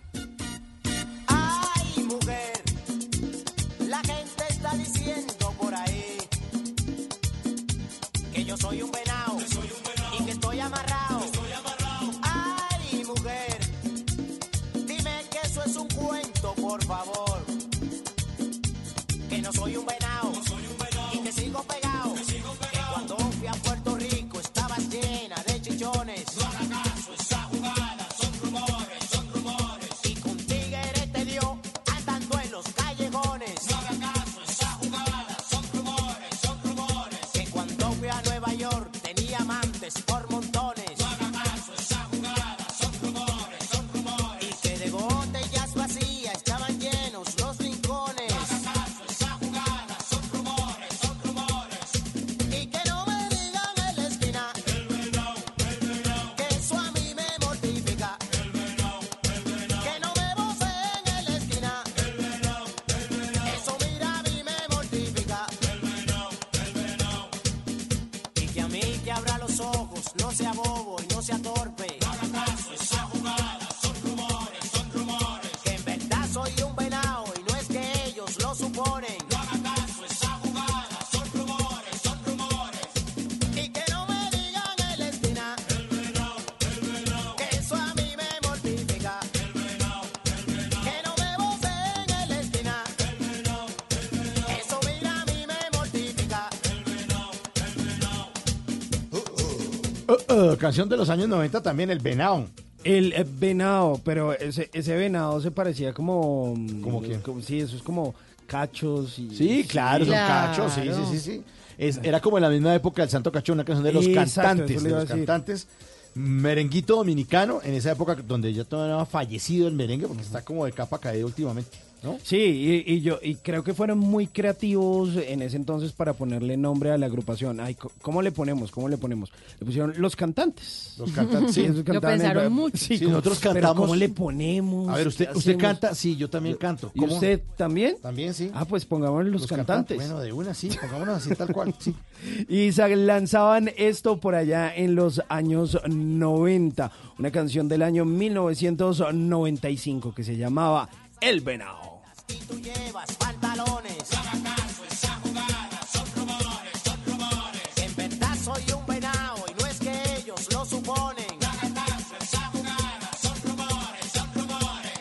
Canción de los años 90 también, El Venado. El eh, venado, pero ese, ese venado se parecía como... ¿Cómo quién? como- sí, eso es como cachos y... Sí, claro, son cachos, sí, sí, sí, sí. Es- era como en la misma época del Santo Cacho, una canción de los Exacto, cantantes, eso le de iba los decir. cantantes. Merenguito dominicano, en esa época donde ya todavía no había fallecido el merengue, porque está como de capa caída últimamente, ¿no? Sí, y, y yo y creo que fueron muy creativos en ese entonces para ponerle nombre a la agrupación. Ay, ¿cómo le ponemos? ¿Cómo le ponemos? Le pusieron los cantantes. Los cantantes, sí. esos Lo pensaron mucho. Sí, Sí, ¿cómo- nosotros cantamos- ¿Cómo le ponemos? A ver, usted, ¿Qué usted canta, sí, yo también canto. ¿Y usted también? También, sí. Ah, pues pongámosle los, cantantes. Bueno, de una, sí, pongámonos así tal cual, sí. Y sa- lanzaban esto por allá en los años 90, una canción del año 1995 que se llamaba El Venado. Y tú llevas pantalones. No caso, esa jugada son rumores, son rumores. En verdad soy un venado y no es que ellos lo suponen. No caso, esa jugada son rumores, son rumores.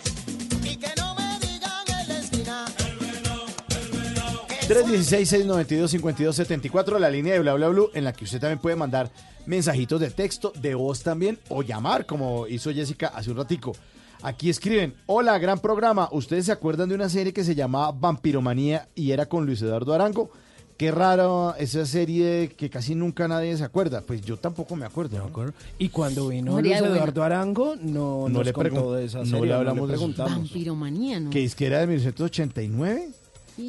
Y que no me digan en la. El venado, el venado. 316-692-5274, la línea de bla bla bla, en la que usted también puede mandar mensajitos de texto, de voz también, o llamar, como hizo Jessica hace un ratico. Aquí escriben, hola, gran programa. ¿Ustedes se acuerdan de una serie que se llamaba Vampiromanía y era con Luis Eduardo Arango? qué raro esa serie que casi nunca nadie se acuerda. Pues yo tampoco me acuerdo. ¿no? Y cuando vino María Luis buena. Eduardo Arango, no, No nos le contó de esa no serie, le hablamos de eso. preguntamos. Vampiromanía, ¿no? Que es que era de 1989.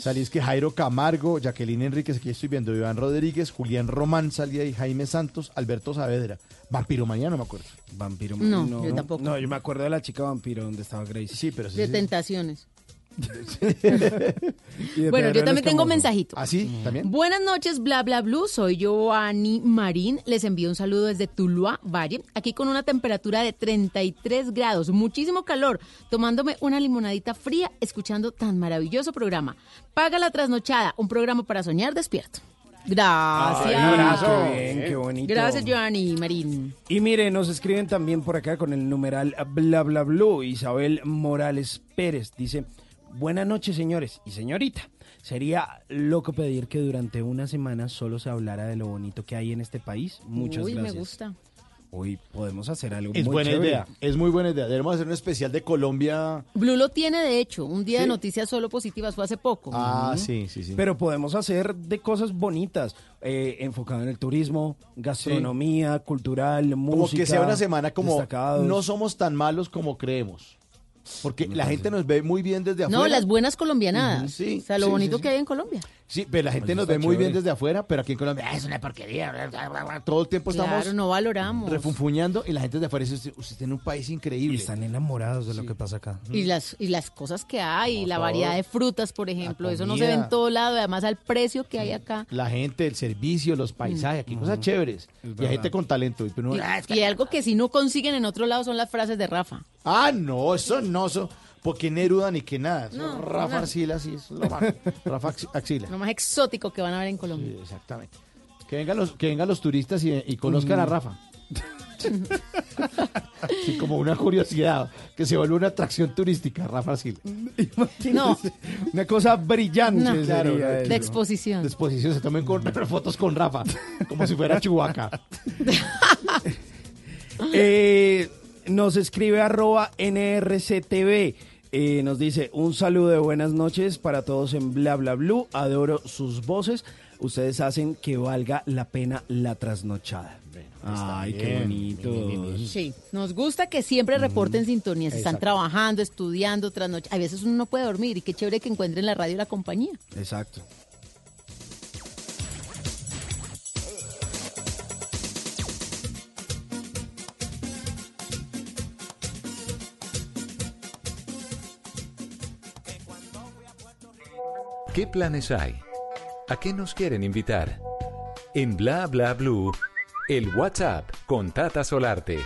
Salí es que Jairo Camargo, Jacqueline Enríquez, aquí estoy viendo, Iván Rodríguez, Julián Román salía ahí, Jaime Santos, Alberto Saavedra. Vampiromanía no me acuerdo. Vampiro No, yo tampoco. No, yo me acuerdo de la chica vampiro donde estaba Grace. Sí, pero De tentaciones. Bueno, yo también tengo Escamoso. mensajito. ¿Ah, sí? ¿También? Buenas noches, bla bla blue. Soy Giovanni Marín. Les envío un saludo desde Tuluá, Valle. Aquí con una temperatura de 33 grados, muchísimo calor, tomándome una limonadita fría, escuchando tan maravilloso programa. Paga la trasnochada, un programa para soñar despierto. Gracias. Ay, un abrazo. Qué bien, qué bonito. Gracias, Giovanni Marín. Y mire, nos escriben también por acá con el numeral bla bla blue. Isabel Morales Pérez dice: Buenas noches, señores y señorita. Sería loco pedir que durante una semana solo se hablara de lo bonito que hay en este país. Muchas Uy, gracias. me gusta. Hoy podemos hacer algo Es muy buena chévere. idea, es muy buena idea. Debemos hacer un especial de Colombia. Blue lo tiene, de hecho. Un día de noticias solo positivas fue hace poco. Ah, sí, sí, sí. Pero podemos hacer de cosas bonitas, eh, enfocado en el turismo, gastronomía, cultural, música. como que sea una semana como destacados. no somos tan malos como creemos. Porque la gente nos ve muy bien desde afuera. No, las buenas colombianadas. Sí, o sea, lo sí, bonito sí, sí. que hay en Colombia. Sí, pero la gente Pues nos ve muy bien desde afuera, pero aquí en Colombia "Ah, es una porquería. bla, bla, bla, bla". Todo el tiempo estamos Claro, no valoramos. refunfuñando y la gente de afuera dice, usted, usted tiene un país increíble. Están enamorados de lo que pasa acá. Y las, y las cosas que hay, la todo. variedad de frutas, por ejemplo, eso no se ve comida. en todo lado, además al precio que hay acá. La gente, el servicio, los paisajes, aquí cosas chéveres. Y hay gente con talento. Y uno, Y, "Ah, es que- y algo que si no consiguen en otro lado son las frases de Rafa. Ah, no, eso no, eso, porque Neruda ni que nada. No, Rafa no. Arcila, sí, es lo más. Rafa Axi- Axila. Lo más exótico que van a ver en Colombia. Sí, exactamente. Que vengan los, que vengan los turistas y, y conozcan a Rafa. Sí, como una curiosidad, que se vuelve una atracción turística, Rafa Arcila. No, Una cosa brillante. No. Claro, eso. de exposición. De exposición, se tomen con, fotos con Rafa, como si fuera Chihuahua. Eh, nos escribe arroba NRCTV. Eh, nos dice un saludo de buenas noches para todos en Bla Bla Blue. Adoro sus voces. Ustedes hacen que valga la pena la trasnochada. Ay, qué bonito. Sí, nos gusta que siempre reporten sintonías. Están trabajando, trabajando, estudiando, otras noches. A veces uno no puede dormir y qué chévere que encuentren la radio la compañía. Exacto. ¿Qué planes hay? ¿A qué nos quieren invitar? En Bla Bla Blue, el WhatsApp con Tata Solarte.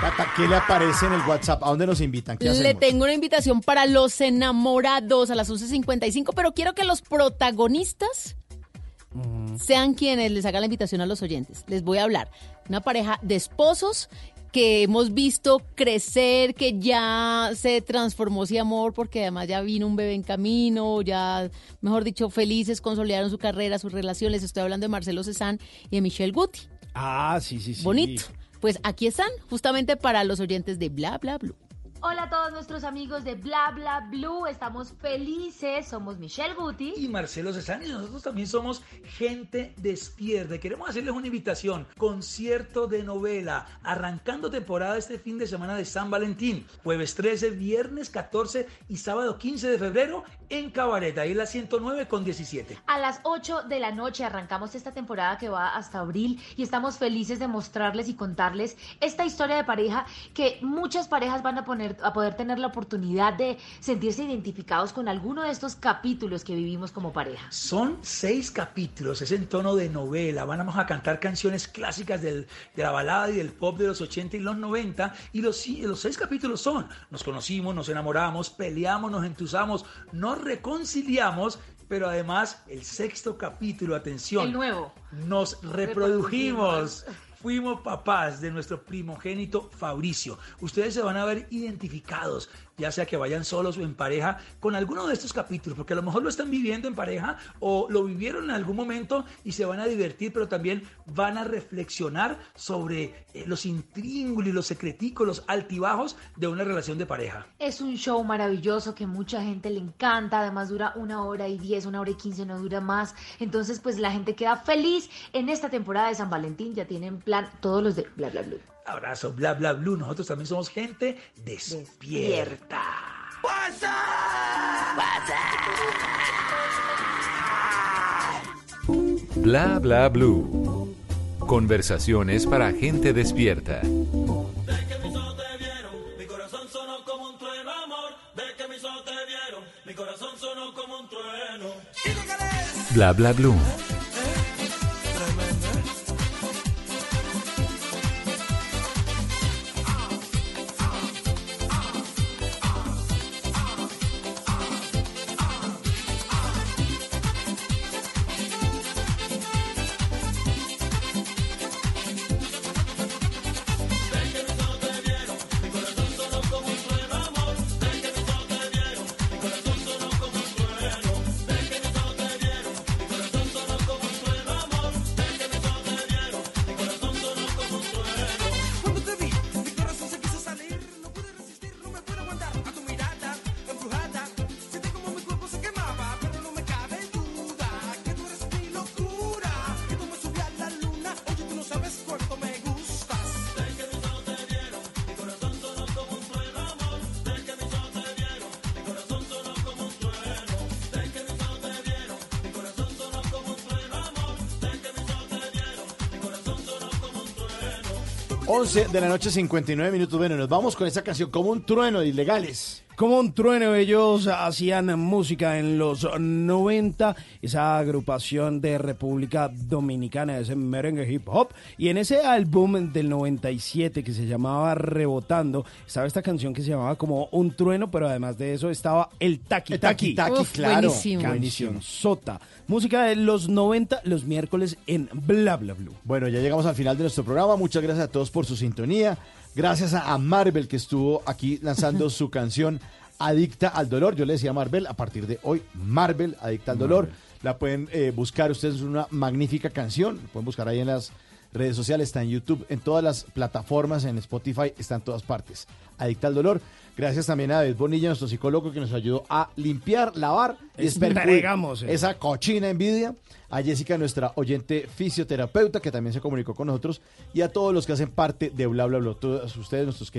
Tata, ¿qué le aparece en el WhatsApp? ¿A dónde nos invitan? ¿Qué Le hacemos? tengo una invitación para los enamorados a las 11.55, pero quiero que los protagonistas sean quienes les hagan la invitación a los oyentes. Les voy a hablar. Una pareja de esposos que hemos visto crecer, que ya se transformó ese amor porque además ya vino un bebé en camino, ya, mejor dicho, felices, consolidaron su carrera, sus relaciones. Estoy hablando de Marcelo Cezanne y de Michelle Guti. Ah, sí, sí, sí. Bonito. Pues aquí están, justamente para los oyentes de Bla Bla Blue. Hola a todos nuestros amigos de Bla Bla Blue, estamos felices, somos Michelle Guti y Marcelo Cezanne y nosotros también somos gente despierta. Queremos hacerles una invitación, concierto de novela, arrancando temporada este fin de semana de San Valentín, jueves 13, viernes 14 y sábado 15 de febrero en Cabaret, ahí la 109 con 17. A las 8 de la noche arrancamos esta temporada que va hasta abril y estamos felices de mostrarles y contarles esta historia de pareja que muchas parejas van a, poner, a poder tener la oportunidad de sentirse identificados con alguno de estos capítulos que vivimos como pareja. Son seis capítulos, es en tono de novela. Vamos a cantar canciones clásicas del- de la balada y del pop de los 80 y los 90. Y los, los seis capítulos son: nos conocimos, nos enamoramos, peleamos, nos entusamos, nos reconciliamos. Pero además, el sexto capítulo, atención. El nuevo. Nos reprodujimos. Fuimos papás de nuestro primogénito Fabricio. Ustedes se van a ver identificados. Ya sea que vayan solos o en pareja, con alguno de estos capítulos, porque a lo mejor lo están viviendo en pareja o lo vivieron en algún momento y se van a divertir, pero también van a reflexionar sobre eh, los intríngulos, los secreticos, los altibajos de una relación de pareja. Es un show maravilloso que mucha gente le encanta, además dura una hora y diez, una hora y quince, no dura más. Entonces, pues la gente queda feliz en esta temporada de San Valentín. Ya tienen plan todos los de Bla Bla Blue. Abrazo, bla, bla, blue. Nosotros también somos gente despierta. Bla bla blue. Conversaciones para gente despierta. Mi corazón sonó 11 de la noche, 59 minutos. Bueno, nos vamos con esa canción como un trueno de ilegales. Como un trueno, ellos hacían música en los 90, esa agrupación de República Dominicana, ese merengue hip hop. Y en ese álbum del 97 que se llamaba Rebotando, estaba esta canción que se llamaba como un trueno, pero además de eso estaba el Taki El Taki. Taki claro. Buenísimo. Canción Sota. Música de los 90, los miércoles en Bla Bla Blue. Bueno, ya llegamos al final de nuestro programa. Muchas gracias a todos por su sintonía. Gracias a, Marvel que estuvo aquí lanzando su canción Adicta al Dolor. Yo le decía a Marvel, a partir de hoy, Marvel, Adicta al Dolor. La pueden eh, buscar ustedes, es una magnífica canción. La pueden buscar ahí en las redes sociales, está en YouTube, en todas las plataformas, en Spotify, está en todas partes. Adicta al Dolor. Gracias también a David Bonilla, nuestro psicólogo, que nos ayudó a limpiar, lavar y Entregamos, eh. esa cochina envidia. A Jessica, nuestra oyente fisioterapeuta, que también se comunicó con nosotros. Y a todos los que hacen parte de Bla Bla Bla. Todos ustedes, nuestros queridos.